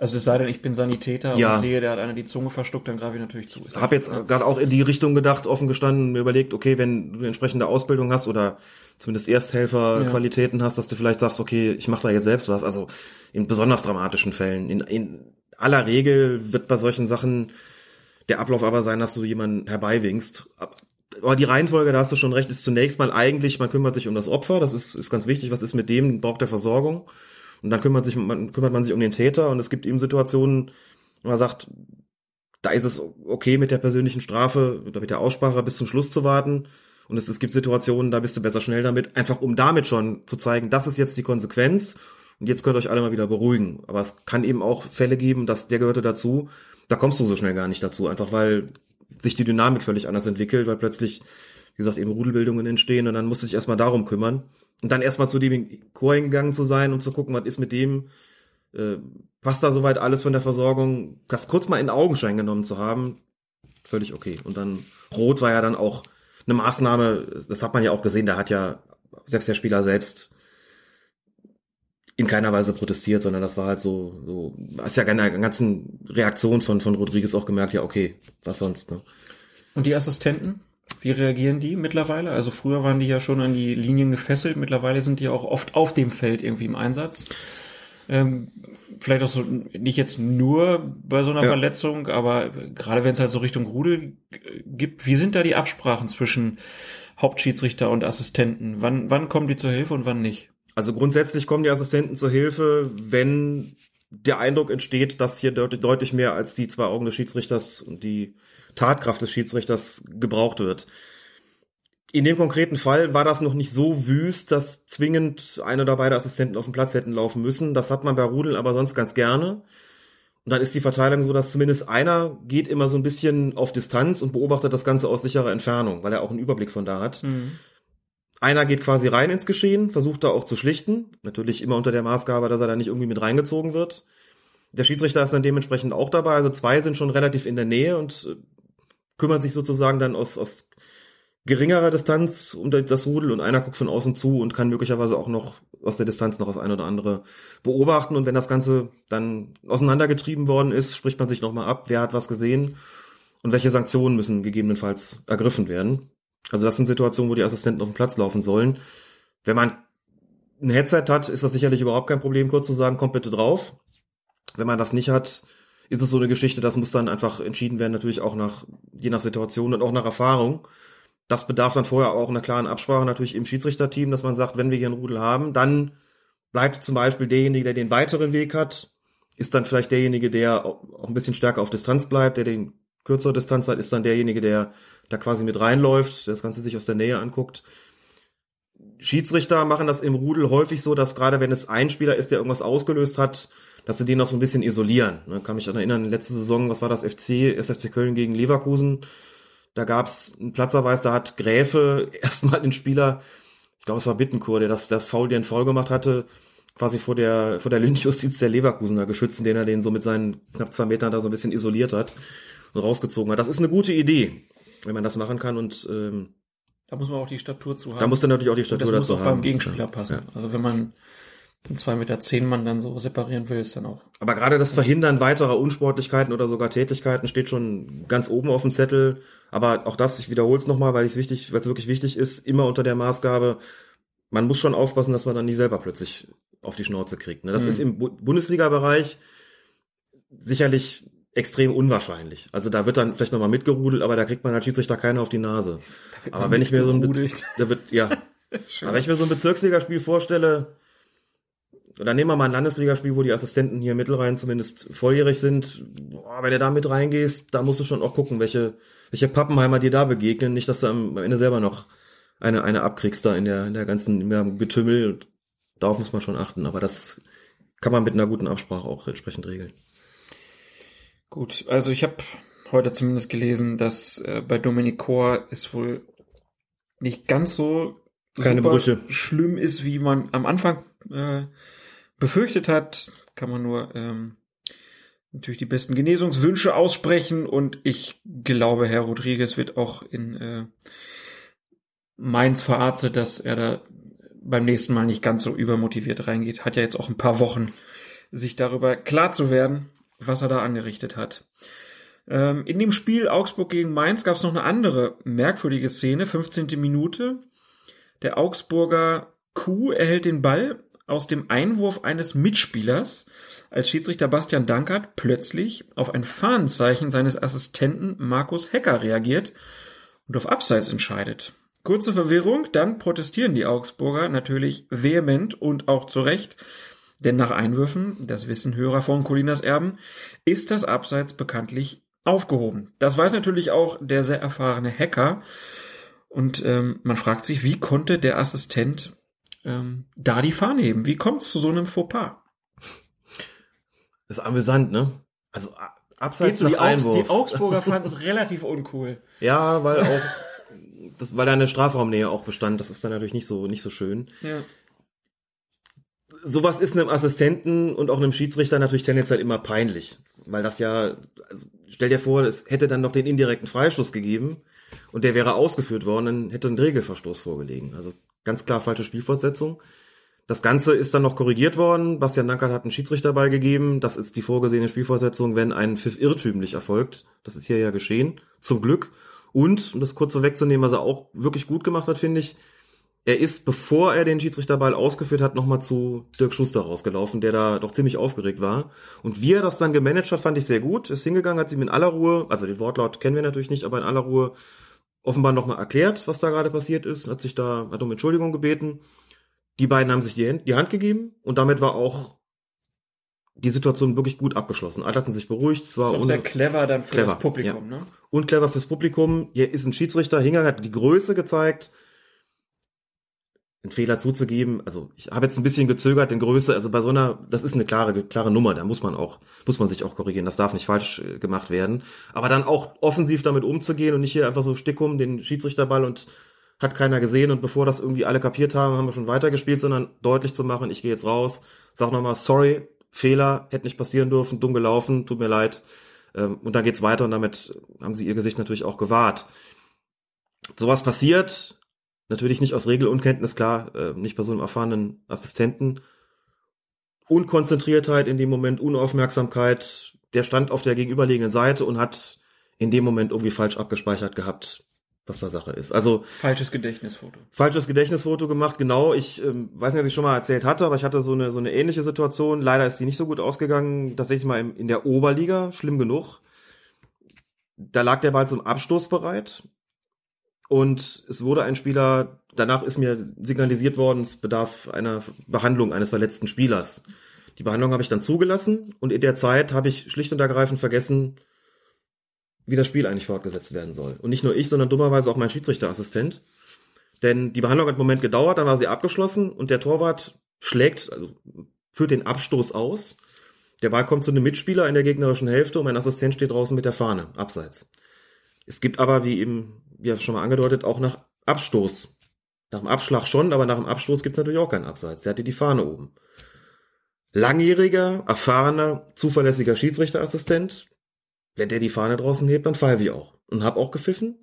[SPEAKER 6] also es sei denn, ich bin Sanitäter
[SPEAKER 7] ja.
[SPEAKER 6] und sehe, der hat einer die Zunge verstuckt, dann greife ich natürlich zu.
[SPEAKER 7] Ich habe jetzt ja. gerade auch in die Richtung gedacht, offen gestanden, mir überlegt, okay, wenn du eine entsprechende Ausbildung hast oder zumindest Ersthelferqualitäten ja. hast, dass du vielleicht sagst, okay, ich mache da jetzt selbst was. Also in besonders dramatischen Fällen. In, in aller Regel wird bei solchen Sachen der Ablauf aber sein, dass du jemanden herbeiwinkst. Aber die Reihenfolge, da hast du schon recht, ist zunächst mal eigentlich, man kümmert sich um das Opfer, das ist, ist ganz wichtig, was ist mit dem, braucht der Versorgung. Und dann kümmert, sich, man, kümmert man sich um den Täter und es gibt eben Situationen, wo man sagt, da ist es okay mit der persönlichen Strafe oder mit der Aussprache bis zum Schluss zu warten. Und es, es gibt Situationen, da bist du besser schnell damit, einfach um damit schon zu zeigen, das ist jetzt die Konsequenz und jetzt könnt ihr euch alle mal wieder beruhigen. Aber es kann eben auch Fälle geben, dass der gehörte dazu, da kommst du so schnell gar nicht dazu, einfach weil sich die Dynamik völlig anders entwickelt, weil plötzlich, wie gesagt, eben Rudelbildungen entstehen und dann musst du dich erstmal darum kümmern. Und dann erstmal zu dem Chor gegangen zu sein und zu gucken, was ist mit dem, äh, passt da soweit alles von der Versorgung, das kurz mal in Augenschein genommen zu haben, völlig okay. Und dann Rot war ja dann auch eine Maßnahme, das hat man ja auch gesehen, da hat ja selbst der Spieler selbst in keiner Weise protestiert, sondern das war halt so, so hast ja einer ganzen Reaktion von, von Rodriguez auch gemerkt, ja, okay, was sonst, ne?
[SPEAKER 6] Und die Assistenten? Wie reagieren die mittlerweile? Also früher waren die ja schon an die Linien gefesselt, mittlerweile sind die auch oft auf dem Feld irgendwie im Einsatz. Ähm, vielleicht auch so, nicht jetzt nur bei so einer ja. Verletzung, aber gerade wenn es halt so Richtung Rudel gibt, wie sind da die Absprachen zwischen Hauptschiedsrichter und Assistenten? Wann, wann kommen die zur Hilfe und wann nicht?
[SPEAKER 7] Also grundsätzlich kommen die Assistenten zur Hilfe, wenn der Eindruck entsteht, dass hier deutlich mehr als die zwei Augen des Schiedsrichters und die Tatkraft des Schiedsrichters gebraucht wird. In dem konkreten Fall war das noch nicht so wüst, dass zwingend eine oder beide Assistenten auf dem Platz hätten laufen müssen. Das hat man bei Rudeln aber sonst ganz gerne. Und dann ist die Verteilung so, dass zumindest einer geht immer so ein bisschen auf Distanz und beobachtet das Ganze aus sicherer Entfernung, weil er auch einen Überblick von da hat. Mhm. Einer geht quasi rein ins Geschehen, versucht da auch zu schlichten. Natürlich immer unter der Maßgabe, dass er da nicht irgendwie mit reingezogen wird. Der Schiedsrichter ist dann dementsprechend auch dabei. Also zwei sind schon relativ in der Nähe und äh, kümmern sich sozusagen dann aus, aus geringerer Distanz um das Rudel und einer guckt von außen zu und kann möglicherweise auch noch aus der Distanz noch das eine oder andere beobachten. Und wenn das Ganze dann auseinandergetrieben worden ist, spricht man sich nochmal ab, wer hat was gesehen und welche Sanktionen müssen gegebenenfalls ergriffen werden. Also das sind Situationen, wo die Assistenten auf den Platz laufen sollen. Wenn man ein Headset hat, ist das sicherlich überhaupt kein Problem, kurz zu sagen, kommt bitte drauf. Wenn man das nicht hat, ist es so eine Geschichte, das muss dann einfach entschieden werden, natürlich auch nach, je nach Situation und auch nach Erfahrung. Das bedarf dann vorher auch einer klaren Absprache natürlich im Schiedsrichterteam, dass man sagt, wenn wir hier einen Rudel haben, dann bleibt zum Beispiel derjenige, der den weiteren Weg hat, ist dann vielleicht derjenige, der auch ein bisschen stärker auf Distanz bleibt, der den kürzere Distanz hat, ist dann derjenige, der da quasi mit reinläuft, der das Ganze sich aus der Nähe anguckt. Schiedsrichter machen das im Rudel häufig so, dass gerade wenn es ein Spieler ist, der irgendwas ausgelöst hat, dass sie den noch so ein bisschen isolieren. Ne, kann mich erinnern, letzte Saison, was war das, FC, SFC Köln gegen Leverkusen, da gab's einen Platzerweis, da hat Gräfe erstmal den Spieler, ich glaube es war Bittenkur, der das, das Foul, den Foul gemacht hatte, quasi vor der, vor der Lynchjustiz der Leverkusener geschützt, indem er den so mit seinen knapp zwei Metern da so ein bisschen isoliert hat und rausgezogen hat. Das ist eine gute Idee, wenn man das machen kann und ähm,
[SPEAKER 6] Da muss man auch die Statur zu haben.
[SPEAKER 7] da muss dann natürlich auch die Statur
[SPEAKER 6] Und das muss
[SPEAKER 7] dazu
[SPEAKER 6] auch
[SPEAKER 7] haben.
[SPEAKER 6] beim Gegenspieler passen.
[SPEAKER 7] Ja.
[SPEAKER 6] Also wenn man einen 2,10 Meter zehn Mann dann so separieren will, ist dann auch.
[SPEAKER 7] Aber gerade das Verhindern weiterer Unsportlichkeiten oder sogar Tätigkeiten steht schon ganz oben auf dem Zettel. Aber auch das, ich wiederhole es nochmal, weil es wichtig, weil es wirklich wichtig ist, immer unter der Maßgabe, man muss schon aufpassen, dass man dann nicht selber plötzlich auf die Schnauze kriegt. Ne? Das
[SPEAKER 6] Mhm.
[SPEAKER 7] ist im Bu Bundesliga-Bereich sicherlich extrem unwahrscheinlich. Also da wird dann vielleicht nochmal mitgerudelt, aber da kriegt man als Schiedsrichter keiner auf die Nase. Aber wenn ich mir so ein, Be- da wird, ja. Aber wenn ich mir so ein Bezirksligaspiel vorstelle, oder nehmen wir mal ein Landesligaspiel, wo die Assistenten hier Mittelrhein zumindest volljährig sind. Boah, wenn du da mit reingehst, da musst du schon auch gucken, welche, welche Pappenheimer dir da begegnen. Nicht, dass du am Ende selber noch eine, eine abkriegst da in der, in der ganzen in der Getümmel. Darauf muss man schon achten. Aber das kann man mit einer guten Absprache auch entsprechend regeln.
[SPEAKER 6] Gut, also ich habe heute zumindest gelesen, dass äh, bei Dominic Kor es wohl nicht ganz so
[SPEAKER 7] Keine Brüche.
[SPEAKER 6] schlimm ist, wie man am Anfang äh, befürchtet hat. Kann man nur ähm, natürlich die besten Genesungswünsche aussprechen und ich glaube, Herr Rodriguez wird auch in äh, Mainz verarztet, dass er da beim nächsten Mal nicht ganz so übermotiviert reingeht. Hat ja jetzt auch ein paar Wochen, sich darüber klar zu werden, was er da angerichtet hat. Ähm, in dem Spiel Augsburg gegen Mainz gab es noch eine andere merkwürdige Szene, 15. Minute. Der Augsburger Kuh erhält den Ball aus dem Einwurf eines Mitspielers, als Schiedsrichter Bastian Dankert plötzlich auf ein Fahnenzeichen seines Assistenten Markus Hecker reagiert und auf Abseits entscheidet. Kurze Verwirrung, dann protestieren die Augsburger natürlich vehement und auch zu Recht, denn nach Einwürfen, das wissen Hörer von Colinas Erben, ist das Abseits bekanntlich aufgehoben. Das weiß natürlich auch der sehr erfahrene Hacker. Und ähm, man fragt sich, wie konnte der Assistent ähm, da die Fahne heben? Wie kommt es zu so einem Fauxpas?
[SPEAKER 7] Das ist amüsant, ne? Also abseits
[SPEAKER 6] Geht so, die,
[SPEAKER 7] nach
[SPEAKER 6] Augs
[SPEAKER 7] Einwurf.
[SPEAKER 6] die Augsburger fanden es relativ uncool.
[SPEAKER 7] Ja, weil auch das, weil da eine Strafraumnähe auch bestand. Das ist dann natürlich nicht so nicht so schön.
[SPEAKER 6] Ja.
[SPEAKER 7] Sowas ist einem Assistenten und auch einem Schiedsrichter natürlich tendenziell immer peinlich, weil das ja also stell dir vor, es hätte dann noch den indirekten Freistoß gegeben und der wäre ausgeführt worden, dann hätte ein Regelverstoß vorgelegen. Also ganz klar falsche Spielfortsetzung. Das Ganze ist dann noch korrigiert worden. Bastian Dankert hat einen Schiedsrichter beigegeben. Das ist die vorgesehene Spielfortsetzung, wenn ein Pfiff irrtümlich erfolgt. Das ist hier ja geschehen. Zum Glück. Und, um das kurz vorwegzunehmen, was er auch wirklich gut gemacht hat, finde ich, er ist, bevor er den Schiedsrichterball ausgeführt hat, nochmal zu Dirk Schuster rausgelaufen, der da doch ziemlich aufgeregt war. Und wie er das dann gemanagt hat, fand ich sehr gut. Ist hingegangen, hat ihm in aller Ruhe, also den Wortlaut kennen wir natürlich nicht, aber in aller Ruhe offenbar nochmal erklärt, was da gerade passiert ist, hat sich da, hat um Entschuldigung gebeten. Die beiden haben sich die Hand, die Hand gegeben und damit war auch die Situation wirklich gut abgeschlossen. Alle hatten sich beruhigt. Es war
[SPEAKER 6] ist auch sehr clever dann für
[SPEAKER 7] Clever,
[SPEAKER 6] das Publikum,
[SPEAKER 7] ja.
[SPEAKER 6] ne?
[SPEAKER 7] und clever fürs Publikum. Hier ist ein Schiedsrichter, Hinger hat die Größe gezeigt, einen Fehler zuzugeben. Also ich habe jetzt ein bisschen gezögert, den Größe, also bei so einer, das ist eine klare, klare Nummer, da muss man auch, muss man sich auch korrigieren, das darf nicht falsch äh, gemacht werden. Aber dann auch offensiv damit umzugehen und nicht hier einfach so stickum den Schiedsrichterball und hat keiner gesehen und bevor das irgendwie alle kapiert haben, haben wir schon weitergespielt, sondern deutlich zu machen, ich gehe jetzt raus, sag nochmal, sorry, Fehler, hätte nicht passieren dürfen, dumm gelaufen, tut mir leid. Ähm, Und dann geht's weiter und damit haben sie ihr Gesicht natürlich auch gewahrt. Sowas passiert, natürlich nicht aus Regelunkenntnis, klar, äh, nicht bei so einem erfahrenen Assistenten. Unkonzentriertheit in dem Moment, Unaufmerksamkeit, der stand auf der gegenüberliegenden Seite und hat in dem Moment irgendwie falsch abgespeichert gehabt, was da Sache ist. Also
[SPEAKER 6] Falsches Gedächtnisfoto.
[SPEAKER 7] falsches Gedächtnisfoto gemacht, genau. Ich ähm, weiß nicht, ob ich schon mal erzählt hatte, aber ich hatte so eine, so eine ähnliche Situation. Leider ist die nicht so gut ausgegangen. Tatsächlich mal im, in der Oberliga, schlimm genug. Da lag der Ball zum Abstoß bereit. Und es wurde ein Spieler, danach ist mir signalisiert worden, es bedarf einer Behandlung eines verletzten Spielers. Die Behandlung habe ich dann zugelassen und in der Zeit habe ich schlicht und ergreifend vergessen, wie das Spiel eigentlich fortgesetzt werden soll. Und nicht nur ich, sondern dummerweise auch mein Schiedsrichterassistent. Denn die Behandlung hat einen Moment gedauert, dann war sie abgeschlossen und der Torwart schlägt, also führt den Abstoß aus. Der Ball kommt zu einem Mitspieler in der gegnerischen Hälfte und mein Assistent steht draußen mit der Fahne, abseits. Es gibt aber, wie eben, wie schon mal angedeutet, auch nach Abstoß. Nach dem Abschlag schon, aber nach dem Abstoß gibt es natürlich auch keinen Abseits. Der hatte die Fahne oben. Langjähriger, erfahrener, zuverlässiger Schiedsrichterassistent. Wenn der die Fahne draußen hebt, dann pfeife ich auch. Und hab auch gepfiffen.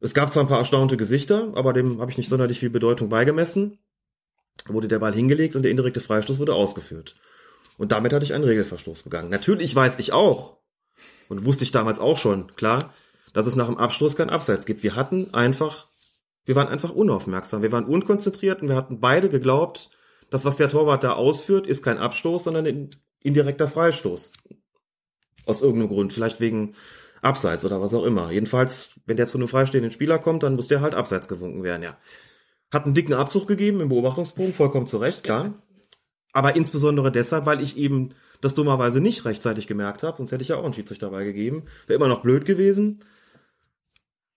[SPEAKER 7] Es gab zwar ein paar erstaunte Gesichter, aber dem habe ich nicht sonderlich viel Bedeutung beigemessen. Wurde der Ball hingelegt und der indirekte Freistoß wurde ausgeführt. Und damit hatte ich einen Regelverstoß begangen. Natürlich weiß ich auch, und wusste ich damals auch schon, klar, dass es nach dem Abstoß kein Abseits gibt. Wir hatten einfach, wir waren einfach unaufmerksam, wir waren unkonzentriert und wir hatten beide geglaubt, das, was der Torwart da ausführt, ist kein Abstoß, sondern ein indirekter Freistoß. Aus irgendeinem Grund, vielleicht wegen Abseits oder was auch immer. Jedenfalls, wenn der zu einem freistehenden Spieler kommt, dann muss der halt abseits gewunken werden, ja. Hat einen dicken Abzug gegeben im Beobachtungsbogen, vollkommen zu Recht, klar. Aber insbesondere deshalb, weil ich eben das dummerweise nicht rechtzeitig gemerkt habe, sonst hätte ich ja auch einen Schiedsrichter dabei gegeben. Wäre immer noch blöd gewesen,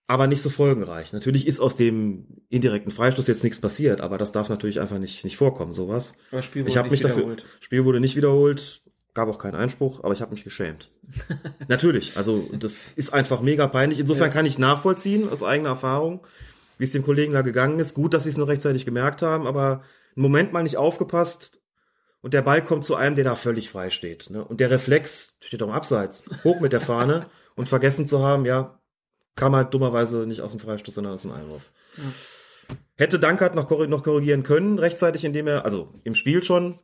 [SPEAKER 7] aber nicht so folgenreich. Natürlich ist aus dem indirekten Freistoß jetzt nichts passiert, aber das darf natürlich einfach nicht, nicht vorkommen, sowas.
[SPEAKER 6] Aber Spiel wurde
[SPEAKER 7] ich habe
[SPEAKER 6] nicht
[SPEAKER 7] mich
[SPEAKER 6] wiederholt.
[SPEAKER 7] dafür, Spiel wurde nicht wiederholt, gab auch keinen Einspruch, aber ich habe mich geschämt. Natürlich, also das ist einfach mega peinlich. Insofern
[SPEAKER 6] Ja.
[SPEAKER 7] kann ich nachvollziehen aus eigener Erfahrung, wie es dem Kollegen da gegangen ist. Gut, dass sie es nur rechtzeitig gemerkt haben, aber einen Moment mal nicht aufgepasst und der Ball kommt zu einem, der da völlig frei steht. Ne? Und der Reflex steht doch im Abseits, hoch mit der Fahne und vergessen zu haben, ja, kam halt dummerweise nicht aus dem Freistoß, sondern aus dem Einwurf. Hätte Dankert noch, korri- noch korrigieren können, rechtzeitig, indem er, also im Spiel schon,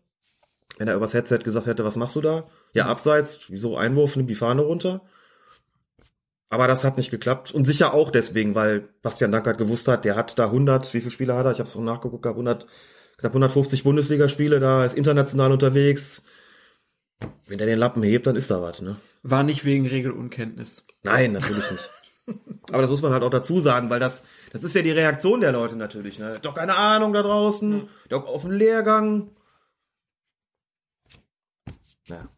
[SPEAKER 7] wenn er übers Headset gesagt hätte, was machst du da? Ja, abseits, wieso Einwurf, nimm die Fahne runter. Aber das hat nicht geklappt. Und sicher auch deswegen, weil Bastian Dankert gewusst hat, der hat da 100, wie viele Spiele hat er? Ich habe es auch nachgeguckt, gehabt, 100, knapp 150 Bundesligaspiele, da ist international unterwegs. Wenn der den Lappen hebt, dann ist da was, ne?
[SPEAKER 6] War nicht wegen Regelunkenntnis.
[SPEAKER 7] Nein, natürlich nicht. Aber das muss man halt auch dazu sagen, weil das, das ist ja die Reaktion der Leute natürlich. Ne? Doch keine Ahnung da draußen, doch auf den Lehrgang. Ja.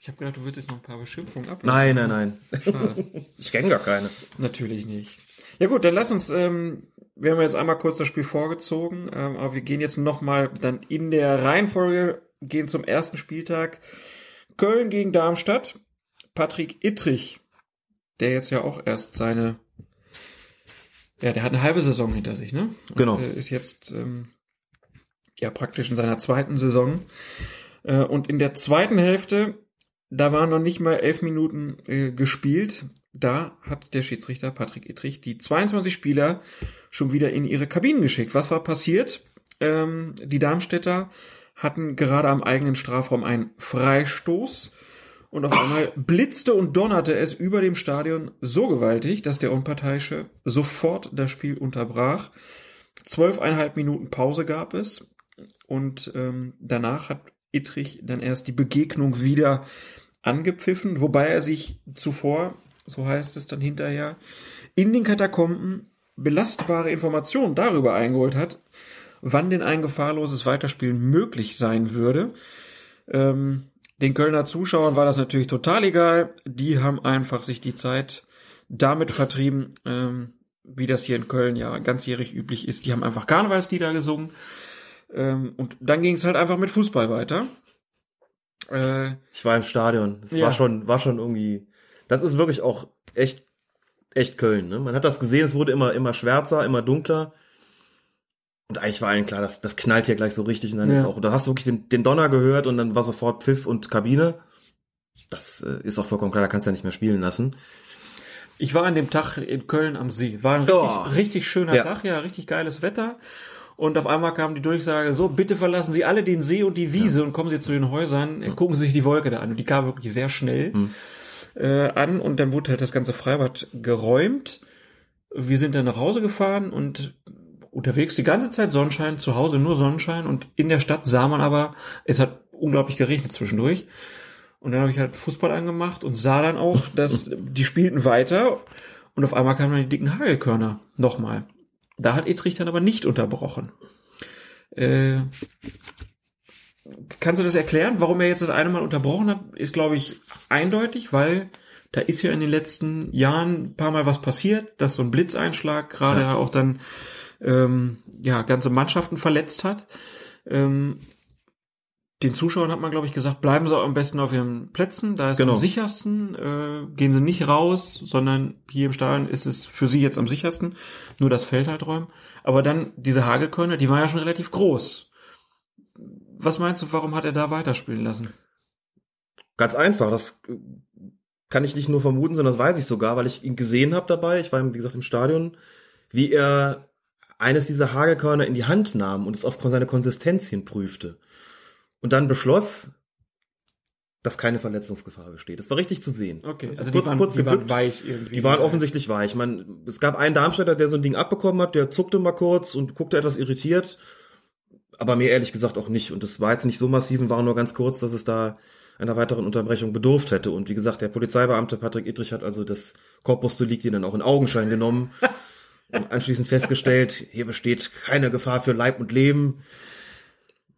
[SPEAKER 6] Ich habe gedacht, du würdest jetzt noch ein paar Beschimpfungen ablassen.
[SPEAKER 7] Nein, nein, nein.
[SPEAKER 6] Schade.
[SPEAKER 7] Ich kenne gar keine.
[SPEAKER 6] Natürlich nicht. Ja gut, dann lass uns, ähm, wir haben jetzt einmal kurz das Spiel vorgezogen, ähm, aber wir gehen jetzt nochmal dann in der Reihenfolge, gehen zum ersten Spieltag. Köln gegen Darmstadt. Patrick Ittrich, der jetzt ja auch erst seine, ja, der hat eine halbe Saison hinter sich, ne? Und,
[SPEAKER 7] Genau.
[SPEAKER 6] äh, ist jetzt, ähm, ja, praktisch in seiner zweiten Saison. Äh, und in der zweiten Hälfte, da waren noch nicht mal elf Minuten äh, gespielt. Da hat der Schiedsrichter Patrick Ittrich die 22 Spieler schon wieder in ihre Kabinen geschickt. Was war passiert? Ähm, die Darmstädter hatten gerade am eigenen Strafraum einen Freistoß und auf einmal blitzte und donnerte es über dem Stadion so gewaltig, dass der Unparteiische sofort das Spiel unterbrach. Zwölfeinhalb Minuten Pause gab es und ähm, danach hat Ittrich dann erst die Begegnung wieder angepfiffen, wobei er sich zuvor, so heißt es dann hinterher, in den Katakomben belastbare Informationen darüber eingeholt hat, wann denn ein gefahrloses Weiterspielen möglich sein würde. Ähm, den Kölner Zuschauern war das natürlich total egal. Die haben einfach sich die Zeit damit vertrieben, ähm, wie das hier in Köln ja ganzjährig üblich ist. Die haben einfach Karnevalslieder gesungen. Ähm, und dann ging es halt einfach mit Fußball weiter. Äh,
[SPEAKER 7] Ich war im Stadion. Das
[SPEAKER 6] Ja.
[SPEAKER 7] war schon, war schon irgendwie. Das ist wirklich auch echt, echt Köln. Ne? Man hat das gesehen. Es wurde immer, immer schwärzer, immer dunkler. Und eigentlich war allen klar, das, das knallt hier gleich so richtig. Und dann
[SPEAKER 6] Ja.
[SPEAKER 7] ist auch, da hast du wirklich den, den Donner gehört und dann war sofort Pfiff und Kabine. Das äh, ist auch vollkommen klar. Da kannst du ja nicht mehr spielen lassen.
[SPEAKER 6] Ich war an dem Tag in Köln am See. War ein richtig,
[SPEAKER 7] Oh.
[SPEAKER 6] richtig schöner
[SPEAKER 7] Ja.
[SPEAKER 6] Tag, ja, richtig geiles Wetter. Und auf einmal kam die Durchsage, so, bitte verlassen Sie alle den See und die Wiese und kommen Sie zu den Häusern, gucken Sie sich die Wolke da an. Und die kam wirklich sehr schnell äh, an und dann wurde halt das ganze Freibad geräumt. Wir sind dann nach Hause gefahren und unterwegs die ganze Zeit Sonnenschein, zu Hause nur Sonnenschein und in der Stadt sah man aber, es hat unglaublich geregnet zwischendurch. Und dann habe ich halt Fußball angemacht und sah dann auch, dass die spielten weiter und auf einmal kamen dann die dicken Hagelkörner nochmal. Da hat Etrich dann aber nicht unterbrochen. Äh, kannst du das erklären, warum er jetzt das eine Mal unterbrochen hat? Ist, glaube ich, eindeutig, weil da ist ja in den letzten Jahren ein paar Mal was passiert, dass so ein Blitzeinschlag gerade
[SPEAKER 7] Ja.
[SPEAKER 6] auch dann ähm, ja ganze Mannschaften verletzt hat. Ähm, den Zuschauern hat man, glaube ich, gesagt, bleiben sie am besten auf ihren Plätzen, da ist
[SPEAKER 7] Genau.
[SPEAKER 6] am sichersten, äh, gehen sie nicht raus, sondern hier im Stadion ist es für sie jetzt am sichersten, nur das Feld halt räumen. Aber dann diese Hagelkörner, die waren ja schon relativ groß. Was meinst du, warum hat er da weiterspielen lassen?
[SPEAKER 7] Ganz einfach, das äh, kann ich nicht nur vermuten, sondern das weiß ich sogar, weil ich ihn gesehen habe dabei. Ich war, wie gesagt, im Stadion, wie er eines dieser Hagelkörner in die Hand nahm und es auf seine Konsistenz hin prüfte. Und dann beschloss, dass keine Verletzungsgefahr besteht. Das war richtig zu sehen.
[SPEAKER 6] Okay, also
[SPEAKER 7] kurz,
[SPEAKER 6] die waren,
[SPEAKER 7] kurz
[SPEAKER 6] die waren weich irgendwie.
[SPEAKER 7] Die waren offensichtlich weich. Man, es gab einen Darmstädter, der so ein Ding abbekommen hat, der zuckte mal kurz und guckte etwas irritiert. Aber mir ehrlich gesagt auch nicht. Und es war jetzt nicht so massiv und war nur ganz kurz, dass es da einer weiteren Unterbrechung bedurft hätte. Und wie gesagt, der Polizeibeamte Patrick Ittrich hat also das Corpus Delicti dann auch in Augenschein genommen und anschließend festgestellt, hier besteht keine Gefahr für Leib und Leben.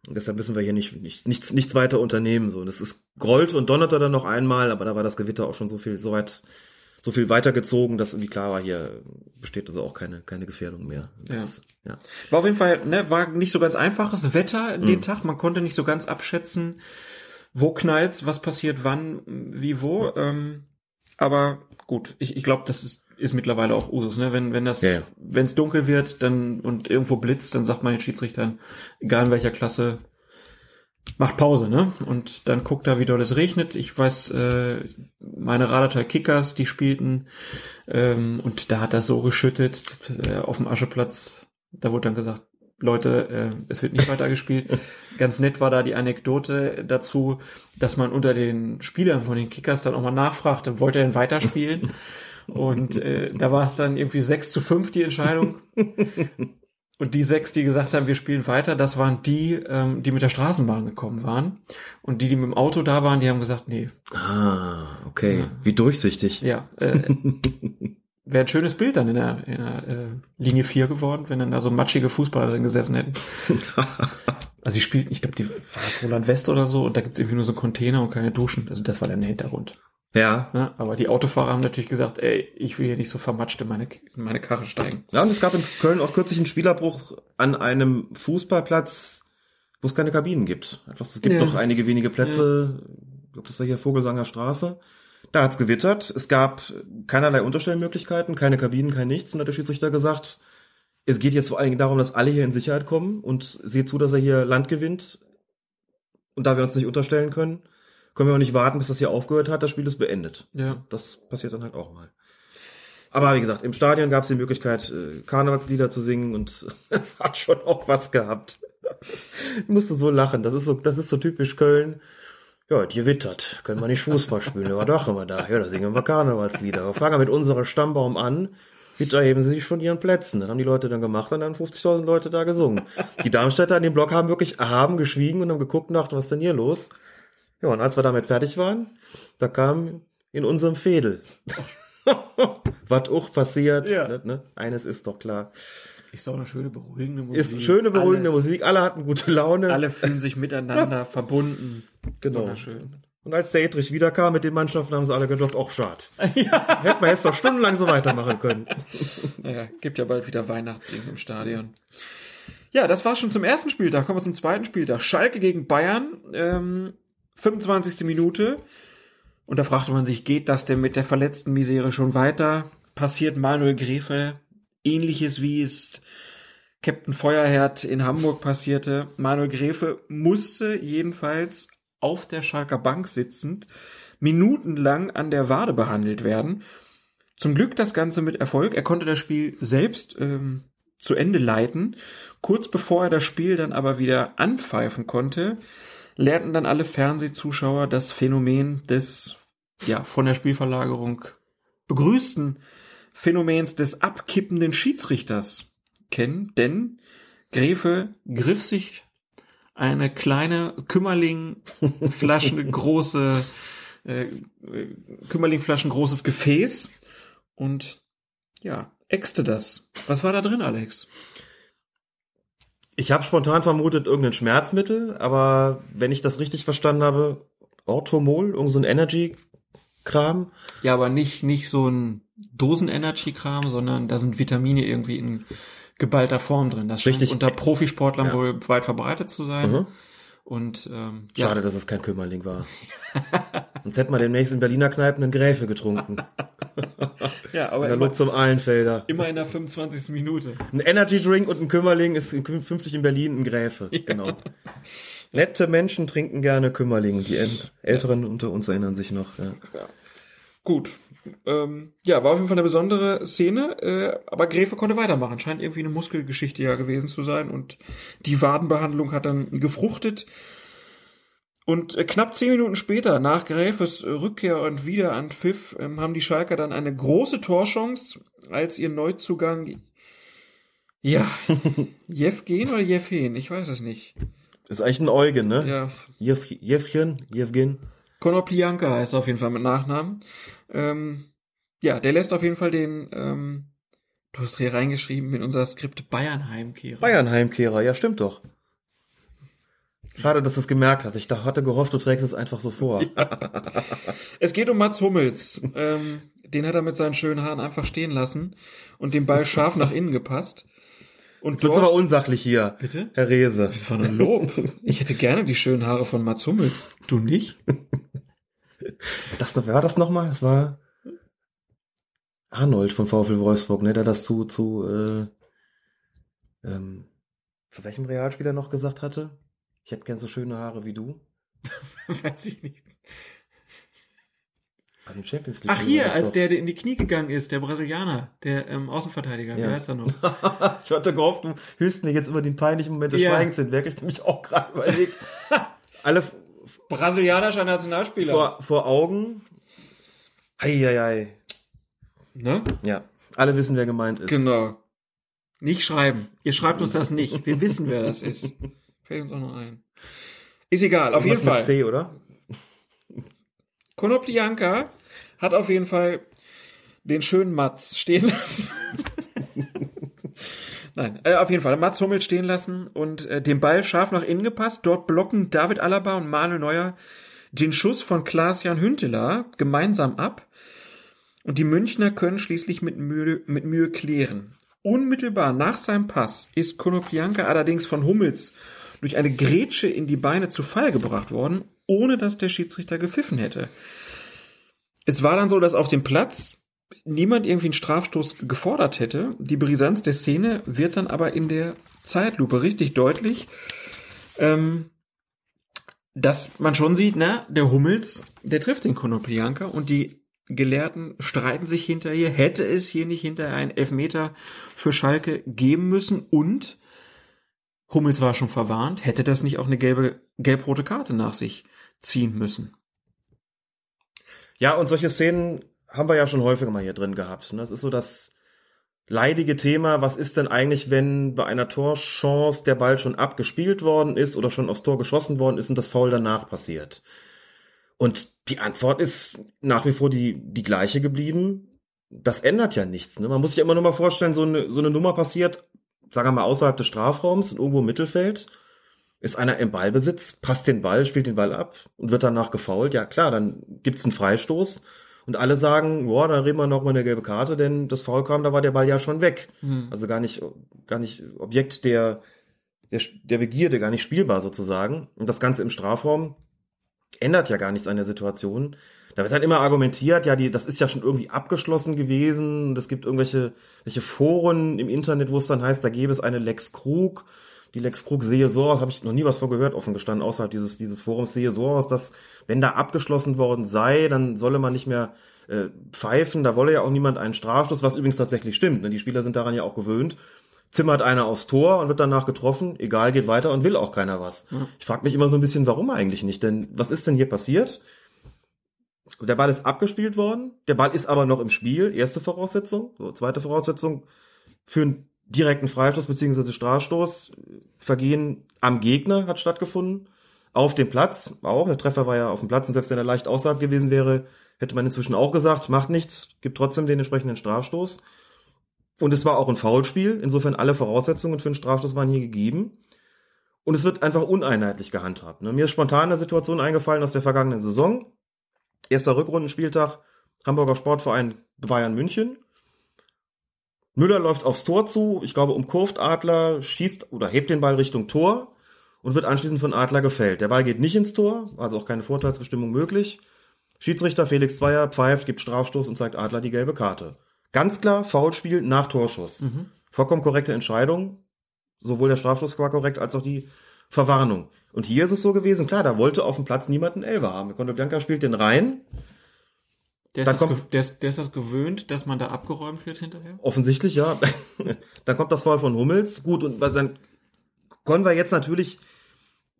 [SPEAKER 7] Und deshalb müssen wir hier nicht, nicht nichts, nichts weiter unternehmen. So, das ist grollte und donnerte dann noch einmal, aber da war das Gewitter auch schon so viel, so weit, so viel weitergezogen, dass irgendwie klar war, hier besteht also auch keine, keine Gefährdung mehr. Das, ja.
[SPEAKER 6] War auf jeden Fall, ne, war nicht so ganz einfaches Wetter den
[SPEAKER 7] Mhm.
[SPEAKER 6] Tag. Man konnte nicht so ganz abschätzen, wo knallt's, was passiert wann, wie wo. Ähm, aber gut, ich, ich glaube, das ist, ist mittlerweile auch Usus, ne? Wenn, wenn das,
[SPEAKER 7] Ja, ja.
[SPEAKER 6] wenn es dunkel wird, dann und irgendwo blitzt, dann sagt man den Schiedsrichtern, egal in welcher Klasse, macht Pause, ne? Und dann guckt er, wie dort es regnet. Ich weiß, äh, meine Radeter Kickers, die spielten, ähm, und da hat das so geschüttet äh, auf dem Ascheplatz. Da wurde dann gesagt, Leute, äh, es wird nicht weiter gespielt. Ganz nett war da die Anekdote dazu, dass man unter den Spielern von den Kickers dann auch mal nachfragte, wollte er denn weiterspielen? Und äh, da war es dann irgendwie 6 zu 5 die Entscheidung. Und die sechs, die gesagt haben, wir spielen weiter, das waren die, ähm, die mit der Straßenbahn gekommen waren. Und die, die mit dem Auto da waren, die haben gesagt, nee,
[SPEAKER 7] Ah, okay.
[SPEAKER 6] Ja.
[SPEAKER 7] Wie durchsichtig.
[SPEAKER 6] ja, äh, wäre ein schönes Bild dann in der, in der äh, Linie 4 geworden, wenn dann da so matschige Fußballer drin gesessen hätten. Also sie spielten, ich glaube, die war das Roland West oder so, und da gibt's irgendwie nur so Container und keine Duschen. Also das war dann der Hintergrund.
[SPEAKER 7] Ja.
[SPEAKER 6] Ja, aber die Autofahrer haben natürlich gesagt, ey, ich will hier nicht so vermatscht in meine, in meine Karre steigen.
[SPEAKER 7] Ja, und es gab in Köln auch kürzlich einen Spielerbruch an einem Fußballplatz, wo es keine Kabinen gibt. Einfach, es gibt
[SPEAKER 6] Ja.
[SPEAKER 7] noch einige wenige Plätze. Ich glaube, das war hier Vogelsanger Straße. Da hat's gewittert. Es gab keinerlei Unterstellmöglichkeiten, keine Kabinen, kein nichts. Und da hat der Schiedsrichter gesagt, es geht jetzt vor allen Dingen darum, dass alle hier in Sicherheit kommen und seht zu, dass er hier Land gewinnt. Und da wir uns nicht unterstellen können, können wir auch nicht warten, bis das hier aufgehört hat. Das Spiel ist beendet.
[SPEAKER 6] Ja.
[SPEAKER 7] Das passiert dann halt auch mal. Aber wie gesagt, im Stadion gab es die Möglichkeit, äh, Karnevalslieder zu singen und es hat schon auch was gehabt. Ich musste so lachen. Das ist so, das ist so typisch Köln. Ja, die wittert. Können wir nicht Fußball spielen. Aber doch immer da. Ja, da singen wir Karnevalslieder. Wir fangen mit unserem Stammbaum an. Bitte erheben sie sich von ihren Plätzen. Das haben die Leute dann gemacht und dann 50.000 Leute da gesungen. Die Darmstädter an dem Block haben wirklich erhaben geschwiegen und haben geguckt nach, was ist denn hier los? Ja, und als wir damit fertig waren, da kam in unserem Fädel. was auch passiert.
[SPEAKER 6] Ja.
[SPEAKER 7] Ne, ne? Eines ist doch klar.
[SPEAKER 6] Ist doch eine schöne, beruhigende Musik.
[SPEAKER 7] Ist schöne, beruhigende
[SPEAKER 6] alle,
[SPEAKER 7] musik Alle hatten gute Laune.
[SPEAKER 6] Alle fühlen sich miteinander verbunden.
[SPEAKER 7] Genau.
[SPEAKER 6] Wunderschön.
[SPEAKER 7] Und als der Edrich wiederkam mit den Mannschaften, haben sie alle gedacht, auch schade. Hätten wir jetzt doch stundenlang so weitermachen können.
[SPEAKER 6] Ja, gibt ja bald wieder Weihnachtssingen im Stadion. Ja, das war schon zum ersten Spieltag. Kommen wir zum zweiten Spieltag. Schalke gegen Bayern, ähm, 25. Minute. Und da fragte man sich, geht das denn mit der verletzten Misere schon weiter? Passiert Manuel Gräfe ähnliches wie es Captain Feuerherd in Hamburg passierte. Manuel Gräfe musste jedenfalls auf der Schalker Bank sitzend minutenlang an der Wade behandelt werden. Zum Glück das Ganze mit Erfolg. Er konnte das Spiel selbst ähm, zu Ende leiten. Kurz bevor er das Spiel dann aber wieder anpfeifen konnte, lernten dann alle Fernsehzuschauer das Phänomen des, ja, von der Spielverlagerung begrüßten Phänomens des abkippenden Schiedsrichters kennen, denn Gräfe griff sich eine kleine Kümmerling-Flaschen große äh, Kümmerling-Flaschen großes Gefäß und ja, äxte das. Was war da drin, Alex?
[SPEAKER 7] Ich habe spontan vermutet irgendein Schmerzmittel, aber wenn ich das richtig verstanden habe, Orthomol, irgend so ein Energy-Kram.
[SPEAKER 6] Ja, aber nicht, nicht so ein Dosen-Energy-Kram, sondern da sind Vitamine irgendwie in geballter Form drin. Das scheint
[SPEAKER 7] Richtig.
[SPEAKER 6] unter Profisportlern
[SPEAKER 7] Ja.
[SPEAKER 6] wohl weit verbreitet zu sein.
[SPEAKER 7] Mhm.
[SPEAKER 6] Und ähm,
[SPEAKER 7] Schade, dass es kein Kümmerling war. Sonst hätten wir demnächst in Berliner Kneipen einen Gräfe getrunken.
[SPEAKER 6] ja, aber
[SPEAKER 7] Der
[SPEAKER 6] immer,
[SPEAKER 7] zum Ahlenfelder.
[SPEAKER 6] immer in der 25. Minute.
[SPEAKER 7] Ein Energy Drink und ein Kümmerling ist in 50 in Berlin ein Gräfe. Genau. Nette Menschen trinken gerne Kümmerling. Die äl- Älteren unter uns erinnern sich noch. Ja.
[SPEAKER 6] Gut. Ähm, ja, war auf jeden Fall eine besondere Szene, äh, aber Gräfe konnte weitermachen. Scheint irgendwie eine Muskelgeschichte ja gewesen zu sein und die Wadenbehandlung hat dann gefruchtet. Und äh, knapp zehn Minuten später, nach Gräfes Rückkehr und wieder an Pfiff, ähm, haben die Schalker dann eine große Torchance, als ihr Neuzugang, ja, Jevgen oder Jevhen, ich weiß es nicht.
[SPEAKER 7] Ist eigentlich ein Eugen, ne?
[SPEAKER 6] Ja,
[SPEAKER 7] Jev, Jevchen, Jevgen.
[SPEAKER 6] Konoplyanka heißt er auf jeden Fall mit Nachnamen. Ähm, ja, der lässt auf jeden Fall den, ähm, du hast hier reingeschrieben in unser Skript Bayern-Heimkehrer.
[SPEAKER 7] Bayern-Heimkehrer, ja, stimmt doch. Schade, dass du es gemerkt hast. Ich da- hatte gehofft, du trägst es einfach so vor.
[SPEAKER 6] Es geht um Mats Hummels. ähm, den hat er mit seinen schönen Haaren einfach stehen lassen und den Ball scharf nach innen gepasst. Und
[SPEAKER 7] Jetzt wird's aber unsachlich hier.
[SPEAKER 6] Bitte?
[SPEAKER 7] Herr Rehse.
[SPEAKER 6] Das war ein Lob. Ich hätte gerne die schönen Haare von Mats Hummels. Du nicht?
[SPEAKER 7] Das, wer war das nochmal? Das war Arnold von VfL Wolfsburg, ne, der das zu, zu, äh, ähm, zu welchem Realspieler noch gesagt hatte? Ich hätte gern so schöne Haare wie du.
[SPEAKER 6] Weiß ich nicht.
[SPEAKER 7] Bei dem Champions League.
[SPEAKER 6] Ach hier, als der, der in die Knie gegangen ist, der Brasilianer, der ähm, Außenverteidiger, wie
[SPEAKER 7] Ja.
[SPEAKER 6] heißt er noch?
[SPEAKER 7] ich hatte gehofft, du hilfst mir jetzt über den peinlichen Moment des
[SPEAKER 6] Ja.
[SPEAKER 7] Schweigens hinweg. Ich hab mich auch gerade überlegt. Alle
[SPEAKER 6] Brasilianischer Nationalspieler.
[SPEAKER 7] vor, vor Augen. Eieiei.
[SPEAKER 6] Ne?
[SPEAKER 7] Ja. Alle wissen, wer gemeint ist.
[SPEAKER 6] Genau. Nicht schreiben. Ihr schreibt uns das nicht. Wir wissen, wer das ist. Fällt uns auch noch ein. Ist egal, auf jeden Fall.
[SPEAKER 7] C, oder?
[SPEAKER 6] Konoplyanka hat auf jeden Fall den schönen Mats stehen lassen. Nein, äh, auf jeden Fall. Mats Hummels stehen lassen und äh, den Ball scharf nach innen gepasst. Dort blocken David Alaba und Manuel Neuer den Schuss von Klaas-Jan Hünteler gemeinsam ab. Und die Münchner können schließlich mit Mühe, mit Mühe klären. Unmittelbar nach seinem Pass ist Konoplyanka allerdings von Hummels durch eine Grätsche in die Beine zu Fall gebracht worden, ohne dass der Schiedsrichter gepfiffen hätte. Es war dann so, dass auf dem Platz niemand irgendwie einen Strafstoß gefordert hätte. Die Brisanz der Szene wird dann aber in der Zeitlupe richtig deutlich, ähm, dass man schon sieht, na, der Hummels, der trifft den Konoplyanka und die Gelehrten streiten sich hinterher, hätte es hier nicht hinterher einen Elfmeter für Schalke geben müssen und Hummels war schon verwarnt, hätte das nicht auch eine gelbe, gelb-rote Karte nach sich ziehen müssen.
[SPEAKER 7] Ja, und solche Szenen haben wir ja schon häufiger mal hier drin gehabt. ne? Das ist so das leidige Thema. Was ist denn eigentlich, wenn bei einer Torchance der Ball schon abgespielt worden ist oder schon aufs Tor geschossen worden ist und das Foul danach passiert? Und die Antwort ist nach wie vor die, die gleiche geblieben. Das ändert ja nichts. Ne? Man muss sich immer nur mal vorstellen, so eine, so eine Nummer passiert, sagen wir mal, außerhalb des Strafraums, irgendwo im Mittelfeld ist einer im Ballbesitz, passt den Ball, spielt den Ball ab und wird danach gefoult, ja klar, dann gibt's einen Freistoß und alle sagen, boah, dann reden wir noch mal eine gelbe Karte, denn das Foul kam, da war der Ball ja schon weg.
[SPEAKER 6] Hm.
[SPEAKER 7] Also gar nicht, gar nicht Objekt der, der, der Begierde, gar nicht spielbar sozusagen. Und das Ganze im Strafraum ändert ja gar nichts an der Situation. Da wird halt immer argumentiert, ja, die, das ist ja schon irgendwie abgeschlossen gewesen und es gibt irgendwelche welche Foren im Internet, wo es dann heißt, da gäbe es eine Lex Krug. Die Lex Krug sehe so aus, habe ich noch nie was von gehört, offen gestanden, außerhalb dieses, dieses Forums sehe so aus, dass wenn da abgeschlossen worden sei, dann solle man nicht mehr äh, pfeifen, da wolle ja auch niemand einen Strafstoß, was übrigens tatsächlich stimmt. Ne? Die Spieler sind daran ja auch gewöhnt. Zimmert einer aufs Tor und wird danach getroffen, egal, geht weiter und will auch keiner was.
[SPEAKER 6] Ja.
[SPEAKER 7] Ich frage mich immer so ein bisschen, warum eigentlich nicht? Denn was ist denn hier passiert? Der Ball ist abgespielt worden, der Ball ist aber noch im Spiel, erste Voraussetzung. So, zweite Voraussetzung für einen direkten Freistoß bzw. Strafstoß. Vergehen am Gegner hat stattgefunden. Auf dem Platz auch. Der Treffer war ja auf dem Platz und selbst wenn er leicht außerhalb gewesen wäre, hätte man inzwischen auch gesagt, macht nichts, gibt trotzdem den entsprechenden Strafstoß. Und es war auch ein Foulspiel. Insofern alle Voraussetzungen für einen Strafstoß waren hier gegeben. Und es wird einfach uneinheitlich gehandhabt. ne? Mir ist spontan eine Situation eingefallen aus der vergangenen Saison. Erster Rückrundenspieltag, Hamburger Sportverein Bayern München. Müller läuft aufs Tor zu, ich glaube umkurvt Adler, schießt oder hebt den Ball Richtung Tor. und wird anschließend von Adler gefällt. Der Ball geht nicht ins Tor, also auch keine Vorteilsbestimmung möglich. Schiedsrichter Felix Zweier pfeift, gibt Strafstoß und zeigt Adler die gelbe Karte. Ganz klar, Foulspiel nach Torschuss.
[SPEAKER 6] Mhm.
[SPEAKER 7] Vollkommen korrekte Entscheidung. Sowohl der Strafstoß war korrekt, als auch die Verwarnung. Und hier ist es so gewesen, klar, da wollte auf dem Platz niemand einen Elber haben. Kondobianka spielt den rein.
[SPEAKER 6] Der ist,
[SPEAKER 7] Dann
[SPEAKER 6] das,
[SPEAKER 7] kommt-
[SPEAKER 6] der, ist, der ist das gewöhnt, dass man da abgeräumt wird hinterher?
[SPEAKER 7] Offensichtlich, ja. dann kommt das Foul von Hummels. Gut, und dann können wir jetzt natürlich,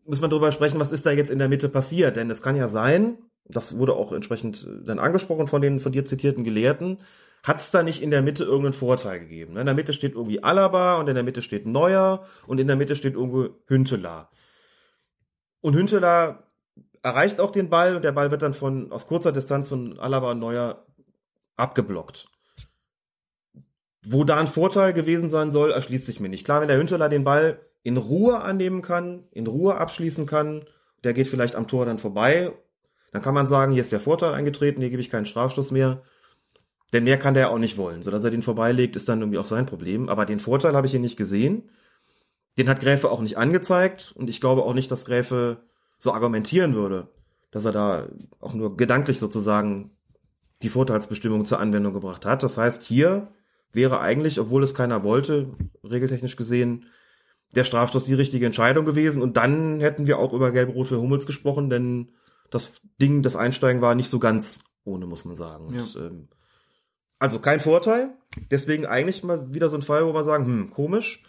[SPEAKER 7] müssen wir darüber sprechen, was ist da jetzt in der Mitte passiert. Denn es kann ja sein, das wurde auch entsprechend äh, dann angesprochen von den von dir zitierten Gelehrten, hat es da nicht in der Mitte irgendeinen Vorteil gegeben. ne? In der Mitte steht irgendwie Alaba und in der Mitte steht Neuer und in der Mitte steht irgendwo Hünteler. Und Hünteler erreicht auch den Ball und der Ball wird dann von aus kurzer Distanz von Alaba und Neuer abgeblockt. Wo da ein Vorteil gewesen sein soll, erschließt sich mir nicht. Klar, wenn der Hünteler den Ball in Ruhe annehmen kann, in Ruhe abschließen kann, der geht vielleicht am Tor dann vorbei, dann kann man sagen, hier ist der Vorteil eingetreten, hier gebe ich keinen Strafstoß mehr. Denn mehr kann der auch nicht wollen. So dass er den vorbeilegt, ist dann irgendwie auch sein Problem. Aber den Vorteil habe ich hier nicht gesehen. Den hat Gräfe auch nicht angezeigt. Und ich glaube auch nicht, dass Gräfe so argumentieren würde, dass er da auch nur gedanklich sozusagen die Vorteilsbestimmung zur Anwendung gebracht hat. Das heißt, hier wäre eigentlich, obwohl es keiner wollte, regeltechnisch gesehen, der Strafstoß die richtige Entscheidung gewesen. Und dann hätten wir auch über Gelb-Rot für Hummels gesprochen, denn das Ding, das Einsteigen war nicht so ganz ohne, muss man sagen. Und, ähm, also kein Vorteil. Deswegen eigentlich mal wieder so ein Fall, wo wir sagen, hm, komisch.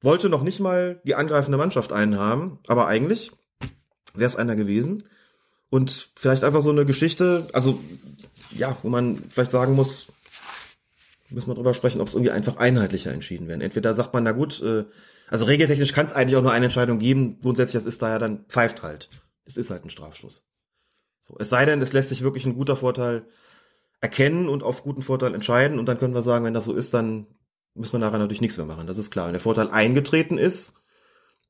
[SPEAKER 7] Wollte noch nicht mal die angreifende Mannschaft einen haben, aber eigentlich wäre es einer gewesen. Und vielleicht einfach so eine Geschichte, also ja, wo man vielleicht sagen muss, müssen wir drüber sprechen, ob es irgendwie einfach einheitlicher entschieden werden. Entweder sagt man, na gut, äh, also regeltechnisch kann es eigentlich auch nur eine Entscheidung geben. Grundsätzlich, das ist da ja dann pfeift halt. Es ist halt ein Strafstoß. So, es sei denn, es lässt sich wirklich ein guter Vorteil erkennen und auf guten Vorteil entscheiden. Und dann können wir sagen, wenn das so ist, dann müssen wir nachher natürlich nichts mehr machen. Das ist klar. Wenn der Vorteil eingetreten ist,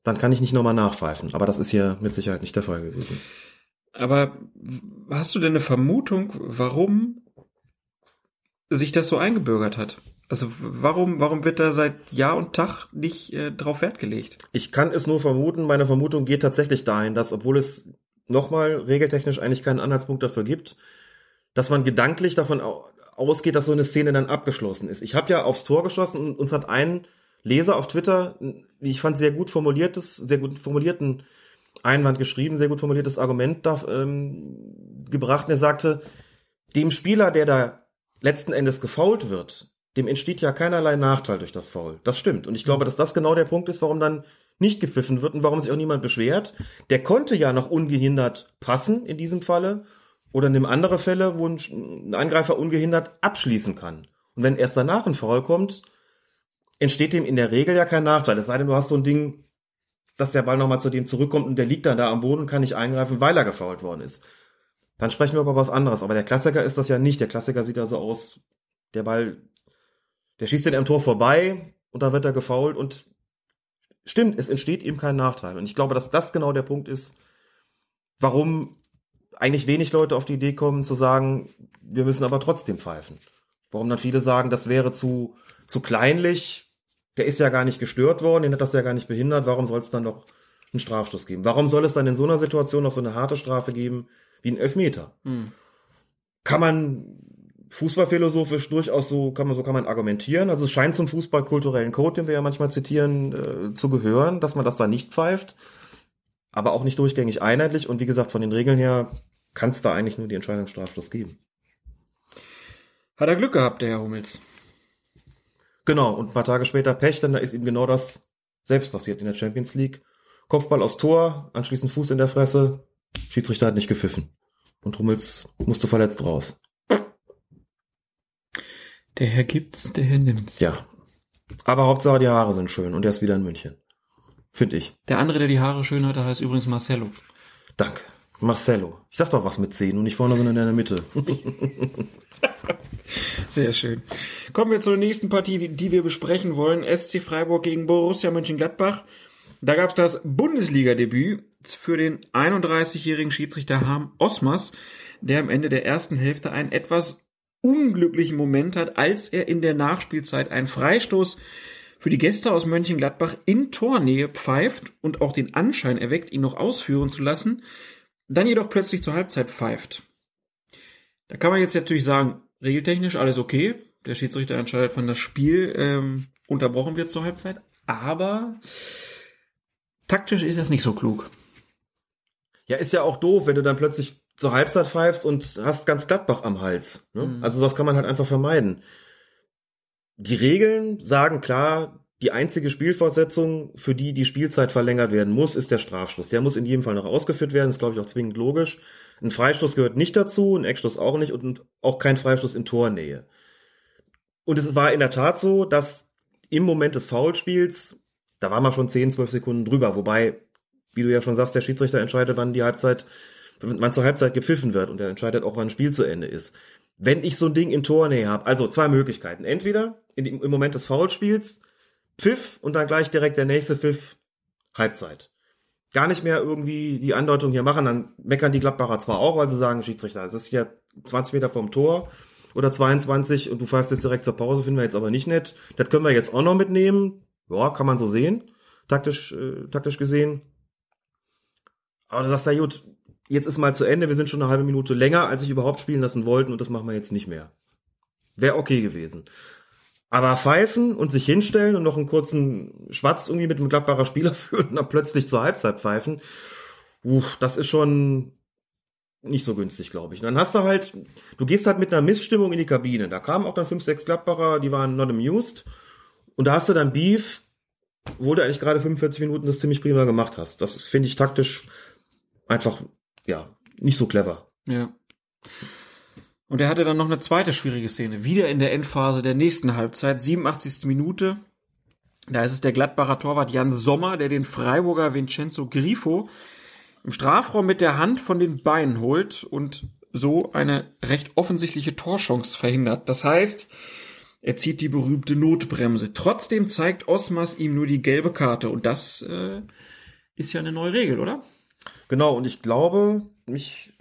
[SPEAKER 7] dann kann ich nicht nochmal nachpfeifen. Aber das ist hier mit Sicherheit nicht der Fall gewesen.
[SPEAKER 6] Aber hast du denn eine Vermutung, warum sich das so eingebürgert hat? Also warum, warum wird da seit Jahr und Tag nicht äh, drauf Wert gelegt?
[SPEAKER 7] Ich kann es nur vermuten. Meine Vermutung geht tatsächlich dahin, dass, obwohl es nochmal regeltechnisch eigentlich keinen Anhaltspunkt dafür gibt, dass man gedanklich davon au- ausgeht, dass so eine Szene dann abgeschlossen ist. Ich habe ja aufs Tor geschossen und uns hat ein Leser auf Twitter, wie ich fand, sehr gut formuliertes, sehr gut formulierten Einwand geschrieben, sehr gut formuliertes Argument da, ähm, gebracht. Und er sagte, dem Spieler, der da letzten Endes gefault wird, dem entsteht ja keinerlei Nachteil durch das Foul. Das stimmt. Und ich glaube, dass das genau der Punkt ist, warum dann nicht gepfiffen wird und warum sich auch niemand beschwert. Der konnte ja noch ungehindert passen in diesem Falle oder nimm andere Fälle, wo ein ein Angreifer ungehindert abschließen kann. Und wenn erst danach ein Foul kommt, entsteht dem in der Regel ja kein Nachteil. Es sei denn, du hast so ein Ding, dass der Ball nochmal zu dem zurückkommt und der liegt dann da am Boden und kann nicht eingreifen, weil er gefoult worden ist. Dann sprechen wir über was anderes. Aber der Klassiker ist das ja nicht. Der Klassiker sieht ja so aus, der Ball, der schießt den am Tor vorbei und dann wird er gefoult und stimmt, es entsteht ihm kein Nachteil. Und ich glaube, dass das genau der Punkt ist, warum eigentlich wenig Leute auf die Idee kommen zu sagen, wir müssen aber trotzdem pfeifen. Warum dann viele sagen, das wäre zu, zu kleinlich, der ist ja gar nicht gestört worden, den hat das ja gar nicht behindert, warum soll es dann noch einen Strafstoß geben? Warum soll es dann in so einer Situation noch so eine harte Strafe geben wie ein Elfmeter?
[SPEAKER 6] Hm.
[SPEAKER 7] Kann man fußballphilosophisch durchaus so kann man so kann man argumentieren. Also es scheint zum fußballkulturellen Code, den wir ja manchmal zitieren, äh, zu gehören, dass man das da nicht pfeift, aber auch nicht durchgängig einheitlich. Und wie gesagt, von den Regeln her kann es da eigentlich nur die Entscheidung Strafstoß geben.
[SPEAKER 6] Hat er Glück gehabt, der Herr Hummels.
[SPEAKER 7] Genau, und ein paar Tage später Pech, denn da ist ihm genau das selbst passiert in der Champions League. Kopfball aus Tor, anschließend Fuß in der Fresse, Schiedsrichter hat nicht gepfiffen. Und Hummels musste verletzt raus.
[SPEAKER 6] Der Herr gibt's, der Herr nimmt's.
[SPEAKER 7] Ja. Aber Hauptsache die Haare sind schön und er ist wieder in München. Finde ich.
[SPEAKER 6] Der andere, der die Haare schön hatte, heißt übrigens Marcelo.
[SPEAKER 7] Danke. Marcelo. Ich sag doch was mit 10 und nicht vorne, sondern in der Mitte.
[SPEAKER 6] Sehr schön. Kommen wir zur nächsten Partie, die wir besprechen wollen. SC Freiburg gegen Borussia Mönchengladbach. Da gab es das Bundesliga-Debüt für den 31-jährigen Schiedsrichter Harm Osmas, der am Ende der ersten Hälfte einen etwas unglücklichen Moment hat, als er in der Nachspielzeit einen Freistoß für die Gäste aus Mönchengladbach in Tornähe pfeift und auch den Anschein erweckt, ihn noch ausführen zu lassen, dann jedoch plötzlich zur Halbzeit pfeift. Da kann man jetzt natürlich sagen, regeltechnisch alles okay. Der Schiedsrichter entscheidet, wann das Spiel ähm, unterbrochen wird zur Halbzeit. Aber taktisch ist das nicht so klug.
[SPEAKER 7] Ja, ist ja auch doof, wenn du dann plötzlich zur Halbzeit pfeifst und hast ganz Gladbach am Hals. Ne?
[SPEAKER 6] Mhm.
[SPEAKER 7] Also das kann man halt einfach vermeiden. Die Regeln sagen klar, die einzige Spielfortsetzung, für die die Spielzeit verlängert werden muss, ist der Strafstoß. Der muss in jedem Fall noch ausgeführt werden, ist glaube ich auch zwingend logisch. Ein Freistoß gehört nicht dazu, ein Eckstoß auch nicht und auch kein Freistoß in Tornähe. Und es war in der Tat so, dass im Moment des Foulspiels, da war man schon 10, 12 Sekunden drüber, wobei, wie du ja schon sagst, der Schiedsrichter entscheidet, wann die Halbzeit, wann zur Halbzeit gepfiffen wird und er entscheidet auch, wann ein Spiel zu Ende ist. Wenn ich so ein Ding in Tornähe habe, also zwei Möglichkeiten. Entweder in, im Moment des Foulspiels Pfiff und dann gleich direkt der nächste Pfiff Halbzeit. Gar nicht mehr irgendwie die Andeutung hier machen, dann meckern die Gladbacher zwar auch, weil sie sagen, Schiedsrichter, es ist hier 20 Meter vom Tor oder 22 und du pfeifst jetzt direkt zur Pause, finden wir jetzt aber nicht nett. Das können wir jetzt auch noch mitnehmen. Ja, kann man so sehen, taktisch, äh, taktisch gesehen. Aber du sagst ja, gut, jetzt ist mal zu Ende, wir sind schon eine halbe Minute länger, als ich überhaupt spielen lassen wollten und das machen wir jetzt nicht mehr. Wäre okay gewesen. Aber pfeifen und sich hinstellen und noch einen kurzen Schwatz irgendwie mit einem Gladbacher Spieler führen und dann plötzlich zur Halbzeit pfeifen, uh, das ist schon nicht so günstig, glaube ich. Und dann hast du halt, du gehst halt mit einer Missstimmung in die Kabine. Da kamen auch dann fünf, sechs Gladbacher, die waren not amused. Und da hast du dann Beef, wo du eigentlich gerade 45 Minuten das ziemlich prima gemacht hast. Das finde ich, taktisch einfach, ja, nicht so clever.
[SPEAKER 6] Ja. Und er hatte dann noch eine zweite schwierige Szene. Wieder in der Endphase der nächsten Halbzeit, 87. Minute. Da ist es der Gladbacher Torwart Jan Sommer, der den Freiburger Vincenzo Grifo im Strafraum mit der Hand von den Beinen holt und so eine recht offensichtliche Torchance verhindert. Das heißt, er zieht die berühmte Notbremse. Trotzdem zeigt Osmas ihm nur die gelbe Karte und das äh, ist ja eine neue Regel, oder?
[SPEAKER 7] Genau, und ich glaube, mich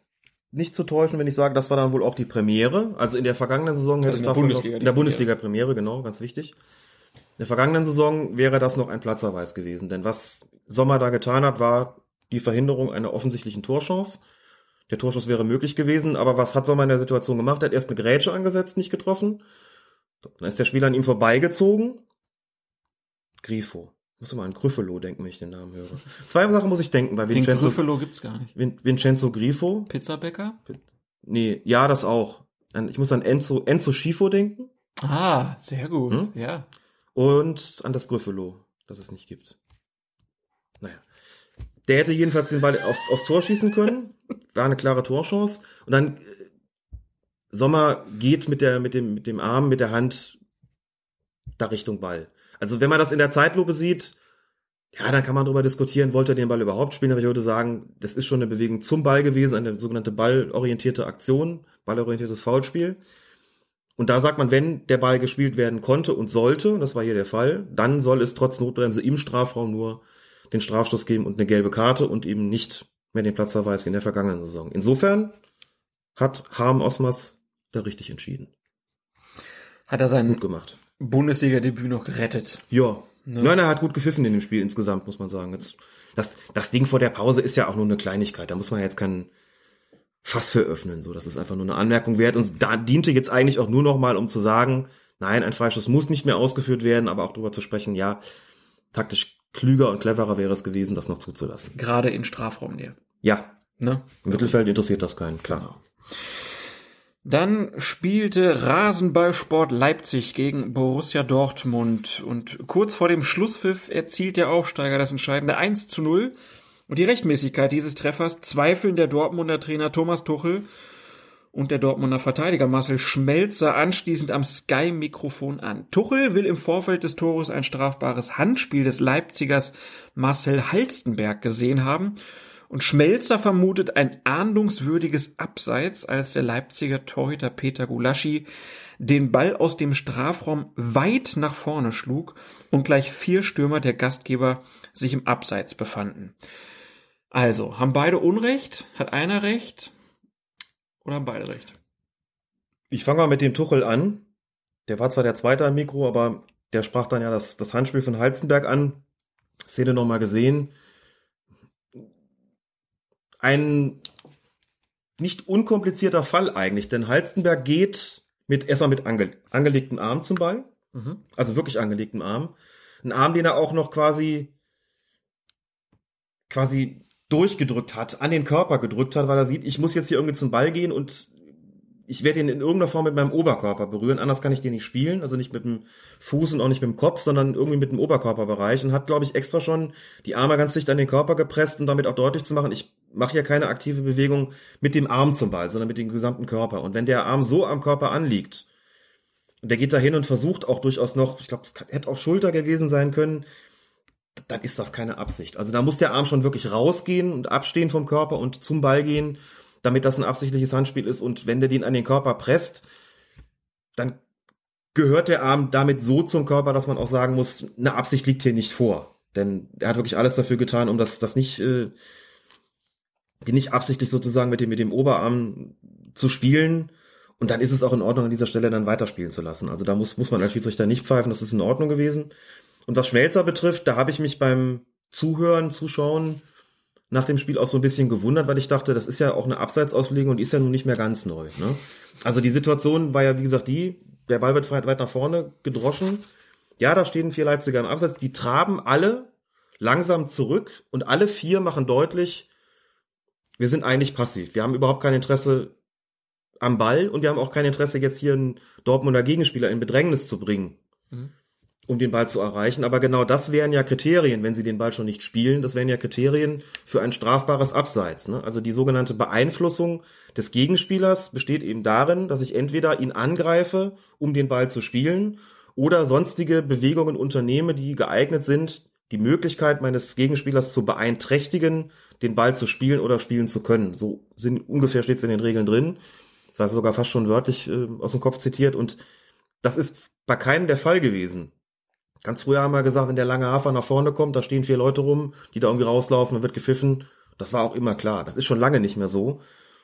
[SPEAKER 7] nicht zu täuschen, wenn ich sage, das war dann wohl auch die Premiere. Also in der vergangenen Saison hätte
[SPEAKER 6] Also
[SPEAKER 7] es davon
[SPEAKER 6] Bundesliga,
[SPEAKER 7] noch, in der Bundesliga Premiere, genau, ganz wichtig. In der vergangenen Saison wäre das noch ein Platzerweis gewesen, denn was Sommer da getan hat, war die Verhinderung einer offensichtlichen Torchance. Der Torschuss wäre möglich gewesen, aber was hat Sommer in der Situation gemacht? Er hat erst eine Grätsche angesetzt, nicht getroffen. Dann ist der Spieler an ihm vorbeigezogen. Grifo. Muss immer an Gryffalo denken, wenn ich den Namen höre. Zwei Sachen muss ich denken bei
[SPEAKER 6] Den
[SPEAKER 7] Vincenzo.
[SPEAKER 6] Gryffalo gibt's gar nicht.
[SPEAKER 7] Vin Vincenzo Grifo.
[SPEAKER 6] Pizzabäcker?
[SPEAKER 7] Nee, ja, das auch. Ich muss an Enzo, Enzo Schifo denken
[SPEAKER 6] Ah, sehr gut.
[SPEAKER 7] Hm?
[SPEAKER 6] Ja.
[SPEAKER 7] und an das Gryffalo, das es nicht gibt. Naja. Der hätte jedenfalls den Ball aufs, aufs Tor schießen können. War eine klare Torchance. Und dann äh, Sommer geht mit der, mit dem, mit dem Arm, mit der Hand da Richtung Ball. Also wenn man das in der Zeitlupe sieht, ja, dann kann man darüber diskutieren, wollte er den Ball überhaupt spielen, aber ich würde sagen, das ist schon eine Bewegung zum Ball gewesen, eine sogenannte ballorientierte Aktion, ballorientiertes Foulspiel. Und da sagt man, wenn der Ball gespielt werden konnte und sollte, und das war hier der Fall, dann soll es trotz Notbremse im Strafraum nur den Strafstoß geben und eine gelbe Karte und eben nicht mehr den Platzverweis wie in der vergangenen Saison. Insofern hat Harm Osmas da richtig entschieden.
[SPEAKER 6] Hat er sein
[SPEAKER 7] Gut gemacht.
[SPEAKER 6] Bundesliga-Debüt noch gerettet.
[SPEAKER 7] Ja.
[SPEAKER 6] Ne?
[SPEAKER 7] Nein, er hat gut gepfiffen in dem Spiel insgesamt, muss man sagen. Jetzt, das, das Ding vor der Pause ist ja auch nur eine Kleinigkeit. Da muss man jetzt keinen Fass für öffnen. So, das ist einfach nur eine Anmerkung wert. Und da diente jetzt eigentlich auch nur noch mal, um zu sagen, nein, ein Freischuss muss nicht mehr ausgeführt werden, aber auch darüber zu sprechen, ja, taktisch klüger und cleverer wäre es gewesen, das noch zuzulassen.
[SPEAKER 6] Gerade in Strafraumnähe.
[SPEAKER 7] Ja,
[SPEAKER 6] Ne?
[SPEAKER 7] im Mittelfeld interessiert das keinen, klar.
[SPEAKER 6] Dann spielte Rasenballsport Leipzig gegen Borussia Dortmund. Und kurz vor dem Schlusspfiff erzielt der Aufsteiger das entscheidende 1 zu 0 und die Rechtmäßigkeit dieses Treffers zweifeln der Dortmunder Trainer Thomas Tuchel und der Dortmunder Verteidiger Marcel Schmelzer anschließend am Sky-Mikrofon an. Tuchel will im Vorfeld des Tores ein strafbares Handspiel des Leipzigers Marcel Halstenberg gesehen haben und Schmelzer vermutet ein ahndungswürdiges Abseits, als der Leipziger Torhüter Peter Gulaschi den Ball aus dem Strafraum weit nach vorne schlug und gleich vier Stürmer der Gastgeber sich im Abseits befanden. Also, haben beide Unrecht? Hat einer Recht? Oder haben beide Recht?
[SPEAKER 7] Ich fange mal mit dem Tuchel an. Der war zwar der Zweite am Mikro, aber der sprach dann ja das, das Handspiel von Halzenberg an. Szene nochmal gesehen. Ein nicht unkomplizierter Fall eigentlich, denn Halstenberg geht mit erstmal mit ange, angelegtem Arm zum Ball. Mhm. Also wirklich angelegtem Arm. Ein Arm, den er auch noch quasi quasi durchgedrückt hat, an den Körper gedrückt hat, weil er sieht, ich muss jetzt hier irgendwie zum Ball gehen und ich werde ihn in irgendeiner Form mit meinem Oberkörper berühren, anders kann ich den nicht spielen, also nicht mit dem Fuß und auch nicht mit dem Kopf, sondern irgendwie mit dem Oberkörperbereich und hat, glaube ich, extra schon die Arme ganz dicht an den Körper gepresst, um damit auch deutlich zu machen, ich mache hier keine aktive Bewegung mit dem Arm zum Ball, sondern mit dem gesamten Körper. Und wenn der Arm so am Körper anliegt, und der geht da hin und versucht auch durchaus noch, ich glaube, hätte auch Schulter gewesen sein können, dann ist das keine Absicht. Also da muss der Arm schon wirklich rausgehen und abstehen vom Körper und zum Ball gehen, damit das ein absichtliches Handspiel ist. Und wenn der den an den Körper presst, dann gehört der Arm damit so zum Körper, dass man auch sagen muss, eine Absicht liegt hier nicht vor. Denn er hat wirklich alles dafür getan, um das, das nicht, äh, die nicht absichtlich sozusagen mit dem, mit dem Oberarm zu spielen. Und dann ist es auch in Ordnung, an dieser Stelle dann weiterspielen zu lassen. Also da muss, muss man als Schiedsrichter nicht pfeifen, das ist in Ordnung gewesen. Und was Schmelzer betrifft, da habe ich mich beim Zuhören, Zuschauen nach dem Spiel auch so ein bisschen gewundert, weil ich dachte, das ist ja auch eine Abseitsauslegung und die ist ja nun nicht mehr ganz neu. Ne? Also die Situation war ja, wie gesagt, die, der Ball wird weit nach vorne gedroschen. Ja, da stehen vier Leipziger im Abseits, die traben alle langsam zurück und alle vier machen deutlich, wir sind eigentlich passiv. Wir haben überhaupt kein Interesse am Ball und wir haben auch kein Interesse, jetzt hier einen Dortmunder Gegenspieler in Bedrängnis zu bringen. Mhm um den Ball zu erreichen. Aber genau das wären ja Kriterien, wenn sie den Ball schon nicht spielen. Das wären ja Kriterien für ein strafbares Abseits. Ne? Also die sogenannte Beeinflussung des Gegenspielers besteht eben darin, dass ich entweder ihn angreife, um den Ball zu spielen, oder sonstige Bewegungen unternehme, die geeignet sind, die Möglichkeit meines Gegenspielers zu beeinträchtigen, den Ball zu spielen oder spielen zu können. So sind ungefähr steht es in den Regeln drin. Das war sogar fast schon wörtlich äh, aus dem Kopf zitiert und das ist bei keinem der Fall gewesen. Ganz früher haben wir gesagt, wenn der lange Hafer nach vorne kommt, da stehen vier Leute rum, die da irgendwie rauslaufen, dann wird gepfiffen. Das war auch immer klar. Das ist schon lange nicht mehr so.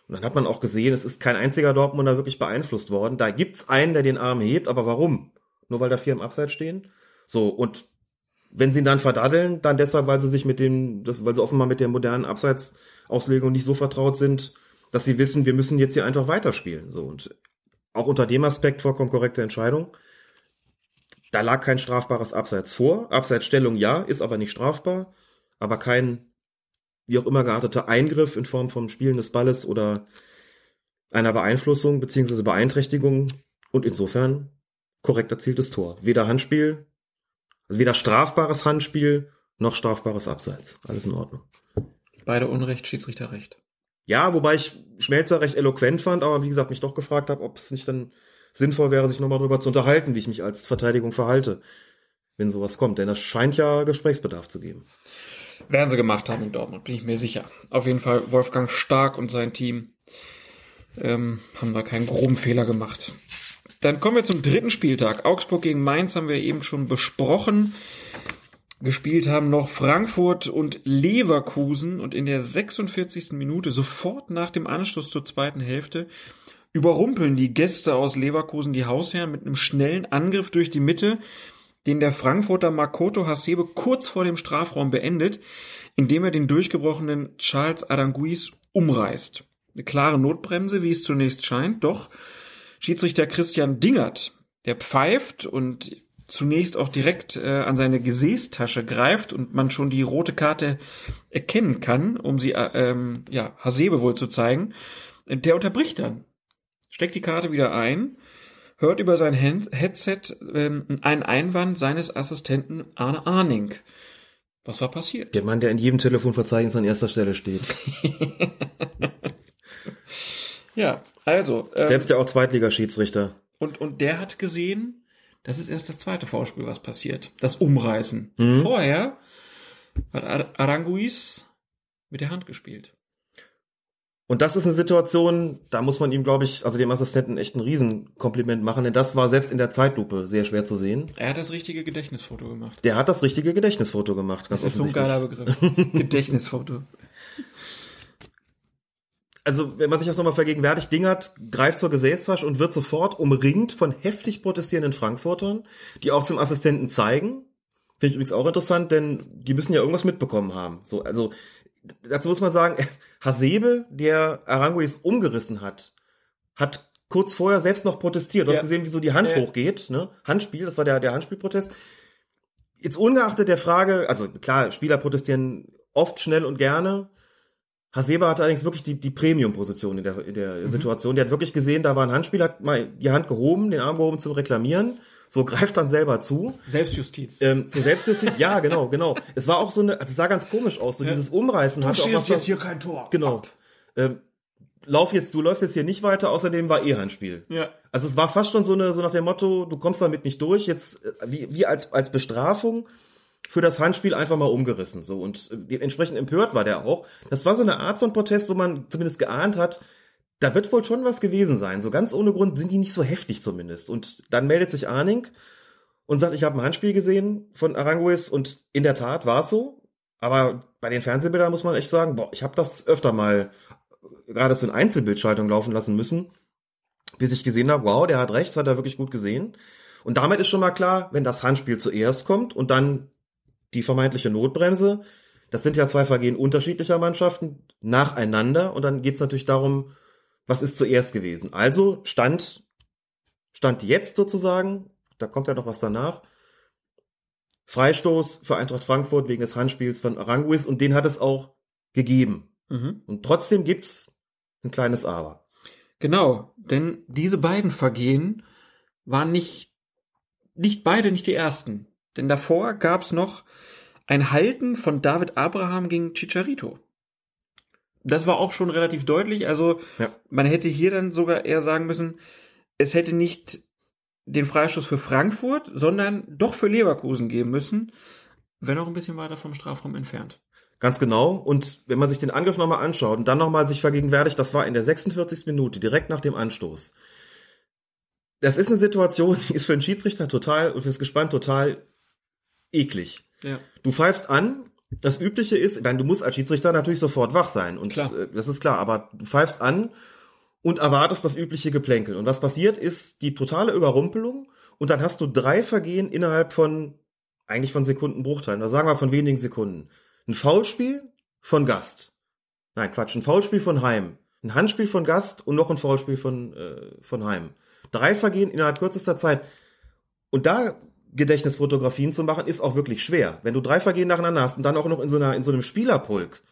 [SPEAKER 7] Und dann hat man auch gesehen, es ist kein einziger Dortmunder wirklich beeinflusst worden. Da gibt's einen, der den Arm hebt, aber warum? Nur weil da vier im Abseits stehen? So, und wenn sie ihn dann verdaddeln, dann deshalb, weil sie sich mit dem, weil sie offenbar mit der modernen Abseitsauslegung nicht so vertraut sind, dass sie wissen, wir müssen jetzt hier einfach weiterspielen. So, und auch unter dem Aspekt vollkommen korrekte Entscheidung. Da lag kein strafbares Abseits vor. Abseitsstellung ja, ist aber nicht strafbar, aber kein wie auch immer gearteter Eingriff in Form vom Spielen des Balles oder einer Beeinflussung beziehungsweise Beeinträchtigung und insofern korrekt erzieltes Tor. Weder Handspiel, also weder strafbares Handspiel noch strafbares Abseits. Alles in Ordnung.
[SPEAKER 6] Beide Unrecht, Schiedsrichter Recht.
[SPEAKER 7] Ja, wobei ich Schmelzer recht eloquent fand, aber wie gesagt mich doch gefragt habe, ob es nicht dann sinnvoll wäre, sich nochmal darüber zu unterhalten, wie ich mich als Verteidigung verhalte, wenn sowas kommt. Denn das scheint ja Gesprächsbedarf zu geben.
[SPEAKER 6] Werden sie gemacht haben in Dortmund, bin ich mir sicher. Auf jeden Fall Wolfgang Stark und sein Team ähm, haben da keinen groben Fehler gemacht. Dann kommen wir zum dritten Spieltag. Augsburg gegen Mainz haben wir eben schon besprochen. Gespielt haben noch Frankfurt und Leverkusen und in der 46. Minute, sofort nach dem Anschluss zur zweiten Hälfte, überrumpeln die Gäste aus Leverkusen die Hausherren mit einem schnellen Angriff durch die Mitte, den der Frankfurter Makoto Hasebe kurz vor dem Strafraum beendet, indem er den durchgebrochenen Charles Aranguiz umreißt. Eine klare Notbremse, wie es zunächst scheint, doch Schiedsrichter Christian Dingert, der pfeift und zunächst auch direkt äh, an seine Gesäßtasche greift und man schon die rote Karte erkennen kann, um sie äh, ähm, ja Hasebe wohl zu zeigen, der unterbricht dann steckt die Karte wieder ein, hört über sein Headset ähm, einen Einwand seines Assistenten Arne Arning. Was war passiert?
[SPEAKER 7] Der Mann, der in jedem Telefonverzeichnis an erster Stelle steht.
[SPEAKER 6] ja, also.
[SPEAKER 7] Ähm, Selbst der auch Zweitligaschiedsrichter.
[SPEAKER 6] Und, und der hat gesehen, das ist erst das zweite Vorspiel, was passiert. Das Umreißen. Mhm. Vorher hat Aranguiz mit der Hand gespielt.
[SPEAKER 7] Und das ist eine Situation, da muss man ihm, glaube ich, also dem Assistenten echt ein Riesenkompliment machen, denn das war selbst in der Zeitlupe sehr schwer zu sehen.
[SPEAKER 6] Er hat das richtige Gedächtnisfoto gemacht.
[SPEAKER 7] Der hat das richtige Gedächtnisfoto gemacht.
[SPEAKER 6] das ist so ein geiler Begriff. Gedächtnisfoto.
[SPEAKER 7] also wenn man sich das nochmal vergegenwärtigt, Dingert greift zur Gesäßtasche und wird sofort umringt von heftig protestierenden Frankfurtern, die auch zum Assistenten zeigen. Finde ich übrigens auch interessant, denn die müssen ja irgendwas mitbekommen haben. So, also dazu muss man sagen, Hasebe, der Aranguis umgerissen hat, hat kurz vorher selbst noch protestiert. Du
[SPEAKER 6] Ja.
[SPEAKER 7] hast gesehen, wie so die Hand
[SPEAKER 6] Ja.
[SPEAKER 7] hochgeht, ne? Handspiel, das war der, der Handspielprotest. Jetzt ungeachtet der Frage, also klar, Spieler protestieren oft schnell und gerne. Hasebe hatte allerdings wirklich die, die Premium-Position in der, in der Situation. Der hat wirklich gesehen, da war ein Handspiel, hat mal die Hand gehoben, den Arm gehoben zum Reklamieren. So greift dann selber zu.
[SPEAKER 6] Selbstjustiz.
[SPEAKER 7] Ähm, zur Selbstjustiz, ja, genau, genau. Es war auch so eine, also es sah ganz komisch aus, so
[SPEAKER 6] Ja.
[SPEAKER 7] dieses Umreißen hatte auch was, was-
[SPEAKER 6] kein Tor.
[SPEAKER 7] Genau. Ähm, lauf jetzt, du läufst jetzt hier nicht weiter, außerdem war eh Handspiel.
[SPEAKER 6] Ja.
[SPEAKER 7] Also es war fast schon so eine, so nach dem Motto, du kommst damit nicht durch, jetzt äh, wie, wie als, als Bestrafung für das Handspiel einfach mal umgerissen. So und äh, entsprechend empört war der auch. Das war so eine Art von Protest, wo man zumindest geahnt hat, da wird wohl schon was gewesen sein. So ganz ohne Grund sind die nicht so heftig zumindest. Und dann meldet sich Arning und sagt, ich habe ein Handspiel gesehen von Aranguis und in der Tat war es so. Aber bei den Fernsehbildern muss man echt sagen, boah, ich habe das öfter mal gerade so in Einzelbildschaltung laufen lassen müssen, bis ich gesehen habe, wow, der hat recht, hat er wirklich gut gesehen. Und damit ist schon mal klar, wenn das Handspiel zuerst kommt und dann die vermeintliche Notbremse, das sind ja zwei Vergehen unterschiedlicher Mannschaften nacheinander und dann geht's natürlich darum, was ist zuerst gewesen. Also stand, stand jetzt sozusagen, da kommt ja noch was danach, Freistoß für Eintracht Frankfurt wegen des Handspiels von Aranguis und den hat es auch gegeben.
[SPEAKER 6] Mhm.
[SPEAKER 7] Und trotzdem gibt's ein kleines Aber.
[SPEAKER 6] Genau, denn diese beiden Vergehen waren nicht, nicht beide nicht die ersten. Denn davor gab's noch ein Halten von David Abraham gegen Chicharito. Das war auch schon relativ deutlich. Also
[SPEAKER 7] Ja.
[SPEAKER 6] man hätte hier dann sogar eher sagen müssen, es hätte nicht den Freistoß für Frankfurt, sondern doch für Leverkusen geben müssen, wenn auch ein bisschen weiter vom Strafraum entfernt.
[SPEAKER 7] Ganz genau. Und wenn man sich den Angriff nochmal anschaut und dann nochmal sich vergegenwärtigt, das war in der 46. Minute, direkt nach dem Anstoß. Das ist eine Situation, die ist für den Schiedsrichter total und fürs Gespann total eklig.
[SPEAKER 6] Ja.
[SPEAKER 7] Du pfeifst an, das Übliche ist, ich meine, du musst als Schiedsrichter natürlich sofort wach sein und
[SPEAKER 6] Klar.
[SPEAKER 7] äh, das ist klar, aber du pfeifst an und erwartest das übliche Geplänkel. Und was passiert, ist die totale Überrumpelung und dann hast du drei Vergehen innerhalb von, eigentlich von Sekundenbruchteilen, oder sagen wir von wenigen Sekunden. Ein Foulspiel von Gast. Nein, Quatsch, ein Foulspiel von Heim. Ein Handspiel von Gast und noch ein Foulspiel von, äh, von Heim. Drei Vergehen innerhalb kürzester Zeit. Und da Gedächtnisfotografien zu machen, ist auch wirklich schwer. Wenn du drei Vergehen nacheinander hast und dann auch noch in so, einer, in so einem Spielerpulk.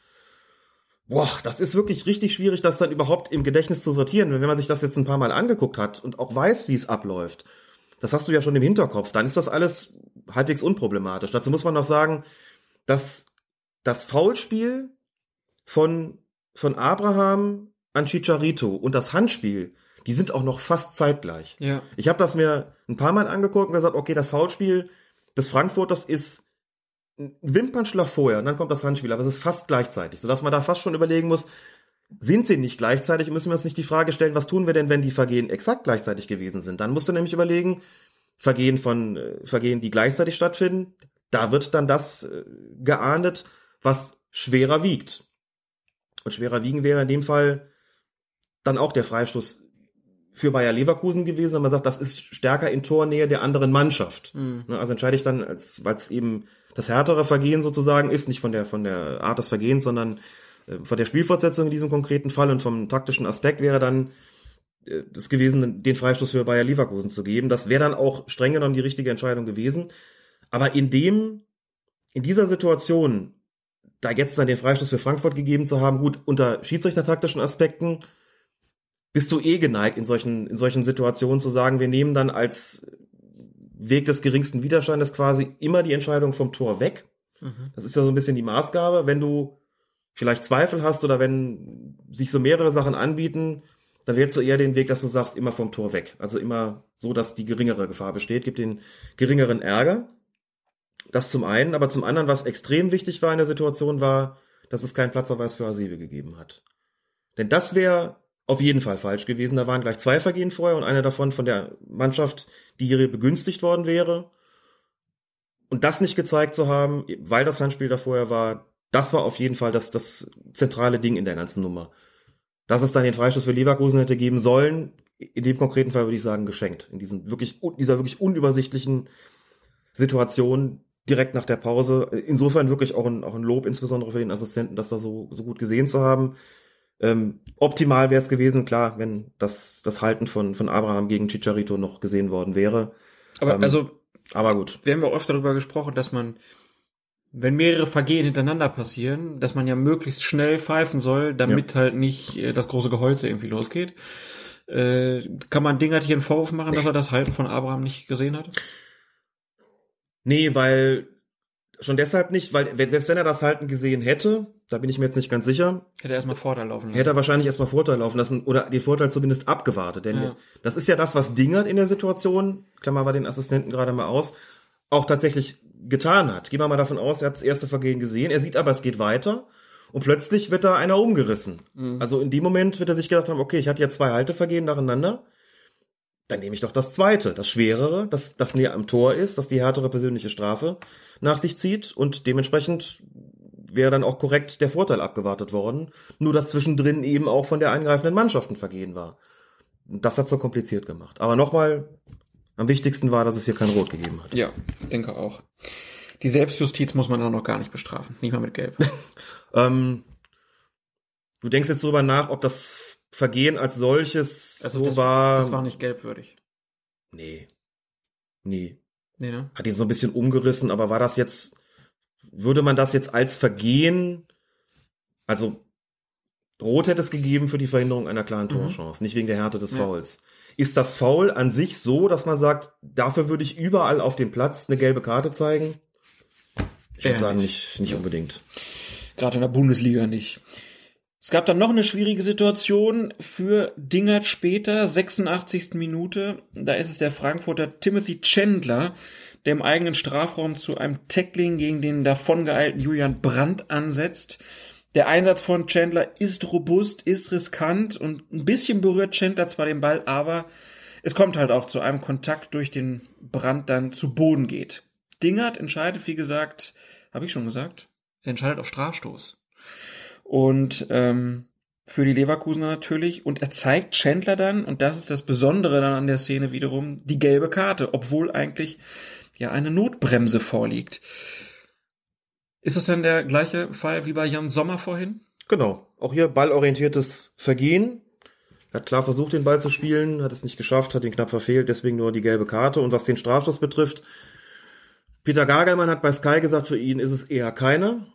[SPEAKER 7] Boah, das ist wirklich richtig schwierig, das dann überhaupt im Gedächtnis zu sortieren. Wenn man sich das jetzt ein paar Mal angeguckt hat und auch weiß, wie es abläuft, das hast du ja schon im Hinterkopf, dann ist das alles halbwegs unproblematisch. Dazu muss man noch sagen, dass das Foulspiel von, von Abraham an Chicharito und das Handspiel, die sind auch noch fast zeitgleich.
[SPEAKER 6] Ja.
[SPEAKER 7] Ich habe das mir ein paar Mal angeguckt und gesagt, okay, das Foulspiel des Frankfurters ist ein Wimpernschlag vorher und dann kommt das Handspiel, aber es ist fast gleichzeitig, sodass man da fast schon überlegen muss, sind sie nicht gleichzeitig, müssen wir uns nicht die Frage stellen, was tun wir denn, wenn die Vergehen exakt gleichzeitig gewesen sind? Dann musst du nämlich überlegen, Vergehen von äh, Vergehen, die gleichzeitig stattfinden, da wird dann das äh, geahndet, was schwerer wiegt. Und schwerer wiegen wäre in dem Fall dann auch der Freistoß für Bayer Leverkusen gewesen, und man sagt, das ist stärker in Tornähe der anderen Mannschaft.
[SPEAKER 6] Mhm.
[SPEAKER 7] Ne, Also entscheide ich dann, als weil es eben das härtere Vergehen sozusagen ist, nicht von der von der Art des Vergehens, sondern äh, von der Spielfortsetzung in diesem konkreten Fall und vom taktischen Aspekt wäre dann äh, das gewesen, den Freistoß für Bayer Leverkusen zu geben. Das wäre dann auch streng genommen die richtige Entscheidung gewesen. Aber in dem, in dieser Situation, da jetzt dann den Freistoß für Frankfurt gegeben zu haben, gut, unter schiedsrichtertaktischen Aspekten, bist du eh geneigt, in solchen, in solchen Situationen zu sagen, wir nehmen dann als Weg des geringsten Widerstandes quasi immer die Entscheidung vom Tor weg.
[SPEAKER 6] Mhm.
[SPEAKER 7] Das ist ja so ein bisschen die Maßgabe. Wenn du vielleicht Zweifel hast oder wenn sich so mehrere Sachen anbieten, dann wählst du eher den Weg, dass du sagst, immer vom Tor weg. Also immer so, dass die geringere Gefahr besteht, gibt den geringeren Ärger. Das zum einen, aber zum anderen, was extrem wichtig war in der Situation, war, dass es keinen Platzverweis für Asibe gegeben hat. Denn das wäre auf jeden Fall falsch gewesen. Da waren gleich zwei Vergehen vorher und einer davon von der Mannschaft, die hier begünstigt worden wäre. Und das nicht gezeigt zu haben, weil das Handspiel da vorher war, das war auf jeden Fall das, das zentrale Ding in der ganzen Nummer. Dass es dann den Freistoß für Leverkusen hätte geben sollen, in dem konkreten Fall würde ich sagen, geschenkt. In diesem wirklich, dieser wirklich unübersichtlichen Situation direkt nach der Pause. Insofern wirklich auch ein, auch ein Lob, insbesondere für den Assistenten, das da so, so gut gesehen zu haben. Ähm, optimal wäre es gewesen, klar, wenn das, das Halten von, von Abraham gegen Chicharito noch gesehen worden wäre.
[SPEAKER 6] Aber
[SPEAKER 7] Ähm,
[SPEAKER 6] also,
[SPEAKER 7] Aber gut.
[SPEAKER 6] wir haben ja oft darüber gesprochen, dass man, wenn mehrere Vergehen hintereinander passieren, dass man ja möglichst schnell pfeifen soll, damit halt nicht äh, das große Geholze irgendwie losgeht. Äh, kann man Dingert hier einen Vorwurf machen, dass er das Halten von Abraham nicht gesehen hat?
[SPEAKER 7] Nee, weil schon deshalb nicht, weil selbst wenn er das Halten gesehen hätte, da bin ich mir jetzt nicht ganz sicher,
[SPEAKER 6] Hätte er erstmal Vorteil laufen lassen.
[SPEAKER 7] hätte er wahrscheinlich erstmal Vorteil laufen lassen oder den Vorteil zumindest abgewartet. Denn
[SPEAKER 6] Ja.
[SPEAKER 7] das ist ja das, was Dingert in der Situation, Klammer wir den Assistenten gerade mal aus, auch tatsächlich getan hat. Gehen wir mal davon aus, er hat das erste Vergehen gesehen, er sieht aber, es geht weiter und plötzlich wird da einer umgerissen.
[SPEAKER 6] Mhm.
[SPEAKER 7] Also in dem Moment wird er sich gedacht haben, okay, ich hatte ja zwei Haltevergehen nacheinander, dann nehme ich doch das zweite, das schwerere, das, das näher am Tor ist, das die härtere persönliche Strafe nach sich zieht und dementsprechend wäre dann auch korrekt der Vorteil abgewartet worden. Nur dass zwischendrin eben auch von der eingreifenden Mannschaft ein Vergehen war. Das hat's so kompliziert gemacht. Aber nochmal, am wichtigsten war, dass es hier kein Rot gegeben hat.
[SPEAKER 6] Ja, denke auch. Die Selbstjustiz muss man auch noch gar nicht bestrafen. Nicht mal mit Gelb.
[SPEAKER 7] Ähm, du denkst jetzt darüber nach, ob das Vergehen als solches so
[SPEAKER 6] Also das,
[SPEAKER 7] war.
[SPEAKER 6] das war nicht gelbwürdig.
[SPEAKER 7] Nee. Nee.
[SPEAKER 6] Nee, ne?
[SPEAKER 7] Hat ihn so ein bisschen umgerissen, aber war das jetzt, würde man das jetzt als Vergehen, also Rot hätte es gegeben für die Verhinderung einer klaren Torchance, nicht wegen der Härte des
[SPEAKER 6] Mhm. Ja.
[SPEAKER 7] Fouls. Ist das Foul an sich so, dass man sagt, dafür würde ich überall auf dem Platz eine gelbe Karte zeigen? Ich würde sagen,
[SPEAKER 6] nicht.
[SPEAKER 7] nicht, nicht unbedingt.
[SPEAKER 6] Gerade in der Bundesliga nicht. Es gab dann noch eine schwierige Situation für Dingert später, 86. Minute. Da ist es der Frankfurter Timothy Chandler, der im eigenen Strafraum zu einem Tackling gegen den davongeeilten Julian Brandt ansetzt. Der Einsatz von Chandler ist robust, ist riskant und ein bisschen berührt Chandler zwar den Ball, aber es kommt halt auch zu einem Kontakt, durch den Brandt dann zu Boden geht. Dingert entscheidet, wie gesagt, habe ich schon gesagt, entscheidet auf Strafstoß. Und ähm, für die Leverkusener natürlich. Und er zeigt Chandler dann, und das ist das Besondere dann an der Szene wiederum, die gelbe Karte, obwohl eigentlich ja eine Notbremse vorliegt. Ist das dann der gleiche Fall wie bei Jan Sommer vorhin?
[SPEAKER 7] Genau. Auch hier ballorientiertes Vergehen. Er hat klar versucht, den Ball zu spielen, hat es nicht geschafft, hat ihn knapp verfehlt, deswegen nur die gelbe Karte. Und was den Strafstoß betrifft, Peter Gagelmann hat bei Sky gesagt, für ihn ist es eher keiner.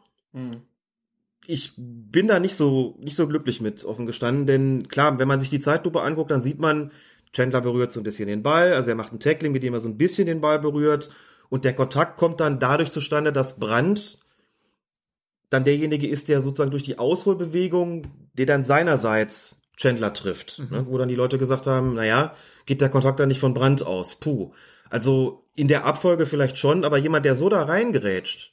[SPEAKER 7] Ich bin da nicht so, nicht so glücklich mit, offen gestanden, denn klar, wenn man sich die Zeitlupe anguckt, dann sieht man, Chandler berührt so ein bisschen den Ball, also er macht ein Tackling, mit dem er so ein bisschen den Ball berührt und der Kontakt kommt dann dadurch zustande, dass Brandt dann derjenige ist, der sozusagen durch die Ausholbewegung, der dann seinerseits Chandler trifft,
[SPEAKER 6] Mhm.
[SPEAKER 7] ne, wo dann die Leute gesagt haben, naja, geht der Kontakt dann nicht von Brandt aus, puh. Also in der Abfolge vielleicht schon, aber jemand, der so da reingerätscht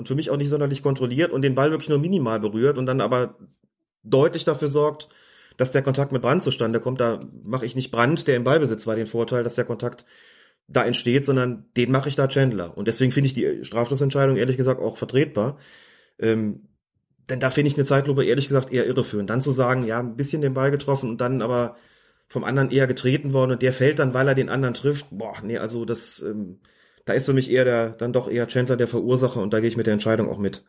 [SPEAKER 7] und für mich auch nicht sonderlich kontrolliert und den Ball wirklich nur minimal berührt und dann aber deutlich dafür sorgt, dass der Kontakt mit Brand zustande kommt, da mache ich nicht Brand, der im Ballbesitz war, den Vorteil, dass der Kontakt da entsteht, sondern den mache ich da Chandler. Und deswegen finde ich die Strafschlussentscheidung ehrlich gesagt auch vertretbar. Ähm, denn da finde ich eine Zeitlupe ehrlich gesagt eher irreführend. Dann zu sagen, ja, ein bisschen den Ball getroffen und dann aber vom anderen eher getreten worden und der fällt dann, weil er den anderen trifft. Boah, nee, also das, ähm, da ist für mich eher der, dann doch eher Chandler der Verursacher und da gehe ich mit der Entscheidung auch mit,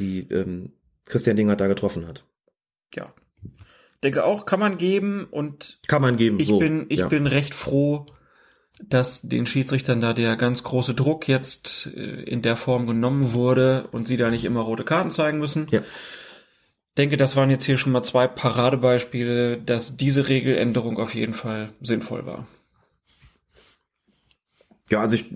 [SPEAKER 7] die ähm, Christian Dingert da getroffen hat.
[SPEAKER 6] Ja. Denke auch, kann man geben und
[SPEAKER 7] Kann man geben.
[SPEAKER 6] ich
[SPEAKER 7] so,
[SPEAKER 6] bin, ich
[SPEAKER 7] ja.
[SPEAKER 6] bin recht froh, dass den Schiedsrichtern da der ganz große Druck jetzt äh, in der Form genommen wurde und sie da nicht immer rote Karten zeigen müssen.
[SPEAKER 7] Ja.
[SPEAKER 6] Denke, das waren jetzt hier schon mal zwei Paradebeispiele, dass diese Regeländerung auf jeden Fall sinnvoll war.
[SPEAKER 7] Ja, also ich,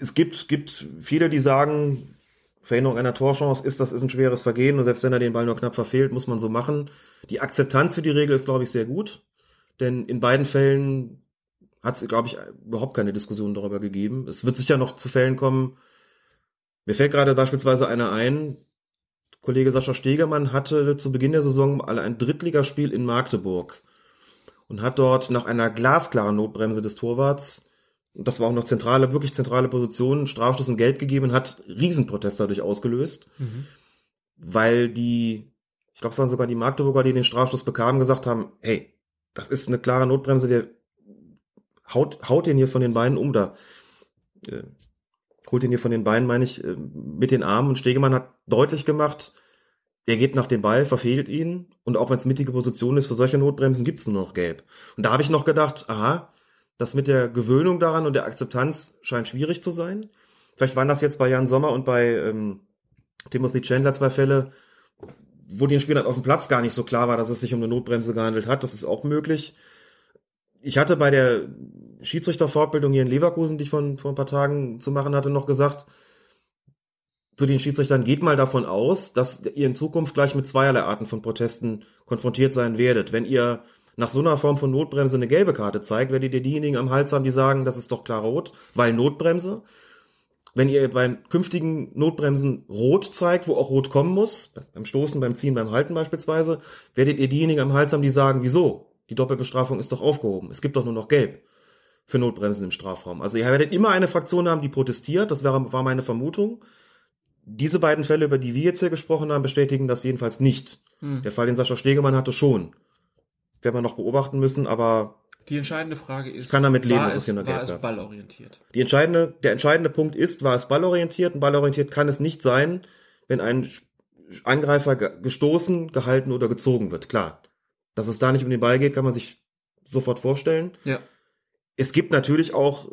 [SPEAKER 7] es gibt, gibt viele, die sagen, Verhinderung einer Torchance ist, das ist ein schweres Vergehen und selbst wenn er den Ball nur knapp verfehlt, muss man so machen. Die Akzeptanz für die Regel ist, glaube ich, sehr gut, denn in beiden Fällen hat es, glaube ich, überhaupt keine Diskussion darüber gegeben. Es wird sicher noch zu Fällen kommen. Mir fällt gerade beispielsweise einer ein, Kollege Sascha Stegemann hatte zu Beginn der Saison mal ein Drittligaspiel in Magdeburg und hat dort nach einer glasklaren Notbremse des Torwarts das war auch noch zentrale, wirklich zentrale Position, Strafstoß und Geld gegeben und hat Riesenprotest dadurch ausgelöst, weil die, ich glaube, es waren sogar die Magdeburger, die den Strafstoß bekamen, gesagt haben, hey, das ist eine klare Notbremse, der haut, haut den hier von den Beinen um da. Äh, holt ihn hier von den Beinen, meine ich, äh, mit den Armen. Und Stegemann hat deutlich gemacht, er geht nach dem Ball, verfehlt ihn. Und auch wenn es mittige Position ist, für solche Notbremsen gibt's nur noch gelb. Und da habe ich noch gedacht, aha, das mit der Gewöhnung daran und der Akzeptanz scheint schwierig zu sein. Vielleicht waren das jetzt bei Jan Sommer und bei ähm, Timothy Chandler zwei Fälle, wo den Spielern auf dem Platz gar nicht so klar war, dass es sich um eine Notbremse gehandelt hat. Das ist auch möglich. Ich hatte bei der Schiedsrichterfortbildung hier in Leverkusen, die ich von, vor ein paar Tagen zu machen hatte, noch gesagt, zu den Schiedsrichtern geht mal davon aus, dass ihr in Zukunft gleich mit zweierlei Arten von Protesten konfrontiert sein werdet. Wenn ihr nach so einer Form von Notbremse eine gelbe Karte zeigt, werdet ihr diejenigen am Hals haben, die sagen, das ist doch klar rot, weil Notbremse. Wenn ihr beim künftigen Notbremsen rot zeigt, wo auch rot kommen muss, beim Stoßen, beim Ziehen, beim Halten beispielsweise, werdet ihr diejenigen am Hals haben, die sagen, wieso? Die Doppelbestrafung ist doch aufgehoben. Es gibt doch nur noch gelb für Notbremsen im Strafraum. Also ihr werdet immer eine Fraktion haben, die protestiert. Das wäre, war meine Vermutung. Diese beiden Fälle, über die wir jetzt hier gesprochen haben, bestätigen das jedenfalls nicht. Hm. Der Fall, den Sascha Stegemann hatte, schon. Werden wir noch beobachten müssen, aber
[SPEAKER 6] die entscheidende Frage ist,
[SPEAKER 7] kann damit leben,
[SPEAKER 6] war
[SPEAKER 7] dass es hier
[SPEAKER 6] es,
[SPEAKER 7] eine
[SPEAKER 6] war es ballorientiert?
[SPEAKER 7] Die entscheidende, der entscheidende Punkt ist, war es ballorientiert? Und ballorientiert kann es nicht sein, wenn ein Angreifer ge- gestoßen, gehalten oder gezogen wird. Klar. Dass es da nicht um den Ball geht, kann man sich sofort vorstellen.
[SPEAKER 6] Ja.
[SPEAKER 7] Es gibt natürlich auch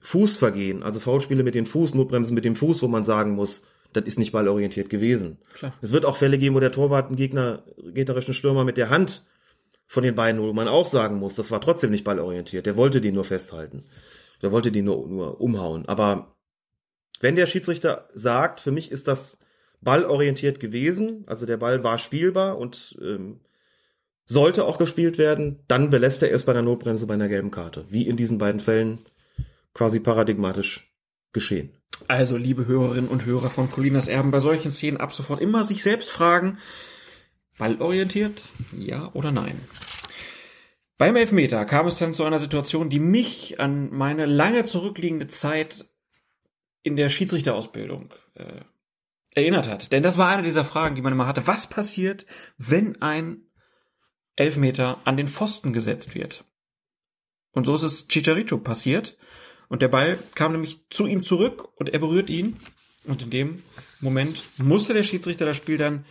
[SPEAKER 7] Fußvergehen, also Foulspiele mit dem Fuß, Notbremsen mit dem Fuß, wo man sagen muss, das ist nicht ballorientiert gewesen.
[SPEAKER 6] Klar.
[SPEAKER 7] Es wird auch Fälle geben, wo der Torwart einen Gegner, gegnerischen Stürmer mit der Hand von den Beinen, wo man auch sagen muss, das war trotzdem nicht ballorientiert. Der wollte die nur festhalten. Der wollte die nur, nur umhauen. Aber wenn der Schiedsrichter sagt, für mich ist das ballorientiert gewesen, also der Ball war spielbar und ähm, sollte auch gespielt werden, dann belässt er es bei einer Notbremse bei einer gelben Karte. Wie in diesen beiden Fällen quasi paradigmatisch geschehen.
[SPEAKER 6] Also, liebe Hörerinnen und Hörer von Colinas Erben, bei solchen Szenen ab sofort immer sich selbst fragen, ballorientiert, ja oder nein? Beim Elfmeter kam es dann zu einer Situation, die mich an meine lange zurückliegende Zeit in der Schiedsrichterausbildung äh, erinnert hat. Denn das war eine dieser Fragen, die man immer hatte. Was passiert, wenn ein Elfmeter an den Pfosten gesetzt wird? Und so ist es Chicharito passiert. Und der Ball kam nämlich zu ihm zurück und er berührt ihn. Und in dem Moment musste der Schiedsrichter das Spiel dann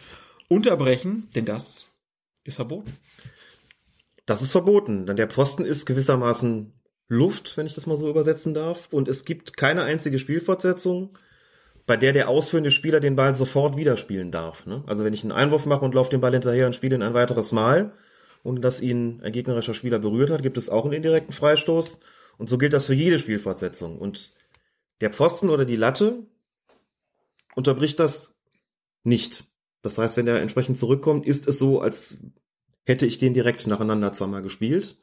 [SPEAKER 6] unterbrechen, denn das ist verboten.
[SPEAKER 7] Das ist verboten, denn der Pfosten ist gewissermaßen Luft, wenn ich das mal so übersetzen darf. Und es gibt keine einzige Spielfortsetzung, bei der der ausführende Spieler den Ball sofort wieder spielen darf. Ne? Also wenn ich einen Einwurf mache und laufe den Ball hinterher und spiele ihn ein weiteres Mal, ohne dass ihn ein gegnerischer Spieler berührt hat, gibt es auch einen indirekten Freistoß. Und so gilt das für jede Spielfortsetzung. Und der Pfosten oder die Latte unterbricht das nicht. Das heißt, wenn er entsprechend zurückkommt, ist es so, als hätte ich den direkt nacheinander zweimal gespielt.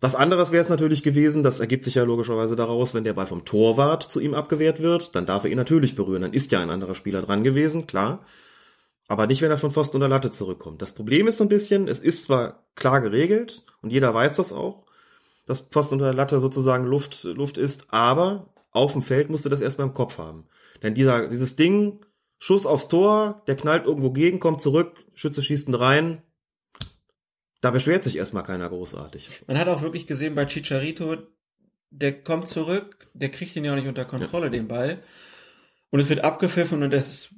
[SPEAKER 7] Was anderes wäre es natürlich gewesen, das ergibt sich ja logischerweise daraus, wenn der Ball vom Torwart zu ihm abgewehrt wird, dann darf er ihn natürlich berühren, dann ist ja ein anderer Spieler dran gewesen, klar. Aber nicht, wenn er von Pfosten oder Latte zurückkommt. Das Problem ist so ein bisschen, es ist zwar klar geregelt und jeder weiß das auch, dass Pfosten oder Latte sozusagen Luft, Luft ist, aber auf dem Feld musst du das erst beim Kopf haben. Denn dieser, dieses Ding, Schuss aufs Tor, der knallt irgendwo gegen, kommt zurück, Schütze schießt ihn rein, da beschwert sich erstmal keiner großartig.
[SPEAKER 6] Man hat auch wirklich gesehen bei Chicharito, der kommt zurück, der kriegt ihn ja auch nicht unter Kontrolle, ja. den Ball. Und es wird abgepfiffen und es,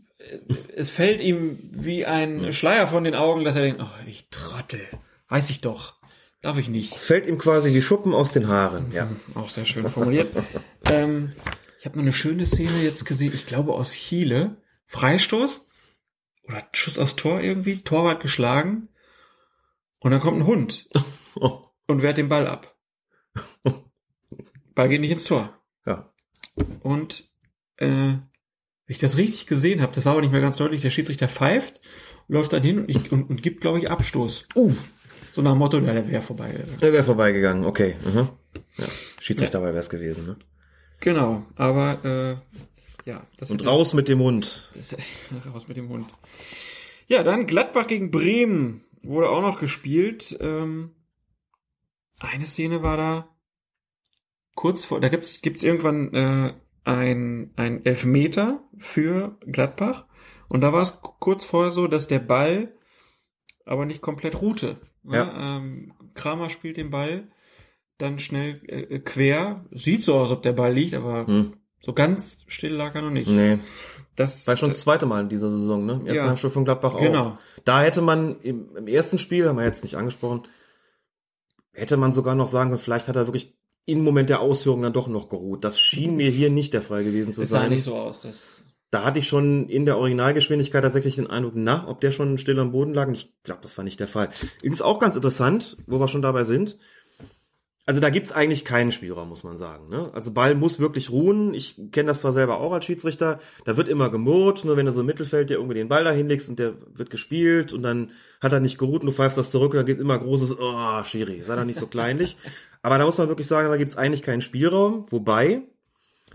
[SPEAKER 6] es fällt ihm wie ein ja. Schleier von den Augen, dass er denkt, oh, ich Trottel, weiß ich doch. Darf ich nicht.
[SPEAKER 7] Es fällt ihm quasi wie Schuppen aus den Haaren, ja.
[SPEAKER 6] Auch sehr schön formuliert. ähm, ich habe noch eine schöne Szene jetzt gesehen, ich glaube aus Chile. Freistoß oder Schuss aufs Tor irgendwie, Torwart geschlagen und dann kommt ein Hund und wehrt den Ball ab. Ball geht nicht ins Tor.
[SPEAKER 7] Ja.
[SPEAKER 6] Und äh, wenn ich das richtig gesehen habe, das war aber nicht mehr ganz deutlich, der Schiedsrichter pfeift, läuft dann hin und, ich, und, und gibt, glaube ich, Abstoß.
[SPEAKER 7] Uh.
[SPEAKER 6] So nach dem Motto, ja, der wäre vorbei.
[SPEAKER 7] Der wäre vorbeigegangen, okay. Mhm. Ja. Schiedsrichter ja. wäre es gewesen, ne?
[SPEAKER 6] Genau, aber äh, ja. Das
[SPEAKER 7] und raus mit dem Hund.
[SPEAKER 6] Das, raus mit dem Hund. Ja, dann Gladbach gegen Bremen wurde auch noch gespielt. Ähm, eine Szene war da kurz vor, da gibt's gibt's irgendwann äh, ein, ein Elfmeter für Gladbach. Und da war es kurz vorher so, dass der Ball aber nicht komplett ruhte.
[SPEAKER 7] Ja.
[SPEAKER 6] Ähm, Kramer spielt den Ball dann schnell äh, quer. Sieht so aus, ob der Ball liegt, aber
[SPEAKER 7] Hm.
[SPEAKER 6] So ganz still lag er noch nicht.
[SPEAKER 7] Nee.
[SPEAKER 6] Das
[SPEAKER 7] War schon das zweite Mal in dieser Saison, ne? Im ersten
[SPEAKER 6] Ja.
[SPEAKER 7] Heimspiel von Gladbach auch.
[SPEAKER 6] Genau.
[SPEAKER 7] Da hätte man im, im ersten Spiel, haben wir jetzt nicht angesprochen, hätte man sogar noch sagen können, vielleicht hat er wirklich im Moment der Ausführung dann doch noch geruht. Das schien mir hier nicht der Fall gewesen zu
[SPEAKER 6] es sah
[SPEAKER 7] sein.
[SPEAKER 6] nicht so aus. Das,
[SPEAKER 7] Da hatte ich schon in der Originalgeschwindigkeit tatsächlich den Eindruck, na, ob der schon still am Boden lag. Und ich glaube, das war nicht der Fall. Übrigens auch ganz interessant, wo wir schon dabei sind. Also da gibt's eigentlich keinen Spielraum, muss man sagen. Ne? Also Ball muss wirklich ruhen. Ich kenne das zwar selber auch als Schiedsrichter. Da wird immer gemurrt, nur wenn du so im Mittelfeld dir irgendwie den Ball da hinlegst und der wird gespielt und dann hat er nicht geruht und du pfeifst das zurück und dann geht immer großes, oh, Schiri, sei doch nicht so kleinlich. Aber da muss man wirklich sagen, da gibt's eigentlich keinen Spielraum. Wobei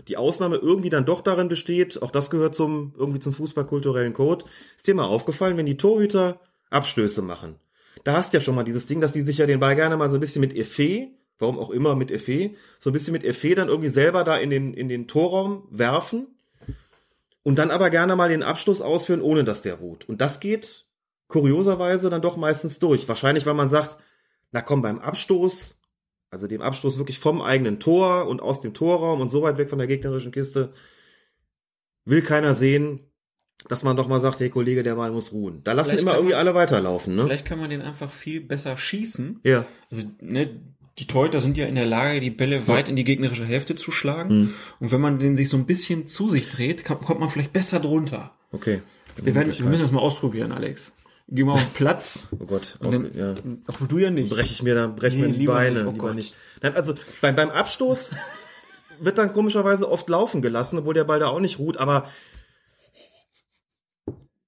[SPEAKER 7] die Ausnahme irgendwie dann doch darin besteht, auch das gehört zum, irgendwie zum fußballkulturellen Code, ist dir mal aufgefallen, wenn die Torhüter Abstöße machen. Da hast du ja schon mal dieses Ding, dass die sich ja den Ball gerne mal so ein bisschen mit Effet, warum auch immer mit Effet, so ein bisschen mit Effet dann irgendwie selber da in den, in den Torraum werfen und dann aber gerne mal den Abschluss ausführen, ohne dass der ruht. Und das geht kurioserweise dann doch meistens durch. Wahrscheinlich, weil man sagt, na komm, beim Abstoß, also dem Abstoß wirklich vom eigenen Tor und aus dem Torraum und so weit weg von der gegnerischen Kiste, will keiner sehen, dass man doch mal sagt, hey Kollege, der Ball muss ruhen. Da lassen
[SPEAKER 6] Vielleicht
[SPEAKER 7] immer irgendwie
[SPEAKER 6] man-
[SPEAKER 7] alle weiterlaufen, ne?
[SPEAKER 6] Vielleicht kann man den einfach viel besser schießen.
[SPEAKER 7] Ja.
[SPEAKER 6] Also, ne, die Torhüter sind ja in der Lage, die Bälle weit in die gegnerische Hälfte zu schlagen.
[SPEAKER 7] Mhm.
[SPEAKER 6] Und wenn man den sich so ein bisschen zu sich dreht, kann, kommt man vielleicht besser drunter.
[SPEAKER 7] Okay.
[SPEAKER 6] Wir, werden, wir müssen das mal ausprobieren, Alex. Gehen wir auf den Platz.
[SPEAKER 7] Oh Gott,
[SPEAKER 6] Und dann-
[SPEAKER 7] ja.
[SPEAKER 6] Obwohl du ja nicht.
[SPEAKER 7] breche ich mir da, breche
[SPEAKER 6] Nee,
[SPEAKER 7] mir die Beine,
[SPEAKER 6] nicht, oh
[SPEAKER 7] lieber
[SPEAKER 6] Gott.
[SPEAKER 7] nicht. Nein, also beim, beim Abstoß wird dann komischerweise oft laufen gelassen, obwohl der Ball da auch nicht ruht, aber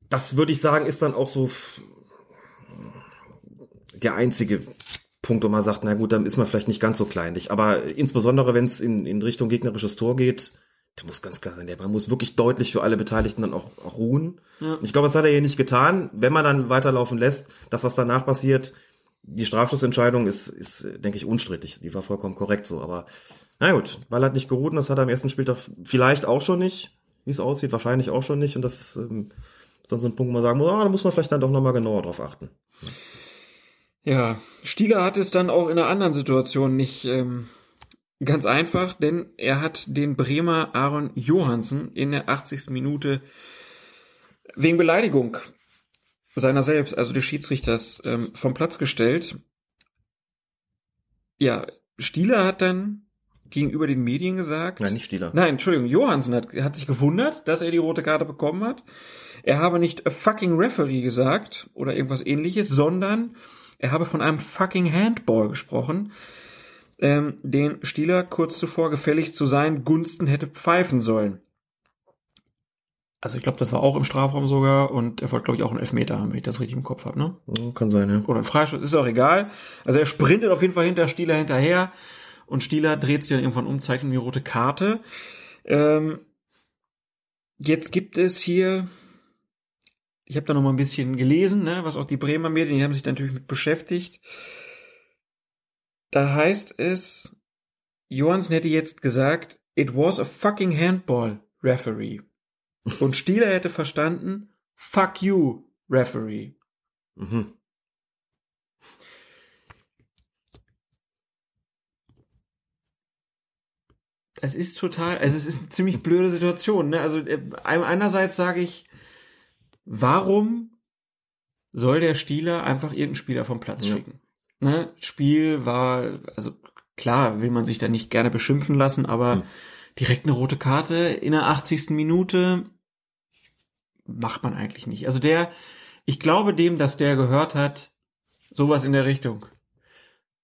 [SPEAKER 7] das würde ich sagen, ist dann auch so der einzige Punkt, wo man sagt, na gut, dann ist man vielleicht nicht ganz so kleinlich. Aber insbesondere, wenn es in, in Richtung gegnerisches Tor geht, da muss ganz klar sein, der Ball muss wirklich deutlich für alle Beteiligten dann auch, auch ruhen.
[SPEAKER 6] Ja.
[SPEAKER 7] Ich glaube, das hat er hier nicht getan. Wenn man dann weiterlaufen lässt, das, was danach passiert, die Strafschussentscheidung ist, ist, denke ich, unstrittig. Die war vollkommen korrekt so. Aber na gut, Ball hat nicht geruht und das hat er am ersten Spieltag vielleicht auch schon nicht. Wie es aussieht, wahrscheinlich auch schon nicht. Und das ähm, ist dann so ein Punkt, wo man sagen muss, ah, da muss man vielleicht dann doch nochmal genauer drauf achten.
[SPEAKER 6] Ja, Stieler hat es dann auch in einer anderen Situation nicht ähm, ganz einfach, denn er hat den Bremer Aaron Johansen in der 80. Minute wegen Beleidigung seiner selbst, also des Schiedsrichters, ähm, vom Platz gestellt. Ja, Stieler hat dann gegenüber den Medien gesagt.
[SPEAKER 7] Nein, nicht Stieler.
[SPEAKER 6] Nein, Entschuldigung, Johansen hat, hat sich gewundert, dass er die rote Karte bekommen hat. Er habe nicht a fucking Referee gesagt oder irgendwas ähnliches, sondern er habe von einem fucking Handball gesprochen, ähm, den Stieler kurz zuvor gefälligst zu seinen Gunsten hätte pfeifen sollen. Also ich glaube, das war auch im Strafraum sogar und er wollte, glaube ich, auch einen Elfmeter haben, wenn ich das richtig im Kopf habe, ne?
[SPEAKER 7] Kann sein, ja.
[SPEAKER 6] Oder ein Freistoß, ist auch egal. Also er sprintet auf jeden Fall hinter Stieler hinterher und Stieler dreht sich dann irgendwann um, zeigt ihm die rote Karte. Ähm, jetzt gibt es hier, ich habe da noch mal ein bisschen gelesen, ne, was auch die Bremer Medien, die haben sich da natürlich mit beschäftigt. Da heißt es, Johansen hätte jetzt gesagt, it was a fucking handball, Referee. Und Stieler hätte verstanden, fuck you, Referee.
[SPEAKER 7] Mhm.
[SPEAKER 6] Es ist total, also es ist eine ziemlich blöde Situation. Ne? Also äh, einerseits sage ich, warum soll der Stieler einfach irgendeinen Spieler vom Platz
[SPEAKER 7] Ja.
[SPEAKER 6] schicken? Ne? Spiel war, also klar will man sich da nicht gerne beschimpfen lassen, aber
[SPEAKER 7] Hm.
[SPEAKER 6] direkt eine rote Karte in der 80. Minute macht man eigentlich nicht. Also der, ich glaube dem, dass der gehört hat, sowas in der Richtung.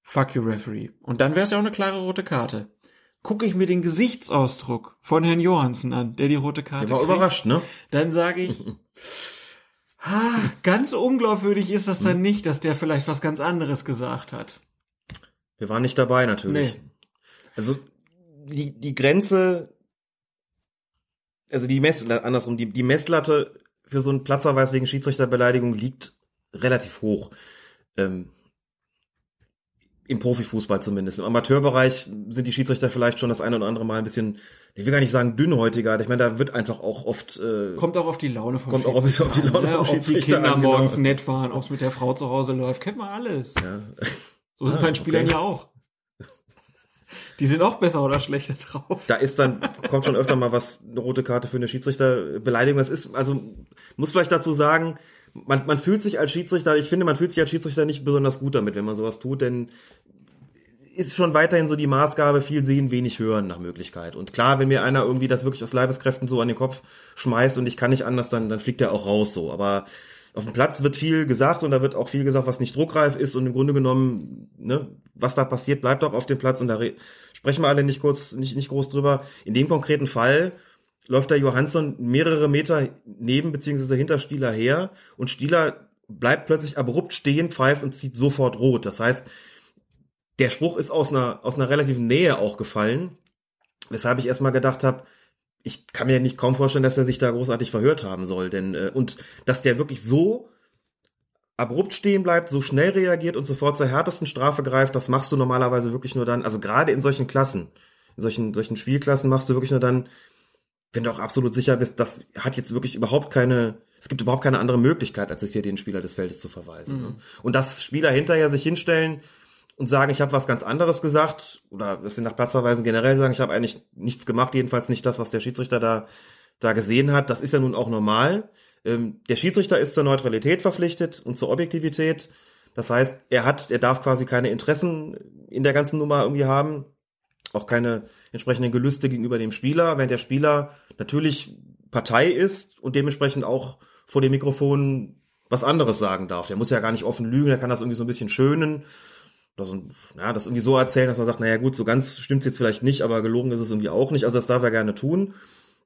[SPEAKER 6] Fuck you, Referee. Und dann wäre es ja auch eine klare rote Karte. Gucke ich mir den Gesichtsausdruck von Herrn Johansen an, der die rote Karte
[SPEAKER 7] Der war
[SPEAKER 6] kriegt,
[SPEAKER 7] überrascht, ne?
[SPEAKER 6] dann sage ich, ha, ganz unglaubwürdig ist das dann nicht, dass der vielleicht was ganz anderes gesagt hat.
[SPEAKER 7] Wir waren nicht dabei, natürlich.
[SPEAKER 6] Nee.
[SPEAKER 7] Also, die, die Grenze, also die Mess, andersrum, die, die Messlatte für so einen Platzerweis wegen Schiedsrichterbeleidigung liegt relativ hoch. Ähm, Im Profifußball zumindest. Im Amateurbereich sind die Schiedsrichter vielleicht schon das eine oder andere Mal ein bisschen, ich will gar nicht sagen dünnhäutiger. Ich meine, da wird einfach auch oft. Äh,
[SPEAKER 6] kommt auch auf die Laune vom
[SPEAKER 7] kommt auch ein bisschen auf die Laune
[SPEAKER 6] ne?
[SPEAKER 7] vom
[SPEAKER 6] Ob die
[SPEAKER 7] Schiedsrichter
[SPEAKER 6] Kinder
[SPEAKER 7] an, genau.
[SPEAKER 6] morgens nett waren, ob es mit der Frau zu Hause läuft, kennt man alles.
[SPEAKER 7] Ja.
[SPEAKER 6] So es
[SPEAKER 7] Ah,
[SPEAKER 6] bei Spielern
[SPEAKER 7] okay.
[SPEAKER 6] ja auch. Die sind auch besser oder schlechter drauf.
[SPEAKER 7] Da ist dann, kommt schon öfter mal was, eine rote Karte für eine Schiedsrichterbeleidigung. Das ist, also, muss vielleicht dazu sagen, man, man fühlt sich als Schiedsrichter, ich finde, man fühlt sich als Schiedsrichter nicht besonders gut damit, wenn man sowas tut, denn ist schon weiterhin so die Maßgabe, viel sehen, wenig hören nach Möglichkeit. Und klar, wenn mir einer irgendwie das wirklich aus Leibeskräften so an den Kopf schmeißt und ich kann nicht anders, dann, dann fliegt er auch raus so. Aber auf dem Platz wird viel gesagt und da wird auch viel gesagt, was nicht druckreif ist und im Grunde genommen, ne, was da passiert, bleibt auch auf dem Platz und da re- sprechen wir alle nicht kurz, nicht, nicht groß drüber. In dem konkreten Fall läuft der Johansson mehrere Meter neben beziehungsweise hinter Stieler her und Stieler bleibt plötzlich abrupt stehen, pfeift und zieht sofort rot. Das heißt, der Spruch ist aus einer, aus einer relativen Nähe auch gefallen, weshalb ich erstmal gedacht habe, ich kann mir nicht kaum vorstellen, dass er sich da großartig verhört haben soll, denn äh, und dass der wirklich so abrupt stehen bleibt, so schnell reagiert und sofort zur härtesten Strafe greift, das machst du normalerweise wirklich nur dann, also gerade in solchen Klassen, in solchen solchen Spielklassen machst du wirklich nur dann, wenn du auch absolut sicher bist, das hat jetzt wirklich überhaupt keine, es gibt überhaupt keine andere Möglichkeit, als es hier den Spieler des Feldes zu verweisen.
[SPEAKER 6] Mhm.
[SPEAKER 7] Ne? Und dass Spieler hinterher sich hinstellen und sagen, ich habe was ganz anderes gesagt, oder dass sie nach Platzverweisen generell sagen, ich habe eigentlich nichts gemacht, jedenfalls nicht das, was der Schiedsrichter da, da gesehen hat, das ist ja nun auch normal. Ähm, der Schiedsrichter ist zur Neutralität verpflichtet und zur Objektivität. Das heißt, er hat, er darf quasi keine Interessen in der ganzen Nummer irgendwie haben, auch keine entsprechenden Gelüste gegenüber dem Spieler, während der Spieler natürlich Partei ist und dementsprechend auch vor dem Mikrofon was anderes sagen darf. Der muss ja gar nicht offen lügen, der kann das irgendwie so ein bisschen schönen oder so, ja, das irgendwie so erzählen, dass man sagt, naja gut, so ganz stimmt's jetzt vielleicht nicht, aber gelogen ist es irgendwie auch nicht. Also das darf er gerne tun.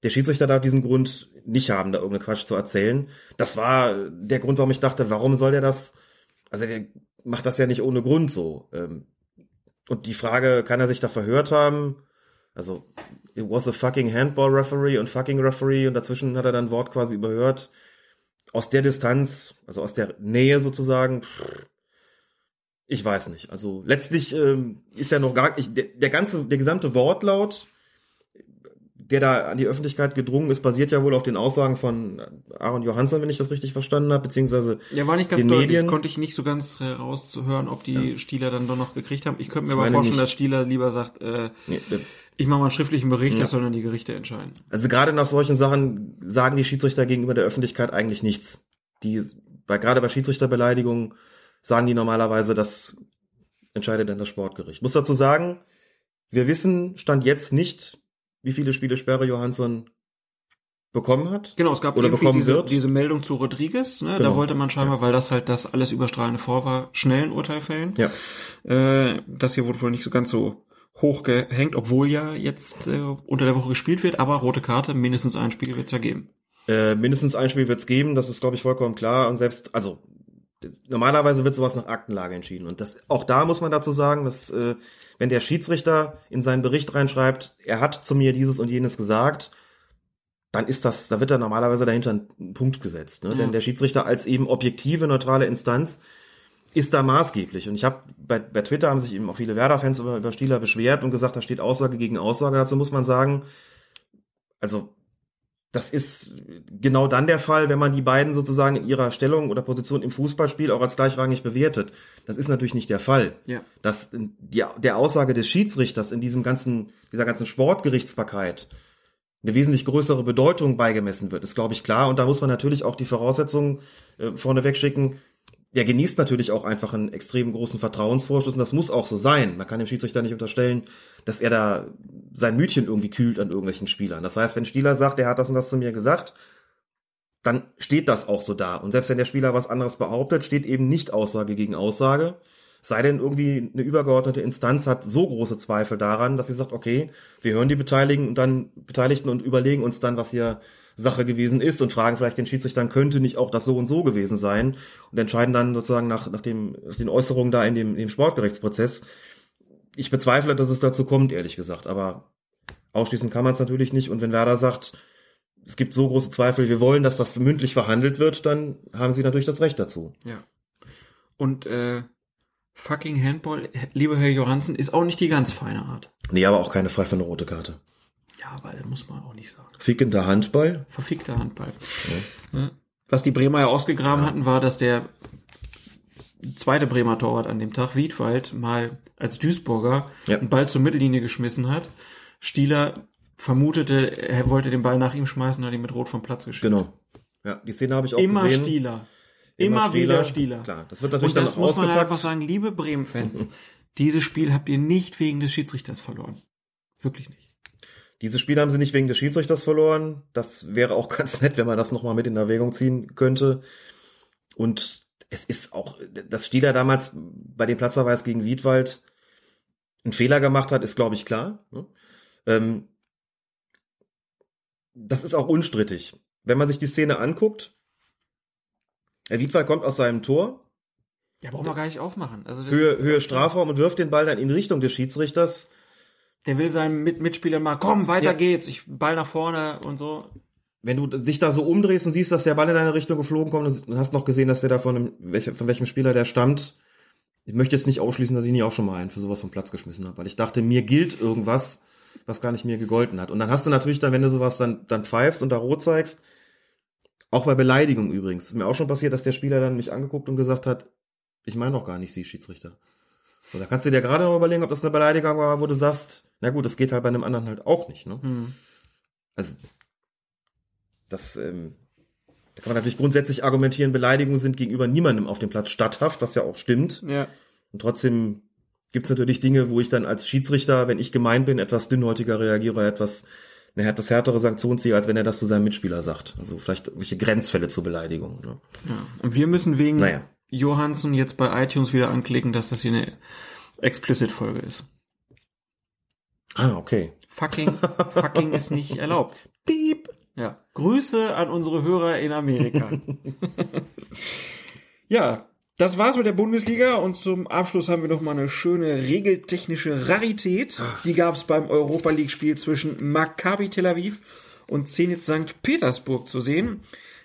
[SPEAKER 7] Der Schiedsrichter darf diesen Grund nicht haben, da irgendeinen Quatsch zu erzählen. Das war der Grund, warum ich dachte, warum soll der das? Also der macht das ja nicht ohne Grund so. Ähm, Und die Frage, kann er sich da verhört haben? Also, it was a fucking handball referee und fucking referee und dazwischen hat er dann Wort quasi überhört. Aus der Distanz, also aus der Nähe sozusagen, ich weiß nicht. Also letztlich ähm, ist ja noch gar ich, der, der ganze, der gesamte Wortlaut, der da an die Öffentlichkeit gedrungen ist, basiert ja wohl auf den Aussagen von Aaron Johansson, wenn ich das richtig verstanden habe, beziehungsweise
[SPEAKER 6] Ja, war nicht ganz deutlich.
[SPEAKER 7] Medien.
[SPEAKER 6] Das konnte ich nicht so ganz herauszuhören, ob die Stieler dann doch noch gekriegt haben. Ich könnte mir
[SPEAKER 7] Ich
[SPEAKER 6] aber vorstellen,
[SPEAKER 7] nicht.
[SPEAKER 6] dass Stieler lieber sagt, äh,
[SPEAKER 7] Nee,
[SPEAKER 6] ich mache mal einen schriftlichen Bericht,
[SPEAKER 7] Ja.
[SPEAKER 6] das sollen dann die Gerichte entscheiden.
[SPEAKER 7] Also gerade nach solchen Sachen sagen die Schiedsrichter gegenüber der Öffentlichkeit eigentlich nichts. Die, bei, gerade bei Schiedsrichterbeleidigungen sagen die normalerweise, das entscheidet dann das Sportgericht. Muss dazu sagen, wir wissen, stand jetzt nicht, wie viele Spiele Sperre Johansson bekommen hat.
[SPEAKER 6] Genau, es gab
[SPEAKER 7] Oder
[SPEAKER 6] irgendwie
[SPEAKER 7] bekommen
[SPEAKER 6] diese,
[SPEAKER 7] wird.
[SPEAKER 6] diese Meldung zu Rodriguez. Ne?
[SPEAKER 7] Genau.
[SPEAKER 6] Da wollte man scheinbar, weil das halt das alles überstrahlende vor war, schnell ein Urteil fällen.
[SPEAKER 7] Ja.
[SPEAKER 6] Äh, das hier wurde wohl nicht so ganz so hoch gehängt, obwohl ja jetzt äh, unter der Woche gespielt wird, aber rote Karte, mindestens ein Spiel wird es ja geben.
[SPEAKER 7] Äh, mindestens ein Spiel wird es geben, das ist, glaube ich, vollkommen klar. Und selbst, also normalerweise wird sowas nach Aktenlage entschieden. Und das auch da muss man dazu sagen, dass äh, wenn der Schiedsrichter in seinen Bericht reinschreibt, er hat zu mir dieses und jenes gesagt, dann ist das, da wird da normalerweise dahinter ein Punkt gesetzt. Ne?
[SPEAKER 6] Ja.
[SPEAKER 7] Denn der Schiedsrichter als eben objektive, neutrale Instanz ist da maßgeblich. Und ich habe bei, bei Twitter haben sich eben auch viele Werder-Fans über, über Stieler beschwert und gesagt, da steht Aussage gegen Aussage. Dazu muss man sagen, also das ist genau dann der Fall, wenn man die beiden sozusagen in ihrer Stellung oder Position im Fußballspiel auch als gleichrangig bewertet. Das ist natürlich nicht der Fall.
[SPEAKER 6] Ja.
[SPEAKER 7] Dass die, der Aussage des Schiedsrichters in diesem ganzen, dieser ganzen Sportgerichtsbarkeit eine wesentlich größere Bedeutung beigemessen wird, ist, glaube ich, klar. Und da muss man natürlich auch die Voraussetzungen äh, vorneweg schicken. Der genießt natürlich auch einfach einen extrem großen Vertrauensvorschuss und das muss auch so sein. Man kann dem Schiedsrichter nicht unterstellen, dass er da sein Mütchen irgendwie kühlt an irgendwelchen Spielern. Das heißt, wenn ein Spieler sagt, er hat das und das zu mir gesagt, dann steht das auch so da. Und selbst wenn der Spieler was anderes behauptet, steht eben nicht Aussage gegen Aussage. Sei denn irgendwie eine übergeordnete Instanz hat so große Zweifel daran, dass sie sagt, okay, wir hören die Beteiligten und dann Beteiligten und überlegen uns dann, was hier Sache gewesen ist und fragen vielleicht den Schiedsrichter, dann könnte nicht auch das so und so gewesen sein und entscheiden dann sozusagen nach, nach, dem, nach den Äußerungen da in dem, in dem Sportgerichtsprozess. Ich bezweifle, dass es dazu kommt, ehrlich gesagt, aber ausschließen kann man es natürlich nicht und wenn Werder sagt, es gibt so große Zweifel, wir wollen, dass das mündlich verhandelt wird, dann haben sie natürlich das Recht dazu.
[SPEAKER 6] Ja. Und äh, Fucking Handball, lieber Herr Johansen, ist auch nicht die ganz feine Art.
[SPEAKER 7] Nee, aber auch keine pfeifende rote Karte.
[SPEAKER 6] Ja, aber das muss man auch nicht sagen.
[SPEAKER 7] Fickender Handball.
[SPEAKER 6] Verfickter Handball. Ja. Was die Bremer ja ausgegraben hatten, war, dass der zweite Bremer Torwart an dem Tag, Wiedwald, mal als Duisburger
[SPEAKER 7] Ja.
[SPEAKER 6] einen Ball zur Mittellinie geschmissen hat. Stieler vermutete, er wollte den Ball nach ihm schmeißen, hat ihn mit Rot vom Platz geschickt.
[SPEAKER 7] Genau. Ja, die Szene habe ich auch
[SPEAKER 6] Immer
[SPEAKER 7] gesehen.
[SPEAKER 6] Stieler. Immer, wieder Stieler.
[SPEAKER 7] Klar, das wird natürlich
[SPEAKER 6] Und das
[SPEAKER 7] dann
[SPEAKER 6] muss man
[SPEAKER 7] ausgepackt.
[SPEAKER 6] einfach sagen, liebe Bremen-Fans, dieses Spiel habt ihr nicht wegen des Schiedsrichters verloren. Wirklich nicht.
[SPEAKER 7] Dieses Spiel haben sie nicht wegen des Schiedsrichters verloren. Das wäre auch ganz nett, wenn man das nochmal mit in Erwägung ziehen könnte. Und es ist auch, dass Stieler damals bei dem Platzverweis gegen Wiedwald einen Fehler gemacht hat, ist, glaube ich, klar. ne? Ähm, das ist auch unstrittig. Wenn man sich die Szene anguckt, Wiedwald kommt aus seinem Tor,
[SPEAKER 6] Ja, brauchen wir gar nicht aufmachen. Also
[SPEAKER 7] Höhe,
[SPEAKER 6] ist-
[SPEAKER 7] Höhe Strafraum und wirft den Ball dann in Richtung des Schiedsrichters.
[SPEAKER 6] Der will seinen Mit Mitspieler mal, komm, weiter
[SPEAKER 7] Ja.
[SPEAKER 6] geht's, ich Ball nach vorne und so.
[SPEAKER 7] wenn du dich da so umdrehst und siehst, dass der Ball in deine Richtung geflogen kommt und hast noch gesehen, dass der da von, einem, welche, von welchem Spieler der stammt, ich möchte jetzt nicht ausschließen, dass ich nie auch schon mal einen für sowas vom Platz geschmissen habe, weil ich dachte, mir gilt irgendwas, was gar nicht mir gegolten hat. Und dann hast du natürlich dann, wenn du sowas dann, dann pfeifst und da rot zeigst, auch bei Beleidigung übrigens, ist mir auch schon passiert, dass der Spieler dann mich angeguckt und gesagt hat, ich meine doch gar nicht Sie, Schiedsrichter. So, da kannst du dir gerade noch überlegen, ob das eine Beleidigung war, wo du sagst, na gut, das geht halt bei einem anderen halt auch nicht, ne?
[SPEAKER 6] Hm.
[SPEAKER 7] Also, das, ähm, da kann man natürlich grundsätzlich argumentieren, Beleidigungen sind gegenüber niemandem auf dem Platz statthaft, was ja auch stimmt.
[SPEAKER 6] Ja.
[SPEAKER 7] Und trotzdem gibt's natürlich Dinge, wo ich dann als Schiedsrichter, wenn ich gemein bin, etwas dünnhäutiger reagiere, etwas eine etwas härtere Sanktion ziehe, als wenn er das zu seinem Mitspieler sagt. Also vielleicht irgendwelche Grenzfälle zur Beleidigung. Ne?
[SPEAKER 6] Ja. Und wir müssen wegen
[SPEAKER 7] Naja.
[SPEAKER 6] Johansen jetzt bei iTunes wieder anklicken, dass das hier eine Explicit-Folge ist.
[SPEAKER 7] Ah, okay.
[SPEAKER 6] Fucking, fucking ist nicht erlaubt. Piep. Ja. Grüße an unsere Hörer in Amerika. ja, das war's mit der Bundesliga und zum Abschluss haben wir noch mal eine schöne regeltechnische Rarität. Die gab's beim Europa League Spiel zwischen Maccabi Tel Aviv und Zenit St. Petersburg zu sehen.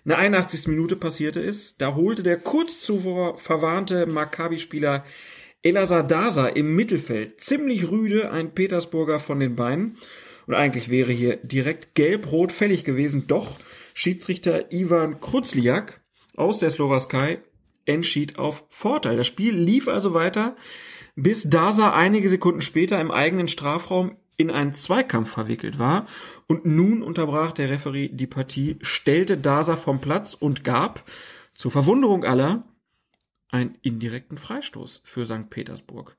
[SPEAKER 6] In der 81. Minute passierte es. Da holte der kurz zuvor verwarnte Maccabi-Spieler Elazar Daza im Mittelfeld ziemlich rüde ein Petersburger von den Beinen. Und eigentlich wäre hier direkt gelb-rot fällig gewesen. Doch Schiedsrichter Ivan Kruzliak aus der Slowakei entschied auf Vorteil. Das Spiel lief also weiter, bis Daza einige Sekunden später im eigenen Strafraum in einen Zweikampf verwickelt war. Und nun unterbrach der Referee die Partie, stellte Daza vom Platz und gab, zur Verwunderung aller, einen indirekten Freistoß für St. Petersburg.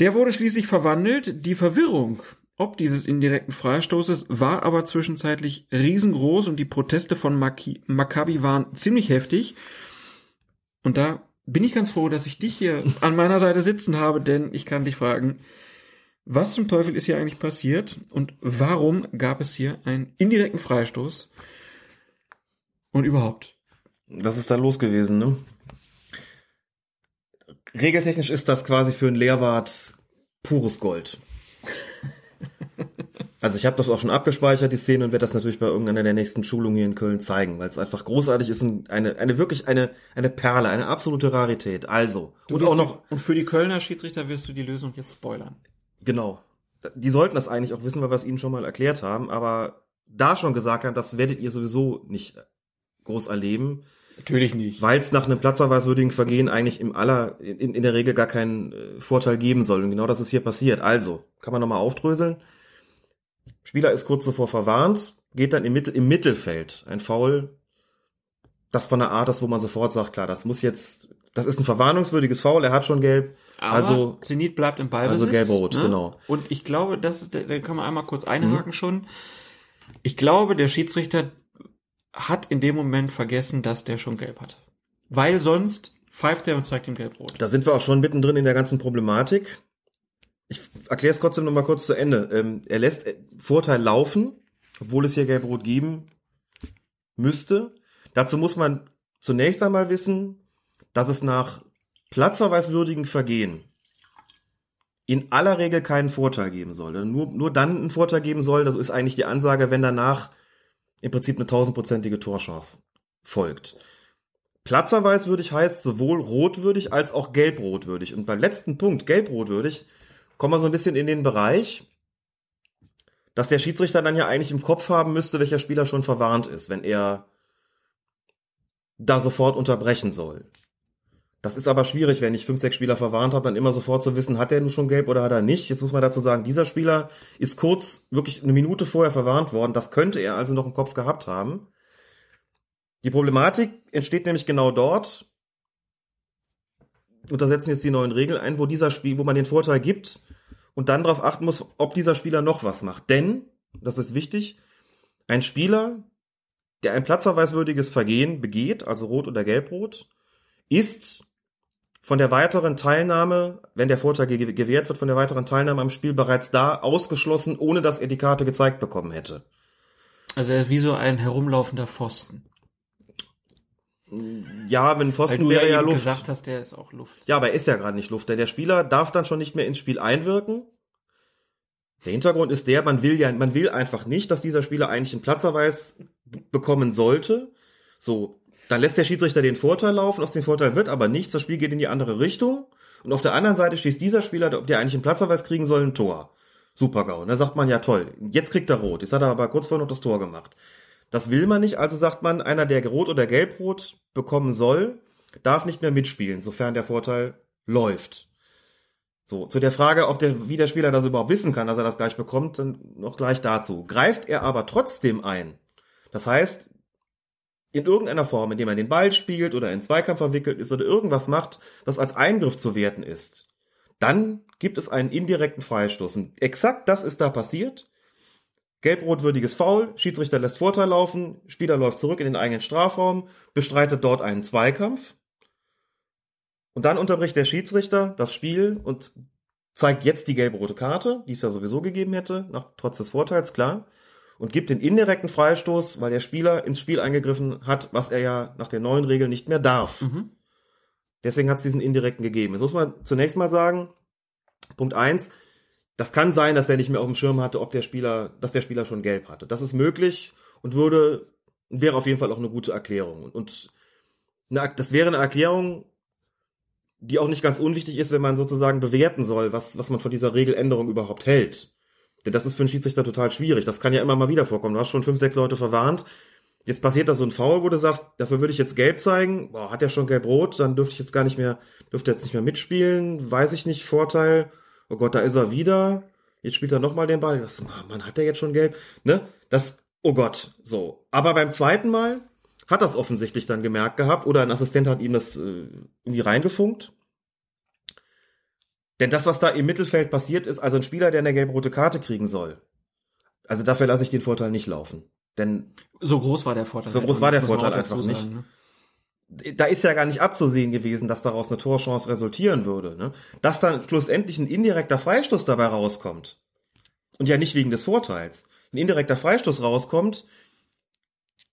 [SPEAKER 6] Der wurde schließlich verwandelt. Die Verwirrung ob dieses indirekten Freistoßes war aber zwischenzeitlich riesengroß und die Proteste von Maccabi waren ziemlich heftig. Und da bin ich ganz froh, dass ich dich hier an meiner Seite sitzen habe, denn ich kann dich fragen, was zum Teufel ist hier eigentlich passiert und warum gab es hier einen indirekten Freistoß und überhaupt?
[SPEAKER 7] Was ist da los gewesen, ne? Regeltechnisch ist das quasi für einen Lehrwart pures Gold. Also ich habe das auch schon abgespeichert, die Szene, und werde das natürlich bei irgendeiner der nächsten Schulungen hier in Köln zeigen, weil es einfach großartig ist und eine, eine wirklich eine, eine Perle, eine absolute Rarität. Also,
[SPEAKER 6] Du
[SPEAKER 7] und auch noch,
[SPEAKER 6] und für die Kölner Schiedsrichter wirst du die Lösung jetzt spoilern.
[SPEAKER 7] genau. Die sollten das eigentlich auch wissen, weil wir es ihnen schon mal erklärt haben, aber da schon gesagt haben, das werdet ihr sowieso nicht groß erleben.
[SPEAKER 6] Natürlich nicht.
[SPEAKER 7] Weil es nach einem platzverweiswürdigen Vergehen eigentlich im aller, in, in der Regel gar keinen äh, Vorteil geben soll. Und genau das ist hier passiert. Also, kann man nochmal aufdröseln. Spieler ist kurz zuvor verwarnt, geht dann im, Mittel, im Mittelfeld. Ein Foul, das von der Art ist, wo man sofort sagt, klar, das muss jetzt, das ist ein verwarnungswürdiges Foul, er hat schon gelb.
[SPEAKER 6] Aber
[SPEAKER 7] also,
[SPEAKER 6] Zenit bleibt im Ballbesitz.
[SPEAKER 7] Also gelb-rot, genau.
[SPEAKER 6] Und ich glaube, das ist, da da kann man einmal kurz einhaken schon. Ich glaube, der Schiedsrichter hat in dem Moment vergessen, dass der schon gelb hat. Weil sonst pfeift er und zeigt ihm gelb-rot.
[SPEAKER 7] da sind wir auch schon mittendrin in der ganzen Problematik. Ich erkläre es trotzdem nochmal kurz zu Ende. Ähm, er lässt äh, Vorteil laufen, obwohl es hier gelb-rot geben müsste. Dazu muss man zunächst einmal wissen, dass es nach platzverweiswürdigen Vergehen in aller Regel keinen Vorteil geben soll. Nur, nur dann einen Vorteil geben soll, das ist eigentlich die Ansage, wenn danach im Prinzip eine tausendprozentige Torchance folgt. Platzerweiswürdig heißt sowohl rotwürdig als auch gelbrotwürdig. Und beim letzten Punkt, gelbrotwürdig, kommen wir so ein bisschen in den Bereich, dass der Schiedsrichter dann ja eigentlich im Kopf haben müsste, welcher Spieler schon verwarnt ist, wenn er da sofort unterbrechen soll. Das ist aber schwierig, wenn ich fünf, sechs Spieler verwarnt habe, dann immer sofort zu wissen, hat er nun schon gelb oder hat er nicht. Jetzt muss man dazu sagen, dieser Spieler ist kurz, wirklich eine Minute vorher verwarnt worden. Das könnte er also noch im Kopf gehabt haben. Die Problematik entsteht nämlich genau dort, und da setzen jetzt die neuen Regeln ein, wo dieser Spiel, wo man den Vorteil gibt und dann darauf achten muss, ob dieser Spieler noch was macht. Denn, das ist wichtig, ein Spieler, der ein platzverweiswürdiges Vergehen begeht, also rot oder gelbrot, ist von der weiteren Teilnahme, wenn der Vorteil ge gewährt wird, von der weiteren Teilnahme am Spiel bereits da ausgeschlossen, ohne dass er die Karte gezeigt bekommen hätte.
[SPEAKER 6] Also er ist wie so ein herumlaufender Pfosten.
[SPEAKER 7] Ja, wenn Pfosten wäre
[SPEAKER 6] ja,
[SPEAKER 7] Luft.
[SPEAKER 6] gesagt hast, der ist auch Luft.
[SPEAKER 7] Ja, aber er ist ja gerade nicht Luft, denn der Spieler darf dann schon nicht mehr ins Spiel einwirken. Der Hintergrund ist der, man will ja, man will einfach nicht, dass dieser Spieler eigentlich einen Platzerweis bekommen sollte. So, dann lässt der Schiedsrichter den Vorteil laufen, aus dem Vorteil wird aber nichts, das Spiel geht in die andere Richtung. Und auf der anderen Seite schießt dieser Spieler, der eigentlich einen Platzerweis kriegen soll, ein Tor. Super GAU. Und dann sagt man, ja toll, jetzt kriegt er rot. Jetzt hat er aber kurz vorher noch das Tor gemacht. Das will man nicht, also sagt man, einer, der rot oder gelbrot bekommen soll, darf nicht mehr mitspielen, sofern der Vorteil läuft. So, zu der Frage, ob der, wie der Spieler das überhaupt wissen kann, dass er das gleich bekommt, dann noch gleich dazu. Greift er aber trotzdem ein, das heißt, in irgendeiner Form, indem er den Ball spielt oder in Zweikampf verwickelt ist oder irgendwas macht, was als Eingriff zu werten ist, dann gibt es einen indirekten Freistoß. Und exakt das ist da passiert. Gelb-rot-würdiges Foul, Schiedsrichter lässt Vorteil laufen, Spieler läuft zurück in den eigenen Strafraum, bestreitet dort einen Zweikampf. Und dann unterbricht der Schiedsrichter das Spiel und zeigt jetzt die gelb-rote Karte, die es ja sowieso gegeben hätte, nach, trotz des Vorteils, klar, und gibt den indirekten Freistoß, weil der Spieler ins Spiel eingegriffen hat, was er ja nach der neuen Regel nicht mehr darf.
[SPEAKER 6] Mhm.
[SPEAKER 7] Deswegen hat es diesen indirekten gegeben. Jetzt muss man zunächst mal sagen, Punkt eins, das kann sein, dass er nicht mehr auf dem Schirm hatte, ob der Spieler, dass der Spieler schon gelb hatte. Das ist möglich und würde, wäre auf jeden Fall auch eine gute Erklärung. Und eine, das wäre eine Erklärung, die auch nicht ganz unwichtig ist, wenn man sozusagen bewerten soll, was, was man von dieser Regeländerung überhaupt hält. Denn das ist für einen Schiedsrichter total schwierig. Das kann ja immer mal wieder vorkommen. Du hast schon fünf, sechs Leute verwarnt. Jetzt passiert da so ein Foul, wo du sagst, dafür würde ich jetzt gelb zeigen. Boah, hat er schon gelb-rot, dann dürfte ich jetzt gar nicht mehr, dürfte jetzt nicht mehr mitspielen. Weiß ich nicht, Vorteil. Oh Gott, da ist er wieder. Jetzt spielt er nochmal den Ball. Was, man, hat er jetzt schon gelb? Ne? Das, oh Gott, so. Aber beim zweiten Mal hat das offensichtlich dann gemerkt gehabt oder ein Assistent hat ihm das äh, irgendwie reingefunkt. Denn das, was da im Mittelfeld passiert ist, also ein Spieler, der eine gelb-rote Karte kriegen soll, also dafür lasse ich den Vorteil nicht laufen. Denn
[SPEAKER 6] so groß war der Vorteil.
[SPEAKER 7] So groß war der Vorteil einfach nicht.
[SPEAKER 6] ne?
[SPEAKER 7] Da ist ja gar nicht abzusehen gewesen, dass daraus eine Torchance resultieren würde. Ne? Dass dann schlussendlich ein indirekter Freistoß dabei rauskommt. Und ja nicht wegen des Vorteils. Ein indirekter Freistoß rauskommt,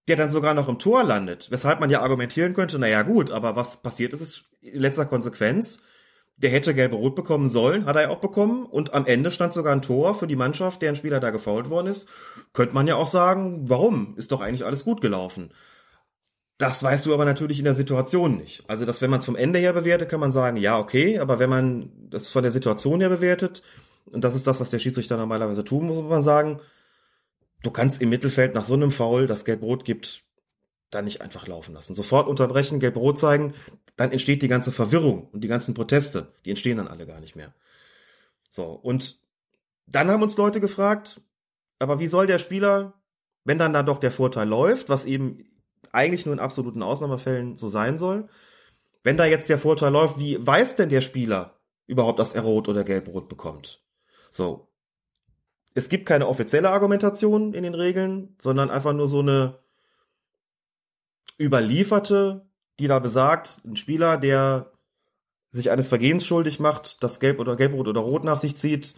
[SPEAKER 7] der dann sogar noch im Tor landet. Weshalb man ja argumentieren könnte, naja gut, aber was passiert ist, ist in letzter Konsequenz, der hätte gelbe-rot bekommen sollen, hat er ja auch bekommen. Und am Ende stand sogar ein Tor für die Mannschaft, deren Spieler da gefault worden ist. Könnte man ja auch sagen, warum? Ist doch eigentlich alles gut gelaufen. Das weißt du aber natürlich in der Situation nicht. Also, dass wenn man es vom Ende her bewertet, kann man sagen, ja, okay, aber wenn man das von der Situation her bewertet, und das ist das, was der Schiedsrichter normalerweise tun muss, muss man sagen, du kannst im Mittelfeld nach so einem Foul, das Gelb-Rot gibt, dann nicht einfach laufen lassen. Sofort unterbrechen, Gelb-Rot zeigen, dann entsteht die ganze Verwirrung und die ganzen Proteste, die entstehen dann alle gar nicht mehr. So, und dann haben uns Leute gefragt, aber wie soll der Spieler, wenn dann da doch der Vorteil läuft, was eben eigentlich nur in absoluten Ausnahmefällen so sein soll, wenn da jetzt der Vorteil läuft, wie weiß denn der Spieler überhaupt, dass er rot oder gelb-rot bekommt? So. Es gibt keine offizielle Argumentation in den Regeln, sondern einfach nur so eine überlieferte, die da besagt, ein Spieler, der sich eines Vergehens schuldig macht, das Gelb oder Gelb-Rot oder Rot nach sich zieht,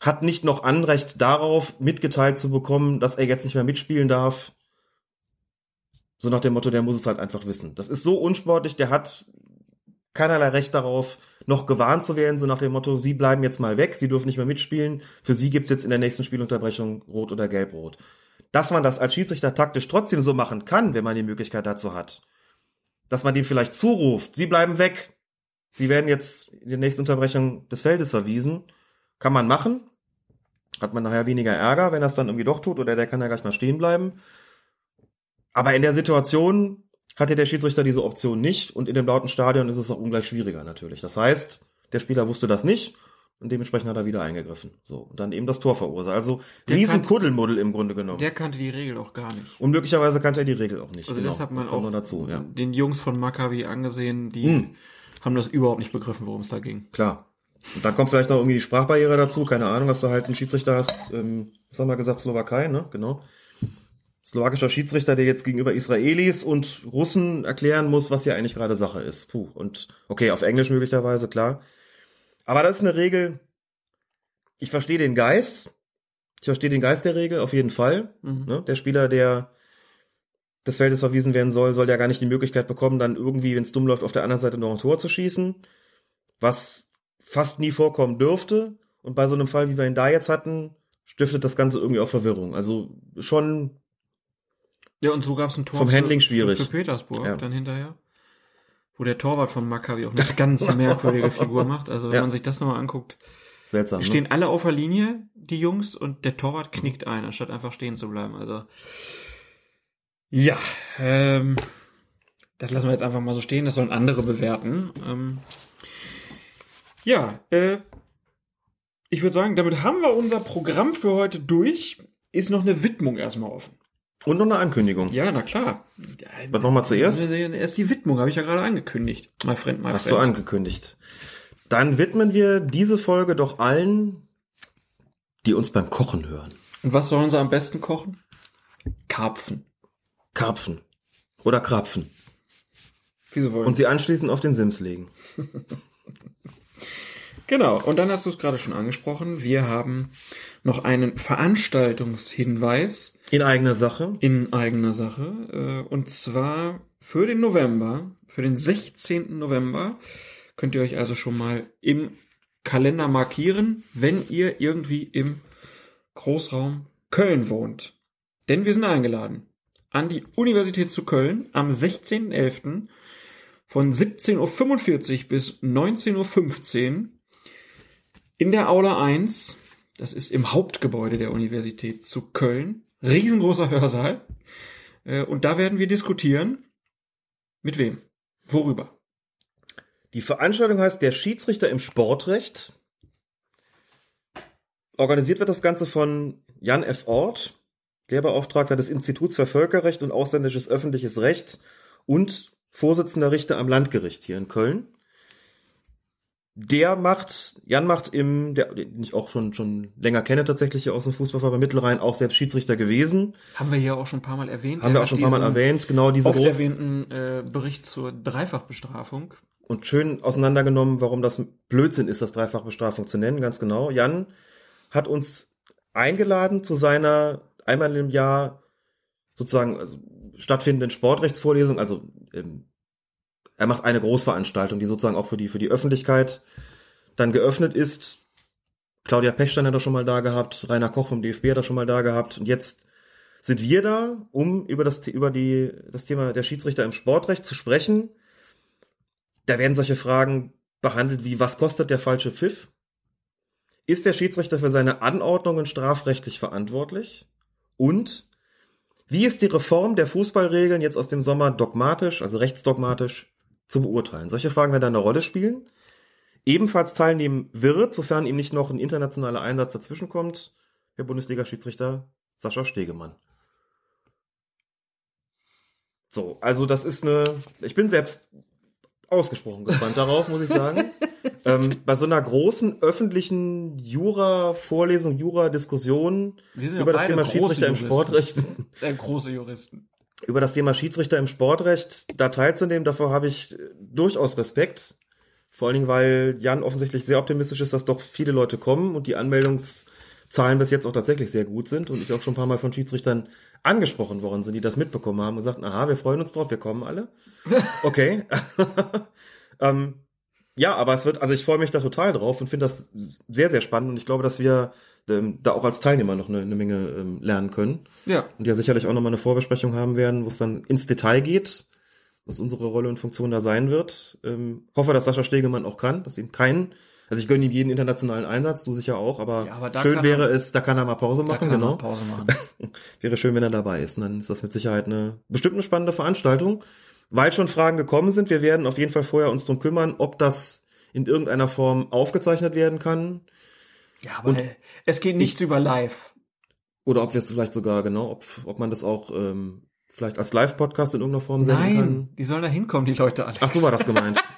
[SPEAKER 7] hat nicht noch Anrecht darauf, mitgeteilt zu bekommen, dass er jetzt nicht mehr mitspielen darf. So nach dem Motto, der muss es halt einfach wissen. Das ist so unsportlich, der hat keinerlei Recht darauf, noch gewarnt zu werden, so nach dem Motto, Sie bleiben jetzt mal weg, Sie dürfen nicht mehr mitspielen, für Sie gibt's jetzt in der nächsten Spielunterbrechung Rot oder Gelb-Rot. Dass man das als Schiedsrichter taktisch trotzdem so machen kann, wenn man die Möglichkeit dazu hat, dass man dem vielleicht zuruft, sie bleiben weg. Sie werden jetzt in der nächsten Unterbrechung des Feldes verwiesen. Kann man machen. Hat man nachher weniger Ärger, wenn er es dann irgendwie doch tut, oder der kann ja gleich mal stehen bleiben. Aber in der Situation hatte der Schiedsrichter diese Option nicht und in dem lauten Stadion ist es auch ungleich schwieriger natürlich. Das heißt, der Spieler wusste das nicht und dementsprechend hat er wieder eingegriffen. So, und dann eben das Tor verursacht. Also
[SPEAKER 6] Der
[SPEAKER 7] riesen
[SPEAKER 6] kannte-
[SPEAKER 7] Kuddelmuddel im Grunde genommen.
[SPEAKER 6] Der kannte die Regel auch gar nicht.
[SPEAKER 7] und möglicherweise kannte er die Regel auch nicht.
[SPEAKER 6] Also
[SPEAKER 7] Genau,
[SPEAKER 6] das hat man
[SPEAKER 7] kommt
[SPEAKER 6] auch
[SPEAKER 7] dazu, ja.
[SPEAKER 6] den Jungs von Maccabi angesehen, die
[SPEAKER 7] Hm.
[SPEAKER 6] haben das überhaupt nicht begriffen, worum es da ging.
[SPEAKER 7] Klar. Und dann kommt vielleicht noch irgendwie die Sprachbarriere dazu, keine Ahnung, was du halt einen Schiedsrichter hast, ähm, was haben wir gesagt, Slowakei, ne? Genau. Slowakischer Schiedsrichter, der jetzt gegenüber Israelis und Russen erklären muss, was hier eigentlich gerade Sache ist. Puh. Und okay, auf Englisch möglicherweise, klar. Aber das ist eine Regel. Ich verstehe den Geist. Ich verstehe den Geist der Regel auf jeden Fall.
[SPEAKER 6] Mhm.
[SPEAKER 7] Ne? Der Spieler, der des Feldes verwiesen werden soll, soll ja gar nicht die Möglichkeit bekommen, dann irgendwie, wenn es dumm läuft, auf der anderen Seite noch ein Tor zu schießen. Was fast nie vorkommen dürfte. Und bei so einem Fall, wie wir ihn da jetzt hatten, stiftet das Ganze irgendwie auch Verwirrung. Also schon
[SPEAKER 6] Ja, und so gab es ein Tor
[SPEAKER 7] Vom
[SPEAKER 6] für,
[SPEAKER 7] Handling schwierig.
[SPEAKER 6] Für, Petersburg
[SPEAKER 7] Ja.
[SPEAKER 6] dann hinterher. Wo der Torwart von Maccabi auch eine ganz merkwürdige Figur macht. Also wenn
[SPEAKER 7] Ja.
[SPEAKER 6] man sich das nochmal anguckt,
[SPEAKER 7] seltsam.
[SPEAKER 6] die
[SPEAKER 7] Ne?
[SPEAKER 6] stehen alle auf der Linie, die Jungs, und der Torwart knickt ein, anstatt einfach stehen zu bleiben. Also ja, ähm, das lassen wir jetzt einfach mal so stehen. Das sollen andere bewerten. Ähm, ja, äh, ich würde sagen, damit haben wir unser Programm für heute durch. Ist noch eine Widmung erstmal offen.
[SPEAKER 7] Und noch eine Ankündigung.
[SPEAKER 6] Ja, na klar.
[SPEAKER 7] Was wir zuerst?
[SPEAKER 6] Erst die Widmung, habe ich ja gerade angekündigt. My friend, my
[SPEAKER 7] Hast du
[SPEAKER 6] friend.
[SPEAKER 7] angekündigt. Dann widmen wir diese Folge doch allen, die uns beim Kochen hören.
[SPEAKER 6] Und was sollen sie am besten kochen? Karpfen.
[SPEAKER 7] Karpfen. Oder Krapfen.
[SPEAKER 6] Wie sie wollen.
[SPEAKER 7] Und sie anschließend auf den Sims legen.
[SPEAKER 6] Genau, und dann hast du es gerade schon angesprochen. Wir haben noch einen Veranstaltungshinweis
[SPEAKER 7] In eigener Sache.
[SPEAKER 6] in eigener Sache. äh, Und zwar für den November, für den 16. November, könnt ihr euch also schon mal im Kalender markieren, wenn ihr irgendwie im Großraum Köln wohnt. Denn wir sind eingeladen an die Universität zu Köln am 16.11. von 17.45 Uhr bis 19.15 Uhr in der Aula 1. Das ist im Hauptgebäude der Universität zu Köln. Riesengroßer Hörsaal. Äh, Und da werden wir diskutieren. Mit wem? Worüber?
[SPEAKER 7] Die Veranstaltung heißt Der Schiedsrichter im Sportrecht. Organisiert wird das Ganze von Jan F. Ort, Lehrbeauftragter des Instituts für Völkerrecht und ausländisches öffentliches Recht und Vorsitzender Richter am Landgericht hier in Köln. Der macht, Jan macht im, der, den ich auch schon, schon länger kenne tatsächlich hier aus dem Fußballverband Mittelrhein, auch selbst Schiedsrichter gewesen.
[SPEAKER 6] Haben wir hier auch schon ein paar Mal erwähnt.
[SPEAKER 7] Haben
[SPEAKER 6] Er
[SPEAKER 7] wir auch schon ein paar Mal erwähnt. Genau diese
[SPEAKER 6] Oft
[SPEAKER 7] groß,
[SPEAKER 6] erwähnten äh, Bericht zur Dreifachbestrafung.
[SPEAKER 7] und schön auseinandergenommen, warum das Blödsinn ist, das Dreifachbestrafung zu nennen, ganz genau. Jan hat uns eingeladen zu seiner einmal im Jahr sozusagen also, stattfindenden Sportrechtsvorlesung. Also ähm, er macht eine Großveranstaltung, die sozusagen auch für die für die Öffentlichkeit dann geöffnet ist. Claudia Pechstein hat er schon mal da gehabt, Rainer Koch vom DFB hat er schon mal da gehabt und jetzt sind wir da, um über das über die das Thema der Schiedsrichter im Sportrecht zu sprechen. Da werden solche Fragen behandelt wie, was kostet der falsche Pfiff? Ist der Schiedsrichter für seine Anordnungen strafrechtlich verantwortlich? Und wie ist die Reform der Fußballregeln jetzt aus dem Sommer dogmatisch, also rechtsdogmatisch, zu beurteilen? Solche Fragen werden eine Rolle spielen. Ebenfalls teilnehmen wird, sofern ihm nicht noch ein internationaler Einsatz dazwischenkommt, der Bundesliga-Schiedsrichter Sascha Stegemann. So, also das ist eine, ich bin selbst ausgesprochen gespannt darauf, muss ich sagen. ähm, bei so einer großen öffentlichen Jura-Vorlesung, Jura-Diskussion
[SPEAKER 6] sind ja
[SPEAKER 7] über das Thema Schiedsrichter im. Sportrecht,
[SPEAKER 6] Sehr große Juristen.
[SPEAKER 7] Über das Thema Schiedsrichter im Sportrecht da teilzunehmen, davor habe ich durchaus Respekt. Vor allen Dingen, weil Jan offensichtlich sehr optimistisch ist, dass doch viele Leute kommen und die Anmeldungszahlen bis jetzt auch tatsächlich sehr gut sind und ich auch schon ein paar Mal von Schiedsrichtern angesprochen worden sind, die das mitbekommen haben und gesagt, aha, wir freuen uns drauf, wir kommen alle. Okay. ähm, ja, aber es wird, also ich freue mich da total drauf und finde das sehr, sehr spannend und ich glaube, dass wir ähm, da auch als Teilnehmer noch eine, eine Menge ähm, lernen können
[SPEAKER 6] Ja.
[SPEAKER 7] und ja sicherlich auch nochmal eine Vorbesprechung haben werden, wo es dann ins Detail geht. was unsere Rolle und Funktion da sein wird. Ähm, hoffe, dass Sascha Stegemann auch kann, dass ihm keinen, also ich gönne ihm jeden internationalen Einsatz, du sicher auch, aber,
[SPEAKER 6] Ja, aber
[SPEAKER 7] schön wäre
[SPEAKER 6] er-
[SPEAKER 7] es, da kann er mal Pause machen, genau.
[SPEAKER 6] Pause machen.
[SPEAKER 7] wäre schön, wenn er dabei ist. Und dann ist das mit Sicherheit eine bestimmt eine spannende Veranstaltung, weil schon Fragen gekommen sind. Wir werden auf jeden Fall vorher uns drum kümmern, ob das in irgendeiner Form aufgezeichnet werden kann
[SPEAKER 6] Ja, aber äh, es geht nichts über live.
[SPEAKER 7] oder ob wir es vielleicht sogar genau, ob, ob man das auch ähm, vielleicht als Live-Podcast in irgendeiner Form senden
[SPEAKER 6] Nein,
[SPEAKER 7] kann.
[SPEAKER 6] die sollen da hinkommen, die Leute alle.
[SPEAKER 7] Ach, so war das gemeint.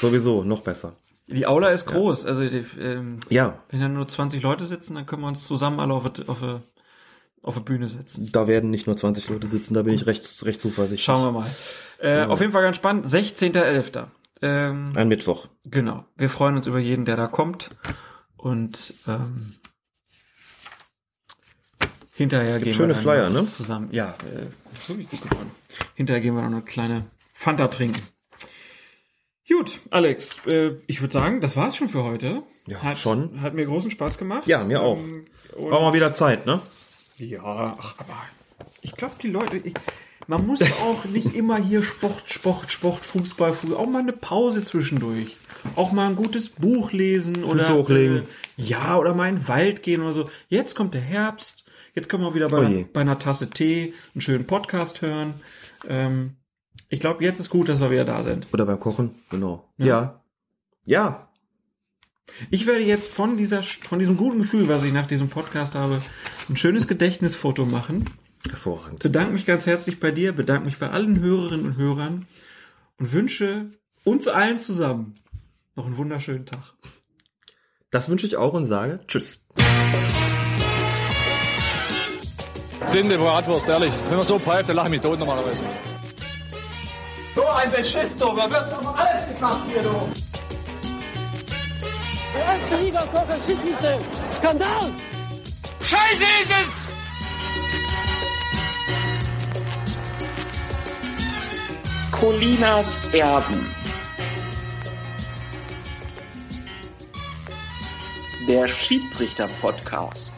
[SPEAKER 7] Sowieso, noch besser.
[SPEAKER 6] Die Aula ist groß. Also die, ähm,
[SPEAKER 7] Ja,
[SPEAKER 6] wenn da nur 20 Leute sitzen, dann können wir uns zusammen alle auf, der- auf, auf der Bühne setzen.
[SPEAKER 7] da werden nicht nur 20 Leute sitzen, da bin ich recht, recht zuversichtlich.
[SPEAKER 6] Schauen wir mal. Äh,
[SPEAKER 7] Genau.
[SPEAKER 6] Auf jeden Fall ganz spannend. 16.11. Ähm,
[SPEAKER 7] Ein Mittwoch.
[SPEAKER 6] Genau. Wir freuen uns über jeden, der da kommt. Und ähm, hinterher gehen
[SPEAKER 7] schöne
[SPEAKER 6] wir
[SPEAKER 7] Flyer, ne?
[SPEAKER 6] Zusammen. Ja, äh, wirklich gut geworden. Hinterher gehen wir noch eine kleine Fanta trinken. Gut, Alex, äh, ich würde sagen, das war's schon für heute.
[SPEAKER 7] Ja,
[SPEAKER 6] hat,
[SPEAKER 7] schon.
[SPEAKER 6] Hat mir großen Spaß gemacht.
[SPEAKER 7] Ja, mir auch.
[SPEAKER 6] Ähm,
[SPEAKER 7] War mal wieder Zeit, ne?
[SPEAKER 6] ja, ach, aber ich glaube, die Leute, ich, man muss auch nicht immer hier Sport, Sport, Sport, Fußball, Fußball, auch mal eine Pause zwischendurch. Auch mal ein gutes Buch lesen oder
[SPEAKER 7] hochlegen.
[SPEAKER 6] Äh, ja, oder mal in den Wald gehen oder so. Jetzt kommt der Herbst, jetzt können wir wieder bei,
[SPEAKER 7] Oh
[SPEAKER 6] bei einer Tasse Tee einen schönen Podcast hören. Ähm, ich glaube, jetzt ist gut, dass wir wieder da sind.
[SPEAKER 7] Oder beim Kochen, genau.
[SPEAKER 6] Ja.
[SPEAKER 7] Ja. Ja.
[SPEAKER 6] Ich werde jetzt von dieser, von diesem guten Gefühl, was ich nach diesem Podcast habe, ein schönes Gedächtnisfoto machen.
[SPEAKER 7] Hervorragend.
[SPEAKER 6] bedanke mich ganz herzlich bei dir, bedanke mich bei allen Hörerinnen und Hörern und wünsche uns allen zusammen noch einen wunderschönen Tag.
[SPEAKER 7] Das wünsche ich auch und sage Tschüss.
[SPEAKER 2] Blinde Bratwurst, ehrlich. Wenn man so pfeift, dann lache ich mich tot normalerweise.
[SPEAKER 3] So ein Beschiss, du. Da wird doch mal alles gemacht hier, du.
[SPEAKER 4] Der erste Liga Kocher Schiedsrichter. Skandal!
[SPEAKER 3] Scheiße ist es!
[SPEAKER 5] Colinas Erben. Der Schiedsrichter-Podcast.